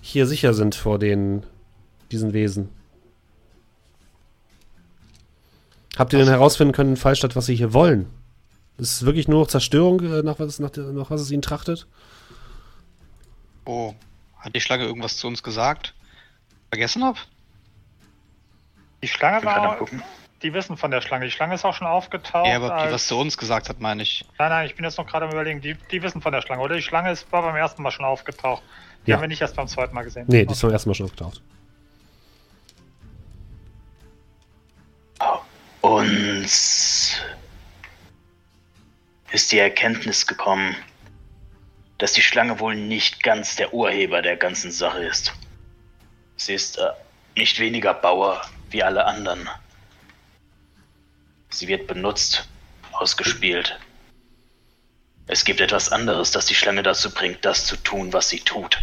hier sicher sind vor den, diesen Wesen. Habt ihr denn herausfinden können, Fallstadt, was sie hier wollen? Ist es wirklich nur noch Zerstörung, äh, nach was, nach, nach was es ihnen trachtet? Oh, hat die Schlange irgendwas zu uns gesagt? Vergessen hab? Die Schlange war. Die wissen von der Schlange. Die Schlange ist auch schon aufgetaucht. Ja, aber die was zu uns gesagt hat, meine ich. Nein, nein, ich bin jetzt noch gerade am überlegen. Die, die wissen von der Schlange, oder? Die Schlange ist, war beim ersten Mal schon aufgetaucht. Die Ja. haben wir nicht erst beim zweiten Mal gesehen. Nee, die ist zum ersten Mal schon aufgetaucht. Uns ist die Erkenntnis gekommen, dass die Schlange wohl nicht ganz der Urheber der ganzen Sache ist. Sie ist äh, nicht weniger Bauer wie alle anderen. Sie wird benutzt, ausgespielt. Es gibt etwas anderes, das die Schlange dazu bringt, das zu tun, was sie tut.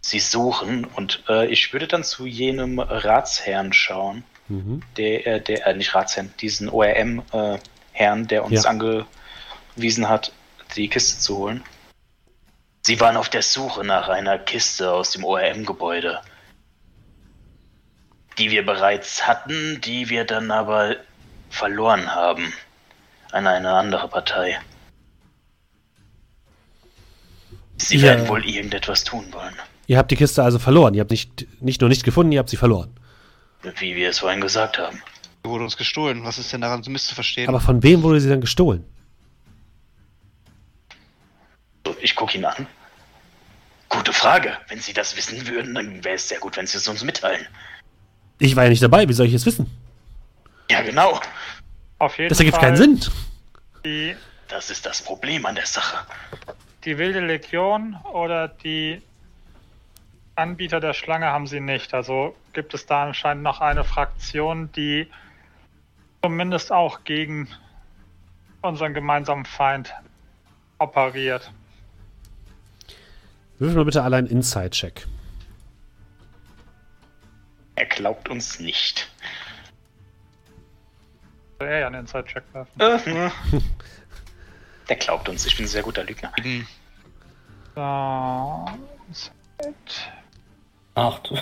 Sie suchen, und äh, ich würde dann zu jenem Ratsherrn schauen, Mhm. der, äh, der, äh, nicht Ratsherrn, diesen ORM-Herrn, der uns Ja. angewiesen hat, die Kiste zu holen. Sie waren auf der Suche nach einer Kiste aus dem ORM-Gebäude, die wir bereits hatten, die wir dann aber verloren haben an eine andere Partei. Sie Ja. werden wohl irgendetwas tun wollen, Ihr habt die Kiste also verloren. Ihr habt nicht, nicht nur nicht gefunden, ihr habt sie verloren. wie wir es vorhin gesagt haben. Die wurde uns gestohlen. Was ist denn daran so misszuverstehen? Aber von wem wurde sie dann gestohlen? Ich gucke ihn an. Gute Frage. Wenn Sie das wissen würden, dann wäre es sehr gut, wenn Sie es uns mitteilen. Ich war ja nicht dabei, wie soll ich es wissen? Ja, genau. Auf jeden Das ergibt Fall keinen Sinn. Die, Das ist das Problem an der Sache. die wilde Legion oder die Anbieter der Schlange haben sie nicht. Also gibt es da anscheinend noch eine Fraktion, die zumindest auch gegen unseren gemeinsamen Feind operiert. Würfel mal bitte alle einen Inside-Check. Er glaubt uns nicht. Soll er ja einen Inside-Check werfen. Äh, [laughs] Der glaubt uns. Ich bin ein sehr guter Lügner. Hm, So. Acht.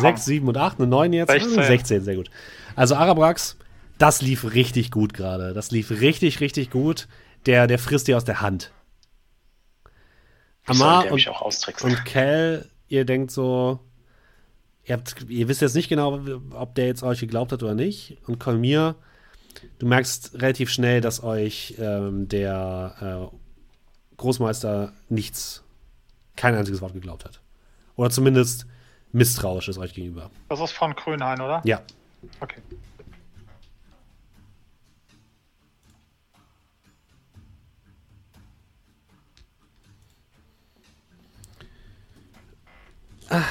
6, 7 [laughs] und 8, eine 9 jetzt. 16. 16, sehr gut. Also Arabrax, das lief richtig gut gerade. Das lief richtig, richtig gut. Der, der frisst dir aus der Hand. Amar und, und Cal, ihr denkt so, ihr, habt, ihr wisst jetzt nicht genau, ob der jetzt euch geglaubt hat oder nicht. Und Kolmir, du merkst relativ schnell, dass euch ähm, der äh, Großmeister nichts, kein einziges Wort geglaubt hat. Oder zumindest misstrauisch ist euch gegenüber. Das ist von Grünhain, oder? Ja. Okay.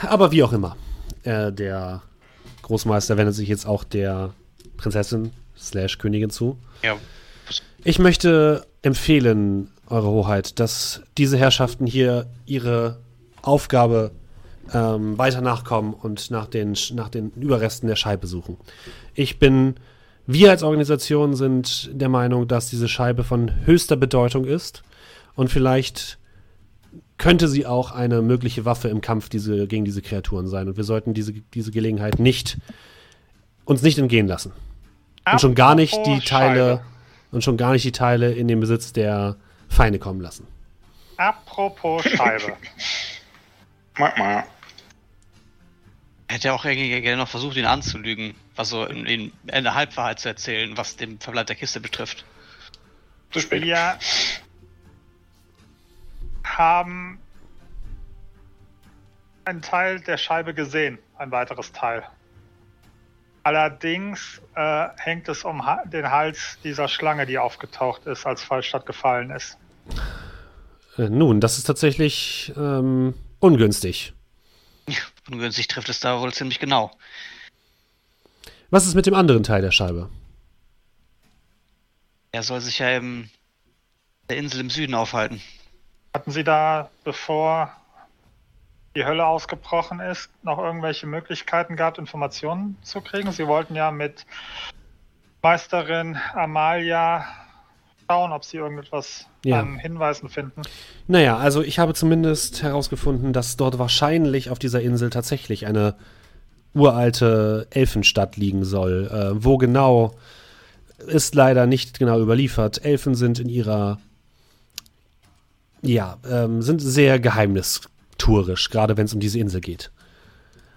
Aber wie auch immer. Äh, der Großmeister wendet sich jetzt auch der Prinzessin slash Königin zu. ja, Ich möchte empfehlen, Eure Hoheit, dass diese Herrschaften hier ihre Aufgabe ähm, weiter nachkommen und nach den, nach den Überresten der Scheibe suchen. Ich bin, wir als Organisation sind der Meinung, dass diese Scheibe von höchster Bedeutung ist und vielleicht könnte sie auch eine mögliche Waffe im Kampf diese, gegen diese Kreaturen sein. Und wir sollten diese, diese Gelegenheit nicht uns nicht entgehen lassen. Und schon gar nicht die Teile und schon gar nicht die Teile in den Besitz der Feinde kommen lassen. Apropos Scheibe. [laughs] Hätte ja auch gerne noch versucht, ihn anzulügen, also in, in, in der Halbwahrheit zu erzählen, was den Verbleib der Kiste betrifft. Zu spät. Wir haben einen Teil der Scheibe gesehen, ein weiteres Teil. Allerdings äh, hängt es um ha den Hals dieser Schlange, die aufgetaucht ist, als Fallstadt gefallen ist. Äh, nun, das ist tatsächlich ähm, ungünstig. [laughs] ungünstig trifft es da wohl ziemlich genau. Was ist mit dem anderen Teil der Scheibe? Er soll sich ja im der Insel im Süden aufhalten. Hatten Sie da, bevor die Hölle ausgebrochen ist, noch irgendwelche Möglichkeiten gehabt, Informationen zu kriegen? Sie wollten ja mit Meisterin Amalia schauen, ob Sie irgendetwas ja. an Hinweisen finden. Naja, also ich habe zumindest herausgefunden, dass dort wahrscheinlich auf dieser Insel tatsächlich eine uralte Elfenstadt liegen soll. Äh, wo genau, ist leider nicht genau überliefert. Elfen sind in ihrer ja, ähm, sind sehr geheimnistuerisch, gerade wenn es um diese Insel geht.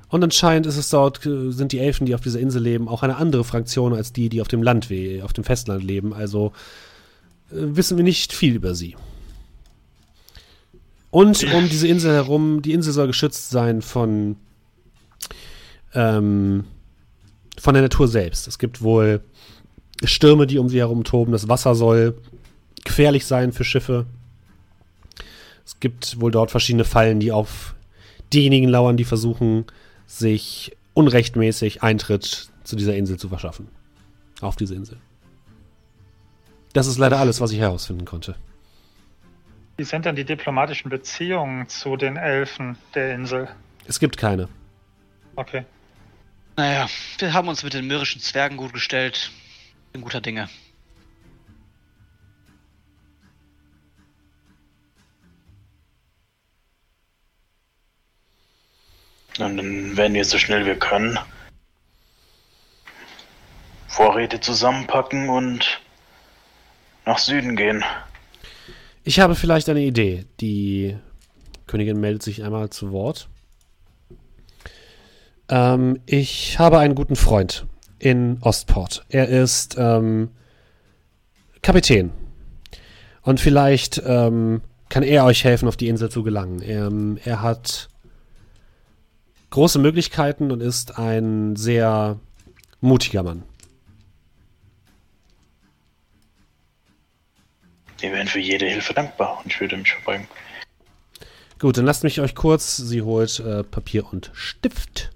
Und anscheinend ist es dort, äh, sind die Elfen, die auf dieser Insel leben, auch eine andere Fraktion als die, die auf dem Land, auf dem Festland leben. Also äh, wissen wir nicht viel über sie. Und um diese Insel herum, die Insel soll geschützt sein von, ähm, von der Natur selbst. Es gibt wohl Stürme, die um sie herum toben. Das Wasser soll gefährlich sein für Schiffe. Es gibt wohl dort verschiedene Fallen, die auf diejenigen lauern, die versuchen, sich unrechtmäßig Eintritt zu dieser Insel zu verschaffen. Auf diese Insel. Das ist leider alles, was ich herausfinden konnte. Wie sind denn die diplomatischen Beziehungen zu den Elfen der Insel? Es gibt keine. Okay. Naja, wir haben uns mit den mürrischen Zwergen gut gestellt. In guter Dinge. Und dann werden wir so schnell wir können Vorräte zusammenpacken und nach Süden gehen. Ich habe vielleicht eine Idee. Die Königin meldet sich einmal zu Wort. Ähm, ich habe einen guten Freund in Ostport. Er ist ähm, Kapitän. Und vielleicht ähm, kann er euch helfen, auf die Insel zu gelangen. Ähm, er hat große Möglichkeiten und ist ein sehr mutiger Mann. Wir wären für jede Hilfe dankbar und ich würde mich verbeugen. Gut, dann lasst mich euch kurz. Sie holt äh, Papier und Stift.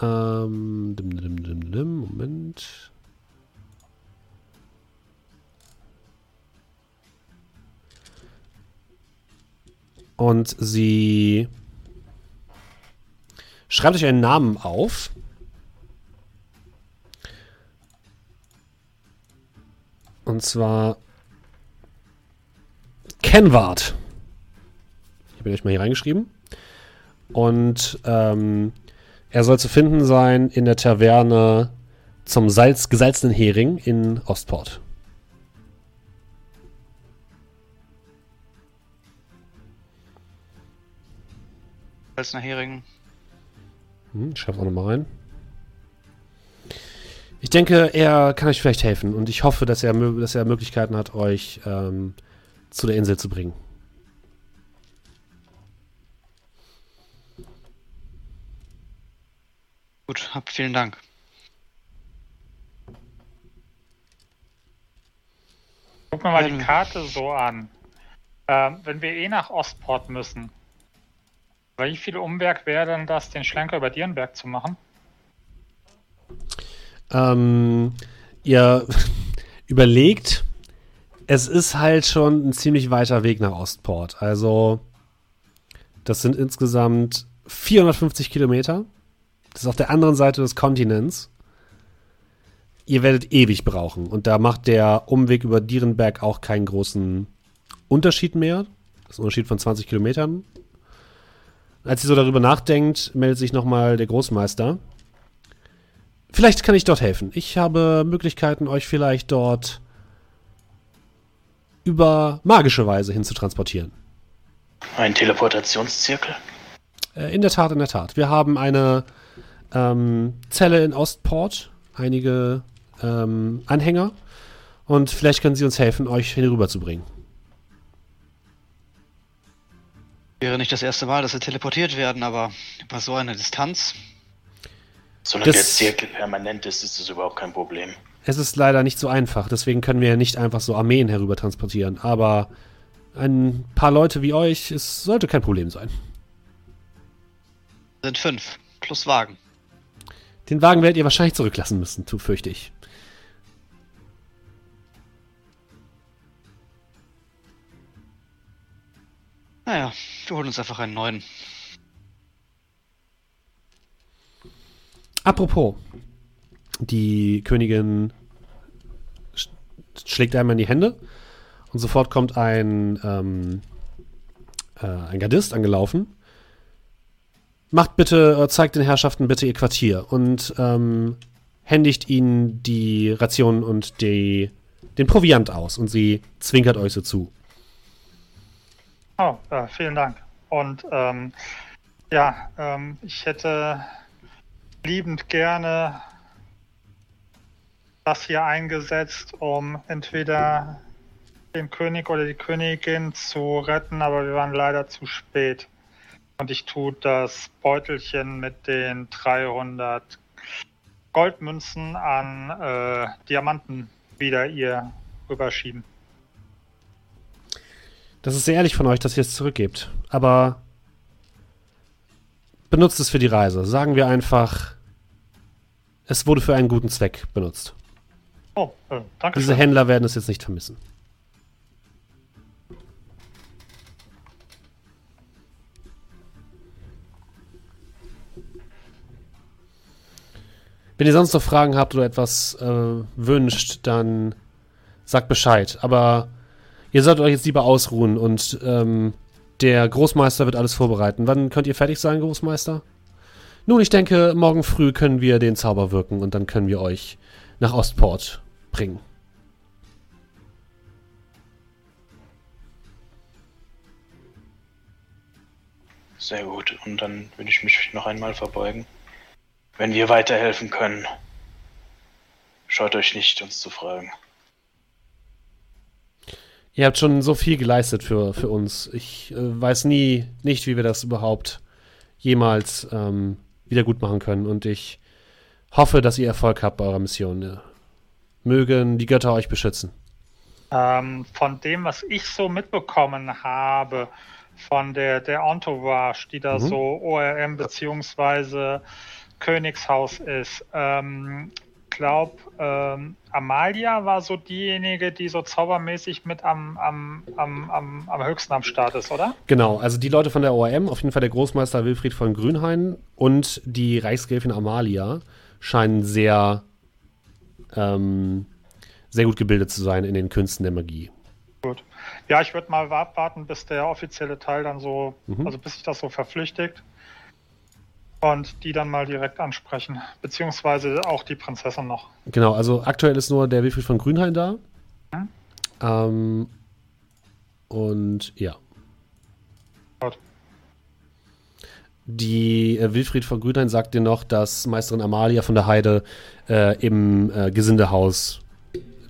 Ähm, dim, dim, dim, dim, Moment. Und sie Schreibt euch einen Namen auf. Und zwar Kenward. Ich habe ihn euch mal hier reingeschrieben. Und ähm, er soll zu finden sein in der Taverne zum Salz, gesalzenen Hering in Ostport. Salzner Hering. Hm, ich schreibe auch nochmal rein. Ich denke, er kann euch vielleicht helfen und ich hoffe, dass er, dass er Möglichkeiten hat, euch ähm, zu der Insel zu bringen. Gut, habt vielen Dank. Guck mir mal ähm, die Karte so an. Ähm, wenn wir eh nach Ostport müssen, wie viel Umwerk wäre denn das, den Schlenker über Dierenberg zu machen? Ähm, ihr [laughs] überlegt, es ist halt schon ein ziemlich weiter Weg nach Ostport. Also, das sind insgesamt 450 Kilometer. Das ist auf der anderen Seite des Kontinents. Ihr werdet ewig brauchen. Und da macht der Umweg über Dierenberg auch keinen großen Unterschied mehr. Das ist ein Unterschied von 20 Kilometern. Als sie so darüber nachdenkt, meldet sich nochmal der Großmeister. Vielleicht kann ich dort helfen. Ich habe Möglichkeiten, euch vielleicht dort über magische Weise hinzutransportieren. Ein Teleportationszirkel? Äh, in der Tat, in der Tat. Wir haben eine ähm, Zelle in Ostport, einige ähm, Anhänger und vielleicht können sie uns helfen, euch hinüberzubringen. Wäre nicht das erste Mal, dass wir teleportiert werden, aber über so eine Distanz. Solange das der Zirkel permanent ist, ist das überhaupt kein Problem. Es ist leider nicht so einfach, deswegen können wir nicht einfach so Armeen herüber transportieren. Aber ein paar Leute wie euch, es sollte kein Problem sein. Sind fünf, plus Wagen. Den Wagen werdet ihr wahrscheinlich zurücklassen müssen, fürchte ich. Naja, wir holen uns einfach einen neuen. Apropos, die Königin schlägt einmal in die Hände und sofort kommt ein, ähm, äh, ein Gardist angelaufen. Macht bitte, äh, zeigt den Herrschaften bitte ihr Quartier und ähm, händigt ihnen die Rationen und die, den Proviant aus und sie zwinkert euch so zu. Oh, äh, vielen Dank. Und ähm, ja, ähm, ich hätte liebend gerne das hier eingesetzt, um entweder den König oder die Königin zu retten, aber wir waren leider zu spät. Und ich tue das Beutelchen mit den 300 Goldmünzen an äh, Diamanten wieder ihr rüberschieben. Das ist sehr ehrlich von euch, dass ihr es zurückgebt. Aber benutzt es für die Reise. Sagen wir einfach, es wurde für einen guten Zweck benutzt. Oh, äh, danke. Diese Händler werden es jetzt nicht vermissen. Wenn ihr sonst noch Fragen habt oder etwas äh, wünscht, dann sagt Bescheid. Aber ihr solltet euch jetzt lieber ausruhen und ähm, der Großmeister wird alles vorbereiten. Wann könnt ihr fertig sein, Großmeister? Nun, ich denke, morgen früh können wir den Zauber wirken und dann können wir euch nach Ostport bringen. Sehr gut. Und dann würde ich mich noch einmal verbeugen. Wenn wir weiterhelfen können, scheut euch nicht, uns zu fragen. Ihr habt schon so viel geleistet für, für uns. Ich äh, weiß nie nicht, wie wir das überhaupt jemals ähm, wieder gut machen können. Und ich hoffe, dass ihr Erfolg habt bei eurer Mission. Mögen die Götter euch beschützen. Ähm, von dem, was ich so mitbekommen habe, von der, der Entourage, die da mhm. so ORM beziehungsweise Königshaus ist, ähm, glaube, ähm, Amalia war so diejenige, die so zaubermäßig mit am, am, am, am, am höchsten am Start ist, oder? Genau, also die Leute von der ORM, auf jeden Fall der Großmeister Wilfried von Grünhain und die Reichsgräfin Amalia scheinen sehr, ähm, sehr gut gebildet zu sein in den Künsten der Magie. Gut. Ja, ich würde mal warten, bis der offizielle Teil dann so, mhm. also bis sich das so verflüchtigt und die dann mal direkt ansprechen, beziehungsweise auch die Prinzessin noch. Genau, also aktuell ist nur der Wilfried von Grünhain da. Hm? Ähm, und ja. Gut. Die äh, Wilfried von Grünhain sagt dir noch, dass Meisterin Amalia von der Heide äh, im äh, Gesindehaus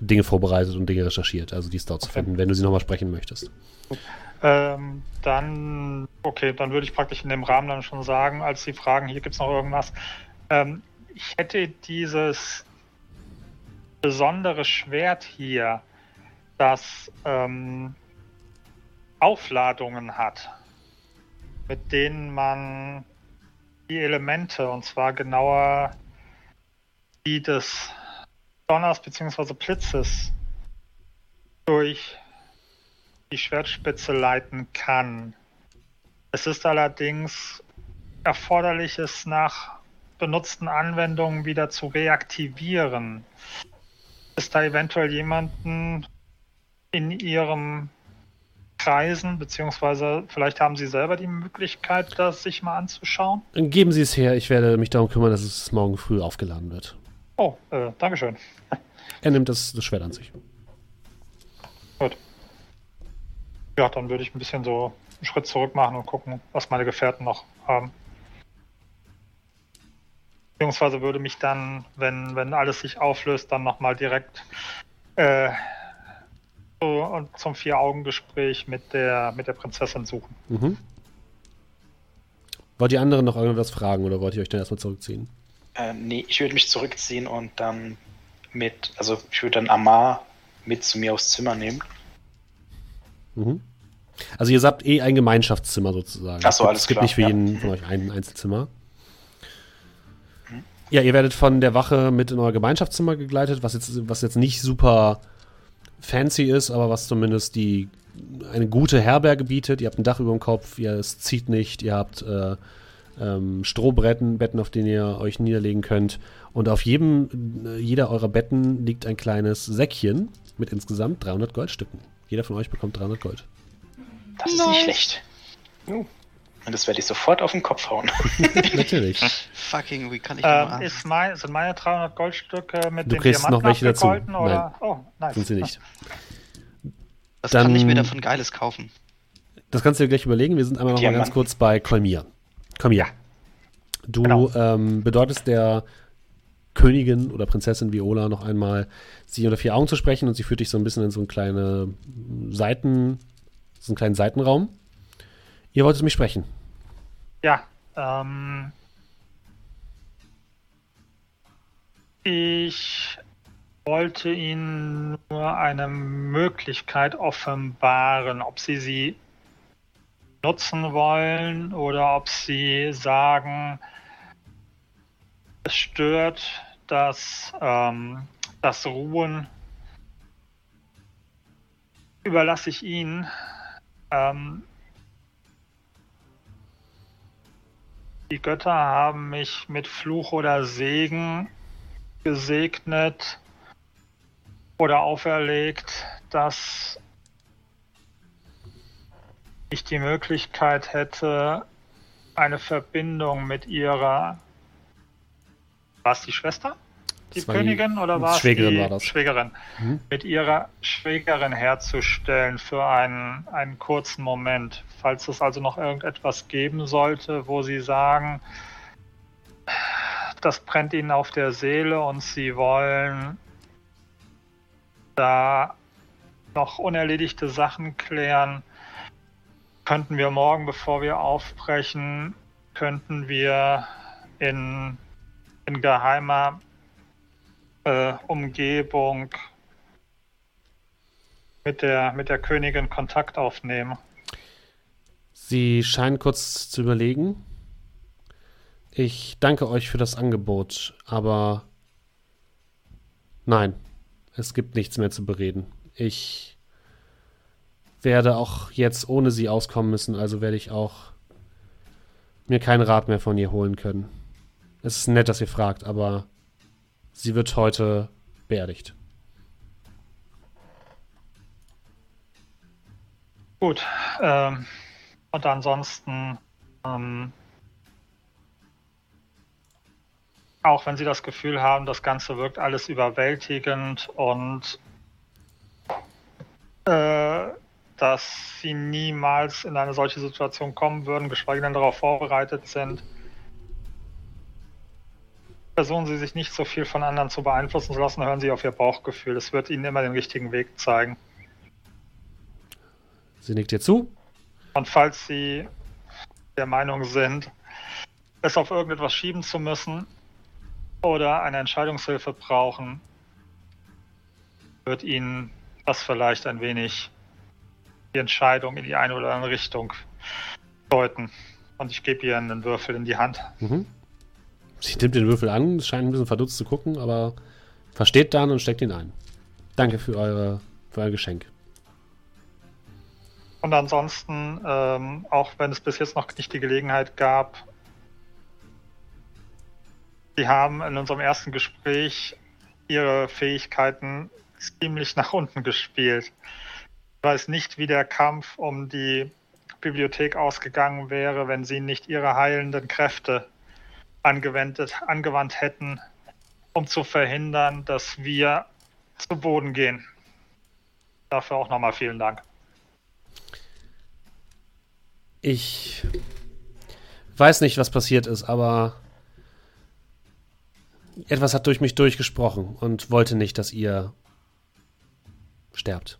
Dinge vorbereitet und Dinge recherchiert. Also die ist dort okay. zu finden, wenn du sie nochmal sprechen möchtest. Gut. Ähm, dann, okay, dann würde ich praktisch in dem Rahmen dann schon sagen, als Sie fragen, hier gibt es noch irgendwas. Ähm, ich hätte dieses besondere Schwert hier, das ähm, Aufladungen hat, mit denen man die Elemente, und zwar genauer die des Donners bzw. Blitzes, durch die Schwertspitze leiten kann. Es ist allerdings erforderlich, es nach benutzten Anwendungen wieder zu reaktivieren. Ist da eventuell jemanden in Ihrem kreisen, beziehungsweise vielleicht haben Sie selber die Möglichkeit, das sich mal anzuschauen. Geben Sie es her, ich werde mich darum kümmern, dass es morgen früh aufgeladen wird. Oh, äh, Dankeschön. Er nimmt das, das Schwert an sich. Gut. Ja, dann würde ich ein bisschen so einen Schritt zurück machen und gucken, was meine Gefährten noch haben. Beziehungsweise würde mich dann, wenn, wenn alles sich auflöst, dann nochmal direkt äh, so, und zum Vier-Augen-Gespräch mit der, mit der Prinzessin suchen. Mhm. Wollt ihr anderen noch irgendwas fragen oder wollt ihr euch dann erstmal zurückziehen? Äh, nee, ich würde mich zurückziehen und dann mit, also ich würde dann Amar mit zu mir aufs Zimmer nehmen. Mhm. Also ihr habt eh ein Gemeinschaftszimmer sozusagen. Ach so, alles Es gibt klar, nicht für ja. jeden von euch ein Einzelzimmer. Ja, ihr werdet von der Wache mit in euer Gemeinschaftszimmer gegleitet, was jetzt, was jetzt nicht super fancy ist, aber was zumindest die eine gute Herberge bietet. Ihr habt ein Dach über dem Kopf, ihr, es zieht nicht, ihr habt äh, ähm, Strohbetten, Betten, auf denen ihr euch niederlegen könnt. Und auf jedem, äh, jeder eurer Betten liegt ein kleines Säckchen mit insgesamt 300 Goldstücken. Jeder von euch bekommt 300 Gold. Das ist nicht schlecht. Und das werde ich sofort auf den Kopf hauen. [laughs] Natürlich. [laughs] Fucking, wie kann ich ähm, ist mein, sind meine 300 Goldstücke mit Du den kriegst noch Diamanten welche dazu. Oder? Oh, nice. Sind sie nicht. Was Dann- kann ich mir davon Geiles kaufen? Das kannst du dir gleich überlegen. Wir sind einmal noch mal ganz kurz bei Kolmir. Kolmir. Du Genau. ähm, bedeutest der Königin oder Prinzessin Viola noch einmal, sie unter vier Augen zu sprechen und sie führt dich so ein bisschen in so einen kleine Seiten, so einen kleinen Seitenraum. Ihr wolltet mich sprechen. Ja, ähm. Ich wollte Ihnen nur eine Möglichkeit offenbaren, ob Sie sie nutzen wollen oder ob Sie sagen, es stört das, ähm, das Ruhen. Überlasse ich Ihnen. Ähm, Die Götter haben mich mit Fluch oder Segen gesegnet oder auferlegt, dass ich die Möglichkeit hätte, eine Verbindung mit ihrer. War es die Schwester? Die war die- Königin oder war es Schwägerin die war das. Schwägerin? Mhm. Mit ihrer Schwägerin herzustellen für einen, einen kurzen Moment. Falls es also noch irgendetwas geben sollte, wo sie sagen, das brennt ihnen auf der Seele und sie wollen da noch unerledigte Sachen klären, könnten wir morgen, bevor wir aufbrechen, könnten wir in, in geheimer äh, Umgebung mit der, mit der Königin Kontakt aufnehmen. Sie scheinen kurz zu überlegen. Ich danke euch für das Angebot, aber nein, es gibt nichts mehr zu bereden. Ich werde auch jetzt ohne sie auskommen müssen, also werde ich auch mir keinen Rat mehr von ihr holen können. Es ist nett, dass ihr fragt, aber sie wird heute beerdigt. Gut. Ähm, und ansonsten, ähm, auch wenn Sie das Gefühl haben, das Ganze wirkt alles überwältigend und äh, dass Sie niemals in eine solche Situation kommen würden, geschweige denn darauf vorbereitet sind, versuchen Sie sich nicht so viel von anderen zu beeinflussen zu lassen, hören Sie auf Ihr Bauchgefühl. Es wird Ihnen immer den richtigen Weg zeigen. Sie nickt ihr zu. Und falls Sie der Meinung sind, es auf irgendetwas schieben zu müssen oder eine Entscheidungshilfe brauchen, wird Ihnen das vielleicht ein wenig die Entscheidung in die eine oder andere Richtung deuten. Und ich gebe ihr einen Würfel in die Hand. Mhm. Sie nimmt den Würfel an, scheint ein bisschen verdutzt zu gucken, aber versteht dann und steckt ihn ein. Danke für, eure, für euer Geschenk. Und ansonsten, ähm, auch wenn es bis jetzt noch nicht die Gelegenheit gab, Sie haben in unserem ersten Gespräch Ihre Fähigkeiten ziemlich nach unten gespielt. weiß nicht, wie der Kampf um die Bibliothek ausgegangen wäre, wenn sie nicht ihre heilenden Kräfte angewendet, angewandt hätten, um zu verhindern, dass wir zu Boden gehen. Dafür auch nochmal vielen Dank. Ich weiß nicht, was passiert ist, aber etwas hat durch mich durchgesprochen und wollte nicht, dass ihr sterbt.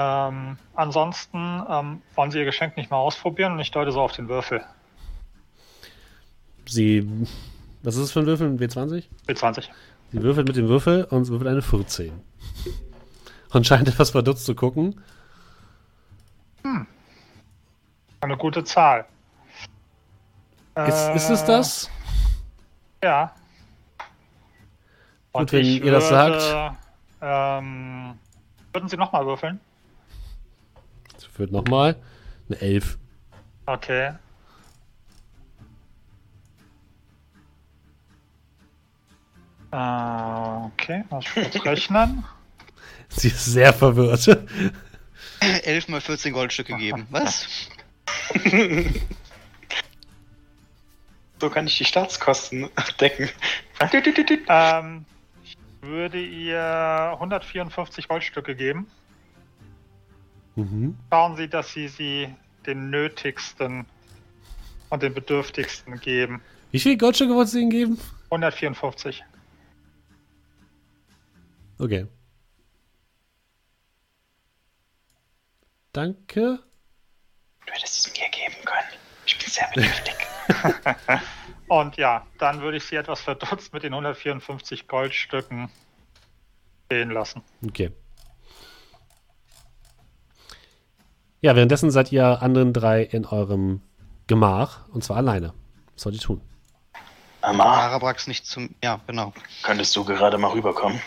Ähm, ansonsten ähm, wollen Sie Ihr Geschenk nicht mal ausprobieren und ich deute so auf den Würfel. Sie. Was ist es für ein Würfel? Ein W20? W20. Sie würfelt mit dem Würfel und sie würfelt eine 14. Und scheint etwas verdutzt zu gucken. Eine gute Zahl. Ist, ist es Äh, das? Ja. Gut, Und wenn ich ihr das würde, sagt. Ähm, würden Sie nochmal würfeln? Führt nochmal. Eine 11. Okay. Äh, okay, ich [laughs] kurz rechnen. Sie ist sehr verwirrt. [laughs] 11 mal 14 Goldstücke geben. Was? So kann ich die Staatskosten [laughs] decken. Ähm, ich würde ihr 154 Goldstücke geben. Mhm. Schauen Sie, dass Sie sie den Nötigsten und den Bedürftigsten geben. Wie viel Goldstücke wollt ihr ihnen geben? 154. Okay. Danke. Du hättest es mir geben können. Ich bin sehr bedürftig. [laughs] Und ja, dann würde ich sie etwas verdutzt mit den 154 Goldstücken stehen lassen. Okay. Ja, währenddessen seid ihr anderen drei in eurem Gemach und zwar alleine. Was sollt ihr tun? Amar, Arabrax nicht zum. Ja, genau. könntest du gerade mal rüberkommen?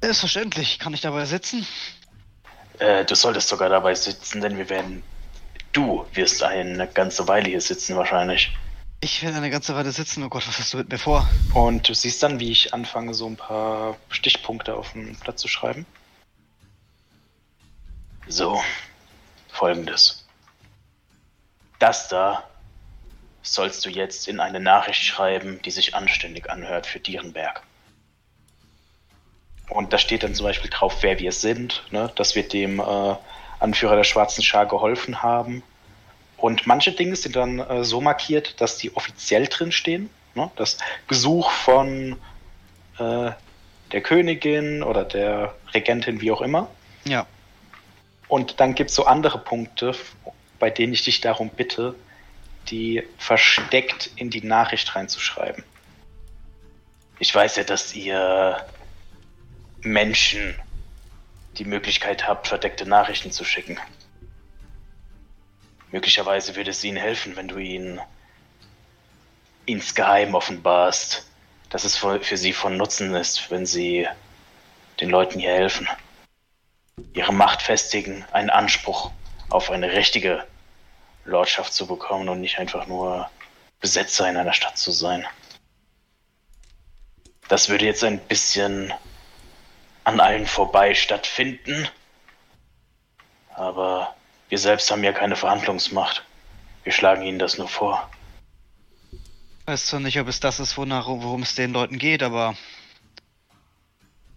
Selbstverständlich. Kann ich dabei sitzen? Äh, du solltest sogar dabei sitzen, denn wir werden. Du wirst eine ganze Weile hier sitzen wahrscheinlich. Ich werde eine ganze Weile sitzen. Oh Gott, was hast du mit mir vor? Und du siehst dann, wie ich anfange, so ein paar Stichpunkte auf den Blatt zu schreiben. So, folgendes. Das da sollst du jetzt in eine Nachricht schreiben, die sich anständig anhört für Dierenberg. Und da steht dann zum Beispiel drauf, wer wir sind, ne? dass wir dem äh, Anführer der Schwarzen Schar geholfen haben. Und manche Dinge sind dann äh, so markiert, dass die offiziell drin stehen. Ne? Das Besuch von äh, der Königin oder der Regentin, wie auch immer. Ja. Und dann gibt es so andere Punkte, bei denen ich dich darum bitte, die versteckt in die Nachricht reinzuschreiben. Ich weiß ja, dass ihr Menschen die Möglichkeit habt, verdeckte Nachrichten zu schicken. Möglicherweise würde es ihnen helfen, wenn du ihnen insgeheim offenbarst, dass es für für sie von Nutzen ist, wenn sie den Leuten hier helfen. Ihre Macht festigen, einen Anspruch auf eine richtige Lordschaft zu bekommen und nicht einfach nur Besetzer in einer Stadt zu sein. Das würde jetzt ein bisschen an allen vorbei stattfinden. Aber wir selbst haben ja keine Verhandlungsmacht. Wir schlagen ihnen das nur vor. Ich weiß zwar nicht, ob es das ist, worum es den Leuten geht, aber.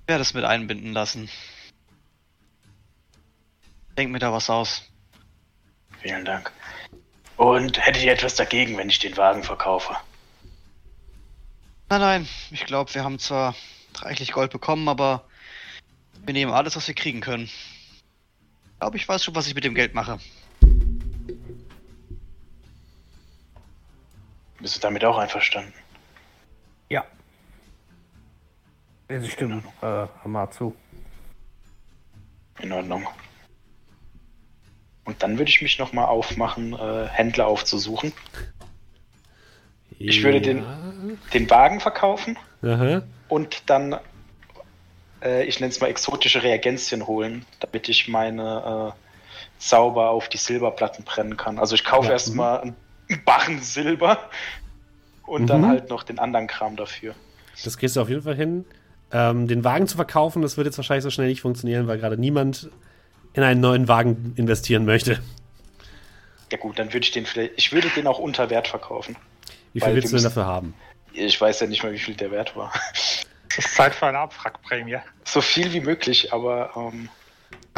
Ich werde es mit einbinden lassen. Denk mir da was aus. Vielen Dank. Und hättet ihr etwas dagegen, wenn ich den Wagen verkaufe? Nein, nein, ich glaube, wir haben zwar reichlich Gold bekommen, aber wir nehmen alles, was wir kriegen können. Ich glaube, ich weiß schon, was ich mit dem Geld mache. Bist du damit auch einverstanden? Ja. Sie stimmen äh, mal zu. In Ordnung. Und dann würde ich mich nochmal aufmachen, äh, Händler aufzusuchen. Ich würde den, den Wagen verkaufen Aha. und dann, äh, ich nenne es mal exotische Reagenzien holen, damit ich meine äh, Zauber auf die Silberplatten brennen kann. Also ich kaufe Ja, erstmal einen Barren Silber und Mhm. dann halt noch den anderen Kram dafür. Das kriegst du auf jeden Fall hin. Ähm, den Wagen zu verkaufen, das wird jetzt wahrscheinlich so schnell nicht funktionieren, weil gerade niemand in einen neuen Wagen investieren möchte. Ja gut, dann würde ich den vielleicht. Ich würde den auch unter Wert verkaufen. Wie viel willst du wir denn dafür haben? Ich weiß ja nicht mal, wie viel der Wert war. Es ist Zeit für eine Abwrackprämie. So viel wie möglich, aber ähm,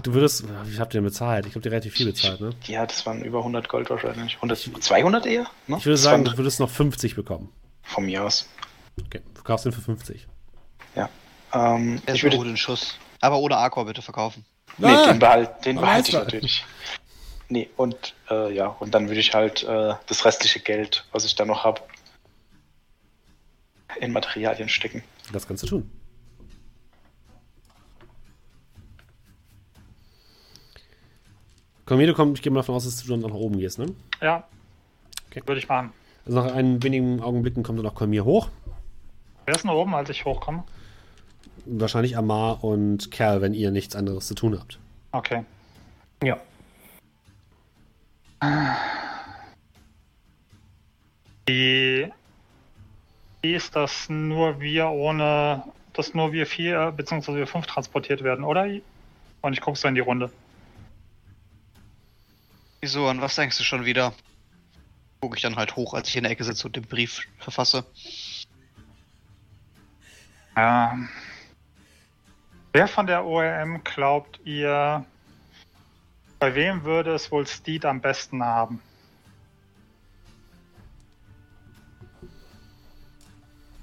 Du würdest, wie habt ihr denn bezahlt? Ich glaube, dir relativ viel bezahlt, ne? ja, das waren über 100 Gold wahrscheinlich. 100, 200 eher? Ne? Ich würde sagen, du würdest noch 50 bekommen. von mir aus. Okay, du verkaufst den für 50. Ja. Ähm, ich würde guten Schuss. Aber ohne Arcor bitte verkaufen. Nee, Ah! den, behalt, den behalte ich natürlich. Nee, und äh, ja, und dann würde ich halt äh, das restliche Geld, was ich da noch habe, in Materialien stecken. Das kannst du tun. Komm, hier, du kommst, ich gehe mal davon aus, dass du dann nach oben gehst, ne? Ja. Okay. Würde ich machen. Also nach ein wenigen Augenblicken kommt dann auch Kolmir hoch. Wer ist denn oben, als ich hochkomme? Wahrscheinlich Amar und Kerl, wenn ihr nichts anderes zu tun habt. Okay. Ja. Die, wie ist das nur wir ohne, dass nur wir vier bzw. wir fünf transportiert werden, oder? Und ich gucke so in die Runde. Wieso, an was denkst du schon wieder? Gucke ich dann halt hoch, als ich in der Ecke sitze und den Brief verfasse. Ähm, wer von der ORM glaubt ihr, bei wem würde es wohl Steed am besten haben?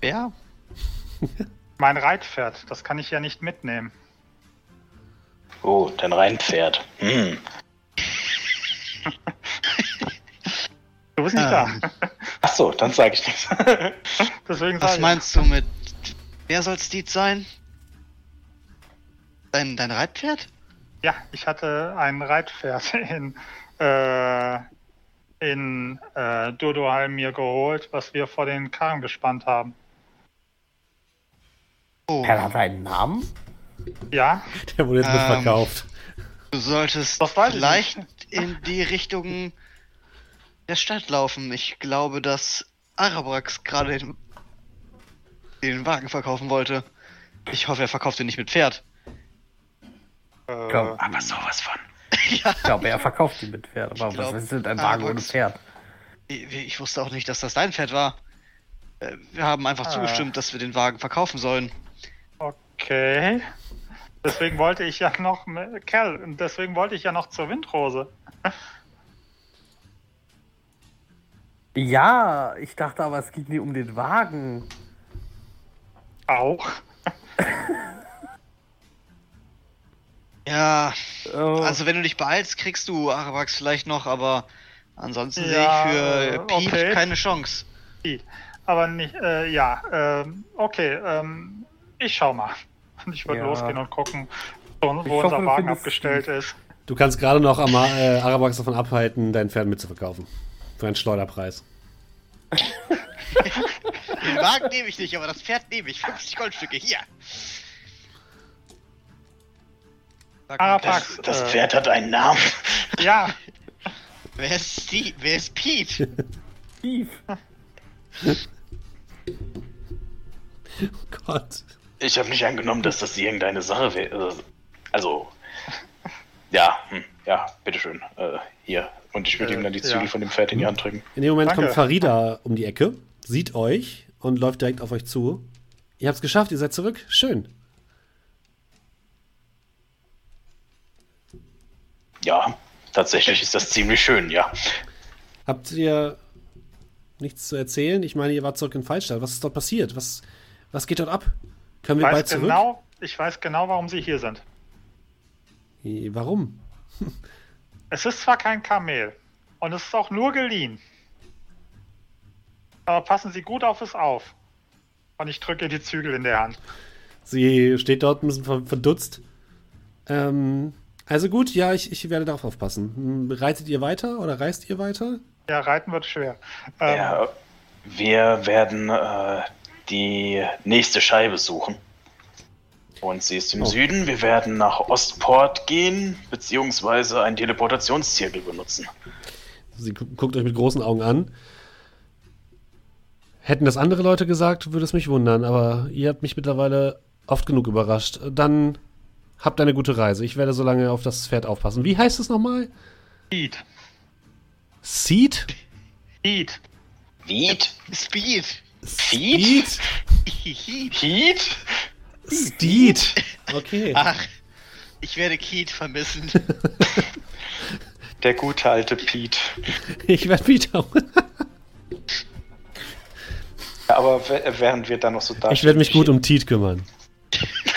Wer? [laughs] Mein Reitpferd, das kann ich ja nicht mitnehmen. Oh, dein Rheinpferd. Hm. [laughs] Du bist nicht Ähm. da. Ach so, dann sage ich nichts. [laughs] Deswegen Was ich- meinst du mit. Wer soll Steed sein? Dein, dein Reitpferd? Ja, ich hatte ein Reitpferd [laughs] in, äh, in äh, Durdoheim mir geholt, was wir vor den Karren gespannt haben. Oh, Er hat einen Namen? Ja, Der wurde jetzt Ähm, mitverkauft. du solltest vielleicht in die Richtung der Stadt laufen. Ich glaube, dass Arabrax gerade den, den Wagen verkaufen wollte. Ich hoffe, er verkauft ihn nicht mit Pferd. Äh, Glaub- Aber sowas von. ja, [laughs] Ich glaube, er verkauft die mit Pferd. Aber Ich glaub, was ist denn ein Wagen ohne. Pferd? ich, ich wusste auch nicht, dass das dein Pferd war. Äh, Wir haben einfach Ah. zugestimmt, dass wir den Wagen verkaufen sollen. okay. Deswegen wollte ich ja noch, Kerl, deswegen wollte ich ja noch zur Windrose. Ja, ich dachte aber, es ging nie um den Wagen. Auch. [laughs] Ja, Oh, also wenn du dich beeilst, kriegst du Arabrax vielleicht noch, aber ansonsten Ja, sehe ich für Piep okay. keine Chance. Aber nicht, äh, ja, ähm, okay, ähm, ich schau mal. Und [laughs] ich würde Ja. losgehen und gucken, wo, Ich hoffe, unser du Wagen abgestellt ist. Du kannst gerade noch Amar, äh, Arabax davon abhalten, dein Pferd mitzuverkaufen. Für einen Schleuderpreis. [laughs] Den Wagen nehme ich nicht, aber das Pferd nehme ich. 50 Goldstücke, hier. Mal, Arabrax. Das, das äh, Pferd hat einen Namen. [laughs] Ja, Wer ist Steve? Wer ist Pete? Steve. Oh Gott. Ich habe nicht angenommen, dass das irgendeine Sache wäre. Also, ja, hm, ja, bitteschön. Äh, hier. Und ich würde Äh, ihm dann die ja. Zügel von dem Pferd in die Hand drücken. In dem Moment Danke. kommt Farida um die Ecke, sieht euch und läuft direkt auf euch zu. Ihr habt es geschafft, ihr seid zurück. Schön. Ja, tatsächlich ist das ziemlich schön, ja. Habt ihr nichts zu erzählen? Ich meine, ihr wart zurück in Fallstadt. Was ist dort passiert? Was, was geht dort ab? Können wir weiß bald zurück? genau, ich weiß genau, warum Sie hier sind. Warum? Es ist zwar kein Kamel und es ist auch nur geliehen. Aber passen Sie gut auf es auf. Und ich drücke ihr die Zügel in der Hand. Sie steht dort ein bisschen ver- verdutzt. Ähm, also gut, ja, ich, ich werde darauf aufpassen. Hm, Reitet ihr weiter oder reist ihr weiter? Ja, reiten wird schwer. Ähm, ja wir werden äh, die nächste Scheibe suchen. Und sie ist im Oh. Süden. Wir werden nach Ostport gehen, beziehungsweise einen Teleportationszirkel benutzen. Sie gu guckt euch mit großen Augen an. Hätten das andere Leute gesagt, würde es mich wundern, aber ihr habt mich mittlerweile oft genug überrascht. Dann habt eine gute Reise. Ich werde so lange auf das Pferd aufpassen. Wie heißt es nochmal? Speed. Seed? Speed. Speed. Feed? Heat. Heat? Steed. Okay. Ach, ich werde Keith vermissen. [laughs] Der gute alte Pete. Ich werde wieder. Ja, aber während wir dann noch so da Ich werde mich gut um Tiet kümmern. [laughs]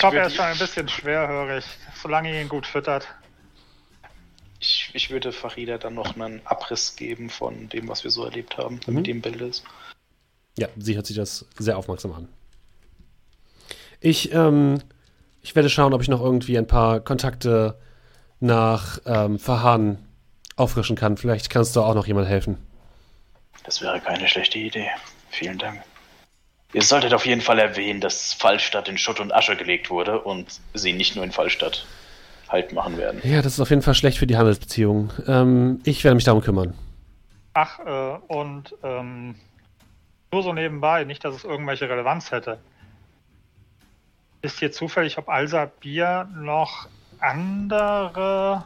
Ich, glaube, er ist schon ein bisschen schwerhörig, solange ihr ihn gut füttert. ich, ich würde Farida dann noch einen Abriss geben von dem, was wir so erlebt haben, damit Mhm. die im Bild ist. Ja, sie hört sich das sehr aufmerksam an. Ich, ähm, ich werde schauen, ob ich noch irgendwie ein paar Kontakte nach ähm, Verhahn auffrischen kann. Vielleicht kannst du auch noch jemand helfen. Das wäre keine schlechte Idee. Vielen Dank. Ihr solltet auf jeden Fall erwähnen, dass Fallstadt in Schutt und Asche gelegt wurde und sie nicht nur in Fallstadt Halt machen werden. Ja, das ist auf jeden Fall schlecht für die Handelsbeziehungen. Ähm, ich werde mich darum kümmern. Ach, äh, und ähm, nur so nebenbei, nicht, dass es irgendwelche Relevanz hätte. Ist hier zufällig, ob Alsa Bier noch andere,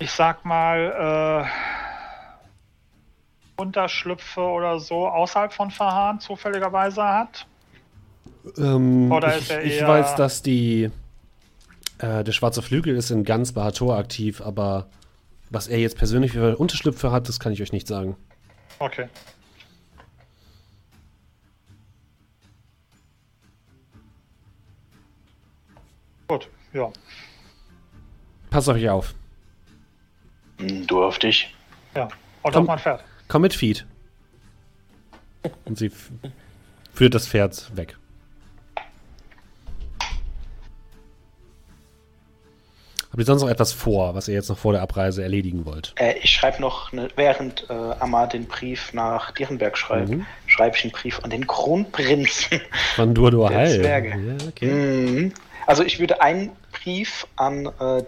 ich sag mal, äh, Unterschlüpfe oder so außerhalb von Verhahn zufälligerweise hat? Ähm, Oder ich, ist er ich eher- weiß, dass die äh, der schwarze Flügel ist in ganz Bahator aktiv, aber was er jetzt persönlich für Unterschlüpfe hat, das kann ich euch nicht sagen. Okay. Gut, ja. Passt auf euch auf. Du auf dich. Ja. Und Komm. auf mein Pferd. Komm mit Feed. Und sie führt das Pferd weg. Habt ihr sonst noch etwas vor, was ihr jetzt noch vor der Abreise erledigen wollt? Äh, ich schreibe noch, ne, während äh, Amar den Brief nach Dierenberg schreibt, Mhm. schreibe ich einen Brief an den Kronprinzen. Von Der Hall. Zwerge. Ja, okay. Mhm. Also ich würde einen Brief an äh,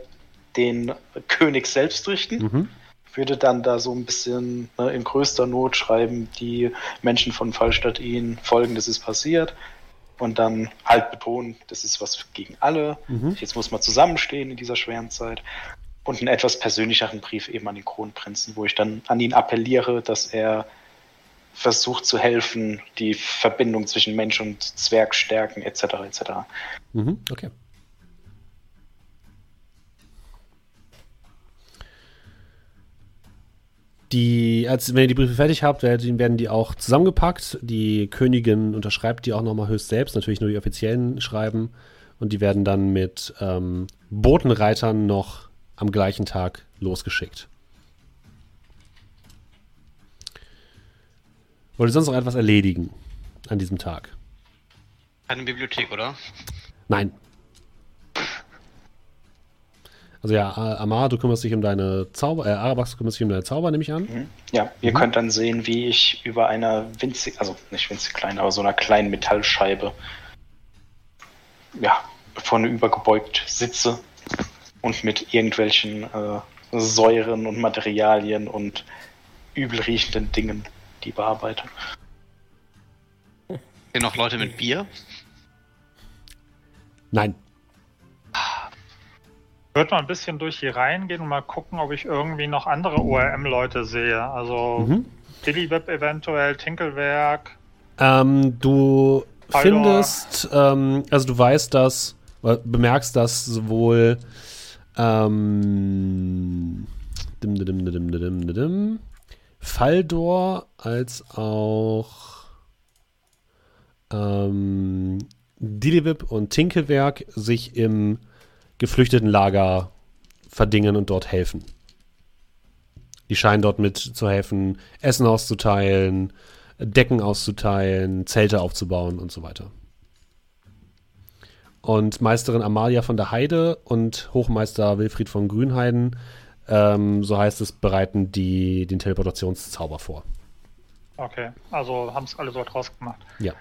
den König selbst richten. Mhm. Würde dann da so ein bisschen ne, in größter Not schreiben, die Menschen von Fallstadt ihnen folgendes ist passiert. Und dann halt betonen, das ist was gegen alle. Mhm. Jetzt muss man zusammenstehen in dieser schweren Zeit. Und einen etwas persönlicheren Brief eben an den Kronprinzen, wo ich dann an ihn appelliere, dass er versucht zu helfen, die Verbindung zwischen Mensch und Zwerg stärken, etc. etc. Mhm. Okay. Die, als wenn ihr die Briefe fertig habt, werden die auch zusammengepackt. Die Königin unterschreibt die auch nochmal höchst selbst, natürlich nur die offiziellen Schreiben. Und die werden dann mit ähm, Botenreitern noch am gleichen Tag losgeschickt. Wollt ihr sonst noch etwas erledigen an diesem Tag? Keine Bibliothek, oder? Nein. Also ja, Amar, du kümmerst dich um deine Zauber, äh, Arabax, du kümmerst dich um deine Zauber, nehme ich an. Mhm. Ja, ihr Mhm. könnt dann sehen, wie ich über einer winzig, also nicht winzig klein, aber so einer kleinen Metallscheibe, ja, vorne übergebeugt sitze und mit irgendwelchen äh, Säuren und Materialien und übel riechenden Dingen die bearbeite. Hier noch Leute mit Bier? Nein. Ich würde mal ein bisschen durch hier reingehen und mal gucken, ob ich irgendwie noch andere ORM-Leute sehe. Also Mhm. Dillyweb eventuell, Tinkelwerk. Ähm, du Haldor. findest, ähm, also du weißt, dass, oder bemerkst, dass sowohl ähm, dim, dim, dim, dim, dim, Faldor als auch ähm, Dilivip und Tinkelwerk sich im geflüchteten Lager verdingen und dort helfen. Die scheinen dort mit zu helfen, Essen auszuteilen, Decken auszuteilen, Zelte aufzubauen und so weiter. Und Meisterin Amalia von der Heide und Hochmeister Wilfried von Grünheiden, ähm, so heißt es, bereiten die den Teleportationszauber vor. Okay, also haben es alle dort rausgemacht. Ja.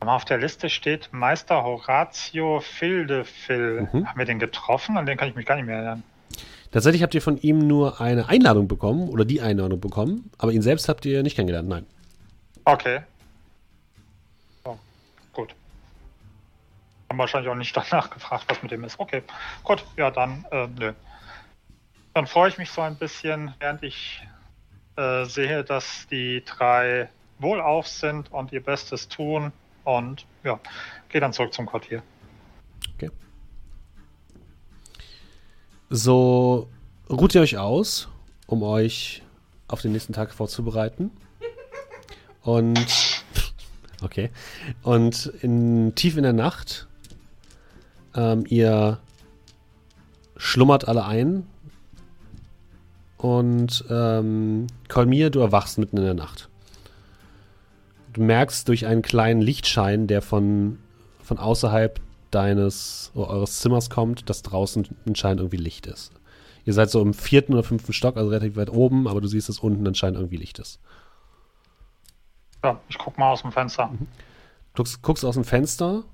Auf der Liste steht Meister Horatio Fildefil. Mhm. Haben wir den getroffen? An den kann ich mich gar nicht mehr erinnern. Tatsächlich habt ihr von ihm nur eine Einladung bekommen oder die Einladung bekommen, aber ihn selbst habt ihr nicht kennengelernt, nein. Okay. Oh, gut. Haben wahrscheinlich auch nicht [laughs] danach gefragt, was mit dem ist. Okay, gut, ja, dann, äh, nö. Dann freue ich mich so ein bisschen, während ich äh, sehe, dass die drei wohlauf sind und ihr Bestes tun. Und ja, gehe dann zurück zum Quartier. Okay. So ruht ihr euch aus, um euch auf den nächsten Tag vorzubereiten. Und okay. Und in, tief in der Nacht, ähm, ihr schlummert alle ein. Und ähm, Kolmir, du erwachst mitten in der Nacht. Du merkst durch einen kleinen Lichtschein, der von, von außerhalb deines eures Zimmers kommt, dass draußen anscheinend irgendwie Licht ist. Ihr seid so im vierten oder fünften Stock, also relativ weit oben, aber du siehst, dass unten anscheinend irgendwie Licht ist. Ja, ich guck mal aus dem Fenster. Mhm. Du guckst aus dem Fenster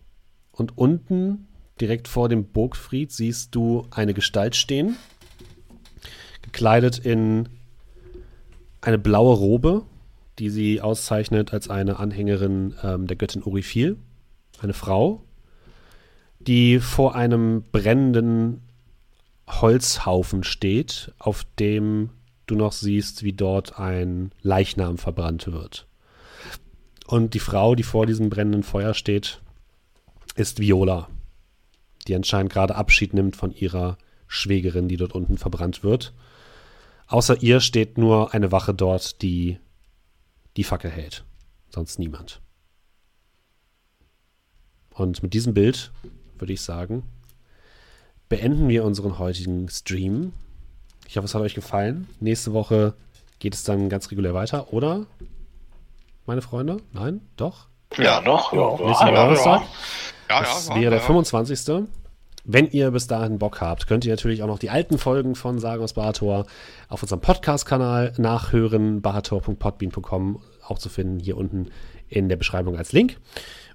und unten, direkt vor dem Burgfried, siehst du eine Gestalt stehen, gekleidet in eine blaue Robe, die sie auszeichnet als eine Anhängerin ähm, der Göttin Orifil, eine Frau, die vor einem brennenden Holzhaufen steht, auf dem du noch siehst, wie dort ein Leichnam verbrannt wird. Und die Frau, die vor diesem brennenden Feuer steht, ist Viola, die anscheinend gerade Abschied nimmt von ihrer Schwägerin, die dort unten verbrannt wird. Außer ihr steht nur eine Wache dort, die die Fackel hält. Sonst niemand. Und mit diesem Bild würde ich sagen, beenden wir unseren heutigen Stream. Ich hoffe, es hat euch gefallen. Nächste Woche geht es dann ganz regulär weiter, oder? Meine Freunde? Nein? Doch? Ja, doch. Ja, Nächsten ja, Donnerstag. Ja, das wäre der 25. Wenn ihr bis dahin Bock habt, könnt ihr natürlich auch noch die alten Folgen von Sagen aus Bahator auf unserem Podcast-Kanal nachhören, bahator.podbean.com, auch zu finden hier unten in der Beschreibung als Link.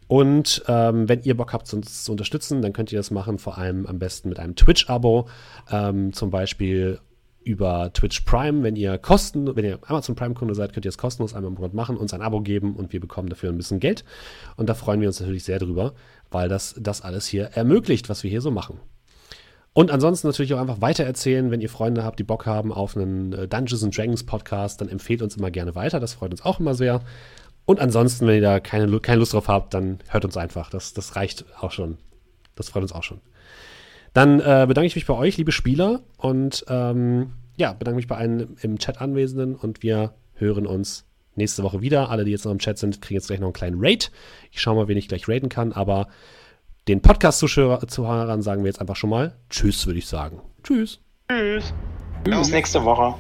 Und ähm, wenn ihr Bock habt, uns zu unterstützen, dann könnt ihr das machen, vor allem am besten mit einem Twitch-Abo, ähm, zum Beispiel über Twitch Prime. Wenn ihr Kosten, wenn ihr Amazon Prime-Kunde seid, könnt ihr es kostenlos einmal im Monat machen, uns ein Abo geben und wir bekommen dafür ein bisschen Geld. Und da freuen wir uns natürlich sehr drüber, weil das das alles hier ermöglicht, was wir hier so machen. Und ansonsten natürlich auch einfach weitererzählen, wenn ihr Freunde habt, die Bock haben auf einen äh, Dungeons and Dragons Podcast, dann empfehlt uns immer gerne weiter. Das freut uns auch immer sehr. Und ansonsten, wenn ihr da keine, keine Lust drauf habt, dann hört uns einfach. Das, das reicht auch schon. Das freut uns auch schon. Dann äh, bedanke ich mich bei euch, liebe Spieler, und ähm, ja, bedanke mich bei allen im Chat Anwesenden und wir hören uns nächste Woche wieder. Alle, die jetzt noch im Chat sind, kriegen jetzt gleich noch einen kleinen Raid. Ich schaue mal, wen ich gleich raiden kann, aber den Podcast-Zuhörern sagen wir jetzt einfach schon mal Tschüss, würde ich sagen. Tschüss. Tschüss. Bis nächste Woche.